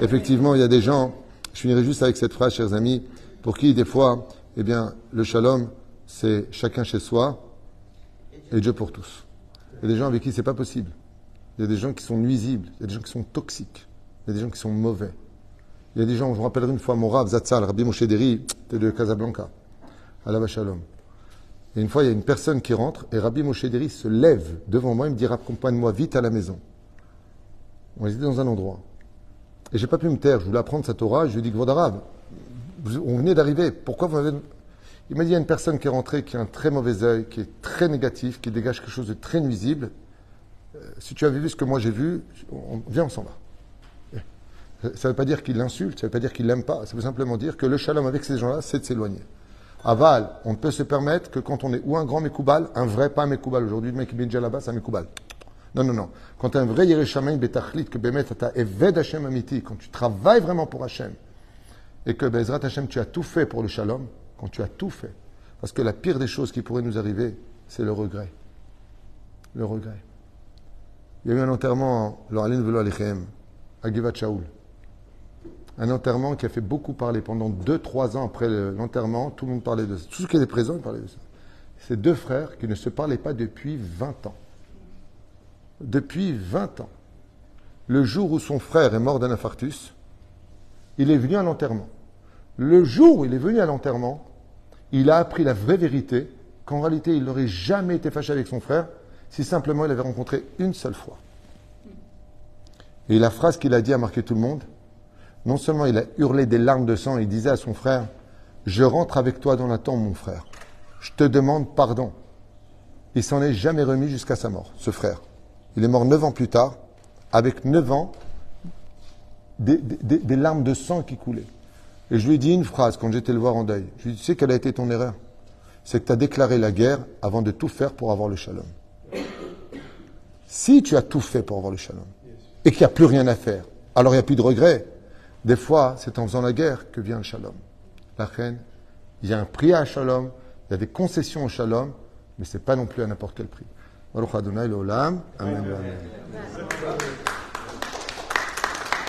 Effectivement, il y a des gens, je finirai juste avec cette phrase, chers amis, pour qui, des fois, eh bien, le shalom, c'est chacun chez soi et Dieu pour tous. Il y a des gens avec qui c'est pas possible. Il y a des gens qui sont nuisibles. Il y a des gens qui sont toxiques. Il y a des gens qui sont mauvais. Il y a des gens, je me rappellerai une fois mon Rav Zatzal, Rabbi Moshe Deri, de Casablanca, à la Shalom. Et une fois, il y a une personne qui rentre et Rabbi Moshe Deri se lève devant moi et me dit Accompagne-moi vite à la maison. On était dans un endroit. Et j'ai pas pu me taire. Je voulais apprendre cette Torah. Je lui ai dit, Gvodarav, on venait d'arriver. Pourquoi vous avez. Il m'a dit, il y a une personne qui est rentrée, qui a un très mauvais œil, qui est très négatif, qui dégage quelque chose de très nuisible. Euh, si tu avais vu ce que moi j'ai vu, on, viens, on s'en va. Ça ne veut pas dire qu'il l'insulte, ça ne veut pas dire qu'il l'aime pas. Ça veut simplement dire que le shalom avec ces gens-là, c'est de s'éloigner. Aval, on ne peut se permettre que quand on est ou un grand Mekoubal, un vrai pas Mekoubal. Aujourd'hui, le mec qui déjà là-bas, c'est un Mekoubal. Non, non, non. Quand tu es un vrai Yerushalayim Betachlit, que Bemet, tu Eved Hashem Amiti, quand tu travailles vraiment pour Hashem, et que Bezrat Hashem, tu as tout fait pour le Shalom, quand tu as tout fait, parce que la pire des choses qui pourrait nous arriver, c'est le regret. Le regret. Il y a eu un enterrement, à Givat Shaul. Un enterrement qui a fait beaucoup parler pendant 2-3 ans après l'enterrement. Tout le monde parlait de ça. Tout ce qui était présent, parlait de ça. Ces deux frères qui ne se parlaient pas depuis 20 ans depuis 20 ans. Le jour où son frère est mort d'un infarctus, il est venu à l'enterrement. Le jour où il est venu à l'enterrement, il a appris la vraie vérité qu'en réalité, il n'aurait jamais été fâché avec son frère si simplement il avait rencontré une seule fois. Et la phrase qu'il a dit a marqué tout le monde. Non seulement il a hurlé des larmes de sang, il disait à son frère, je rentre avec toi dans la tombe, mon frère. je te demande pardon. Il s'en est jamais remis jusqu'à sa mort, ce frère. Il est mort neuf ans plus tard, avec neuf ans, des larmes de sang qui coulaient. Et je lui ai dit une phrase quand j'étais le voir en deuil. Je lui ai dit, tu sais quelle a été ton erreur? C'est que tu as déclaré la guerre avant de tout faire pour avoir le shalom. Si tu as tout fait pour avoir le shalom et qu'il n'y a plus rien à faire, alors il n'y a plus de regret. Des fois, c'est en faisant la guerre que vient le shalom. La reine, il y a un prix à shalom, il y a des concessions au shalom, mais ce n'est pas non plus à n'importe quel prix. Amen.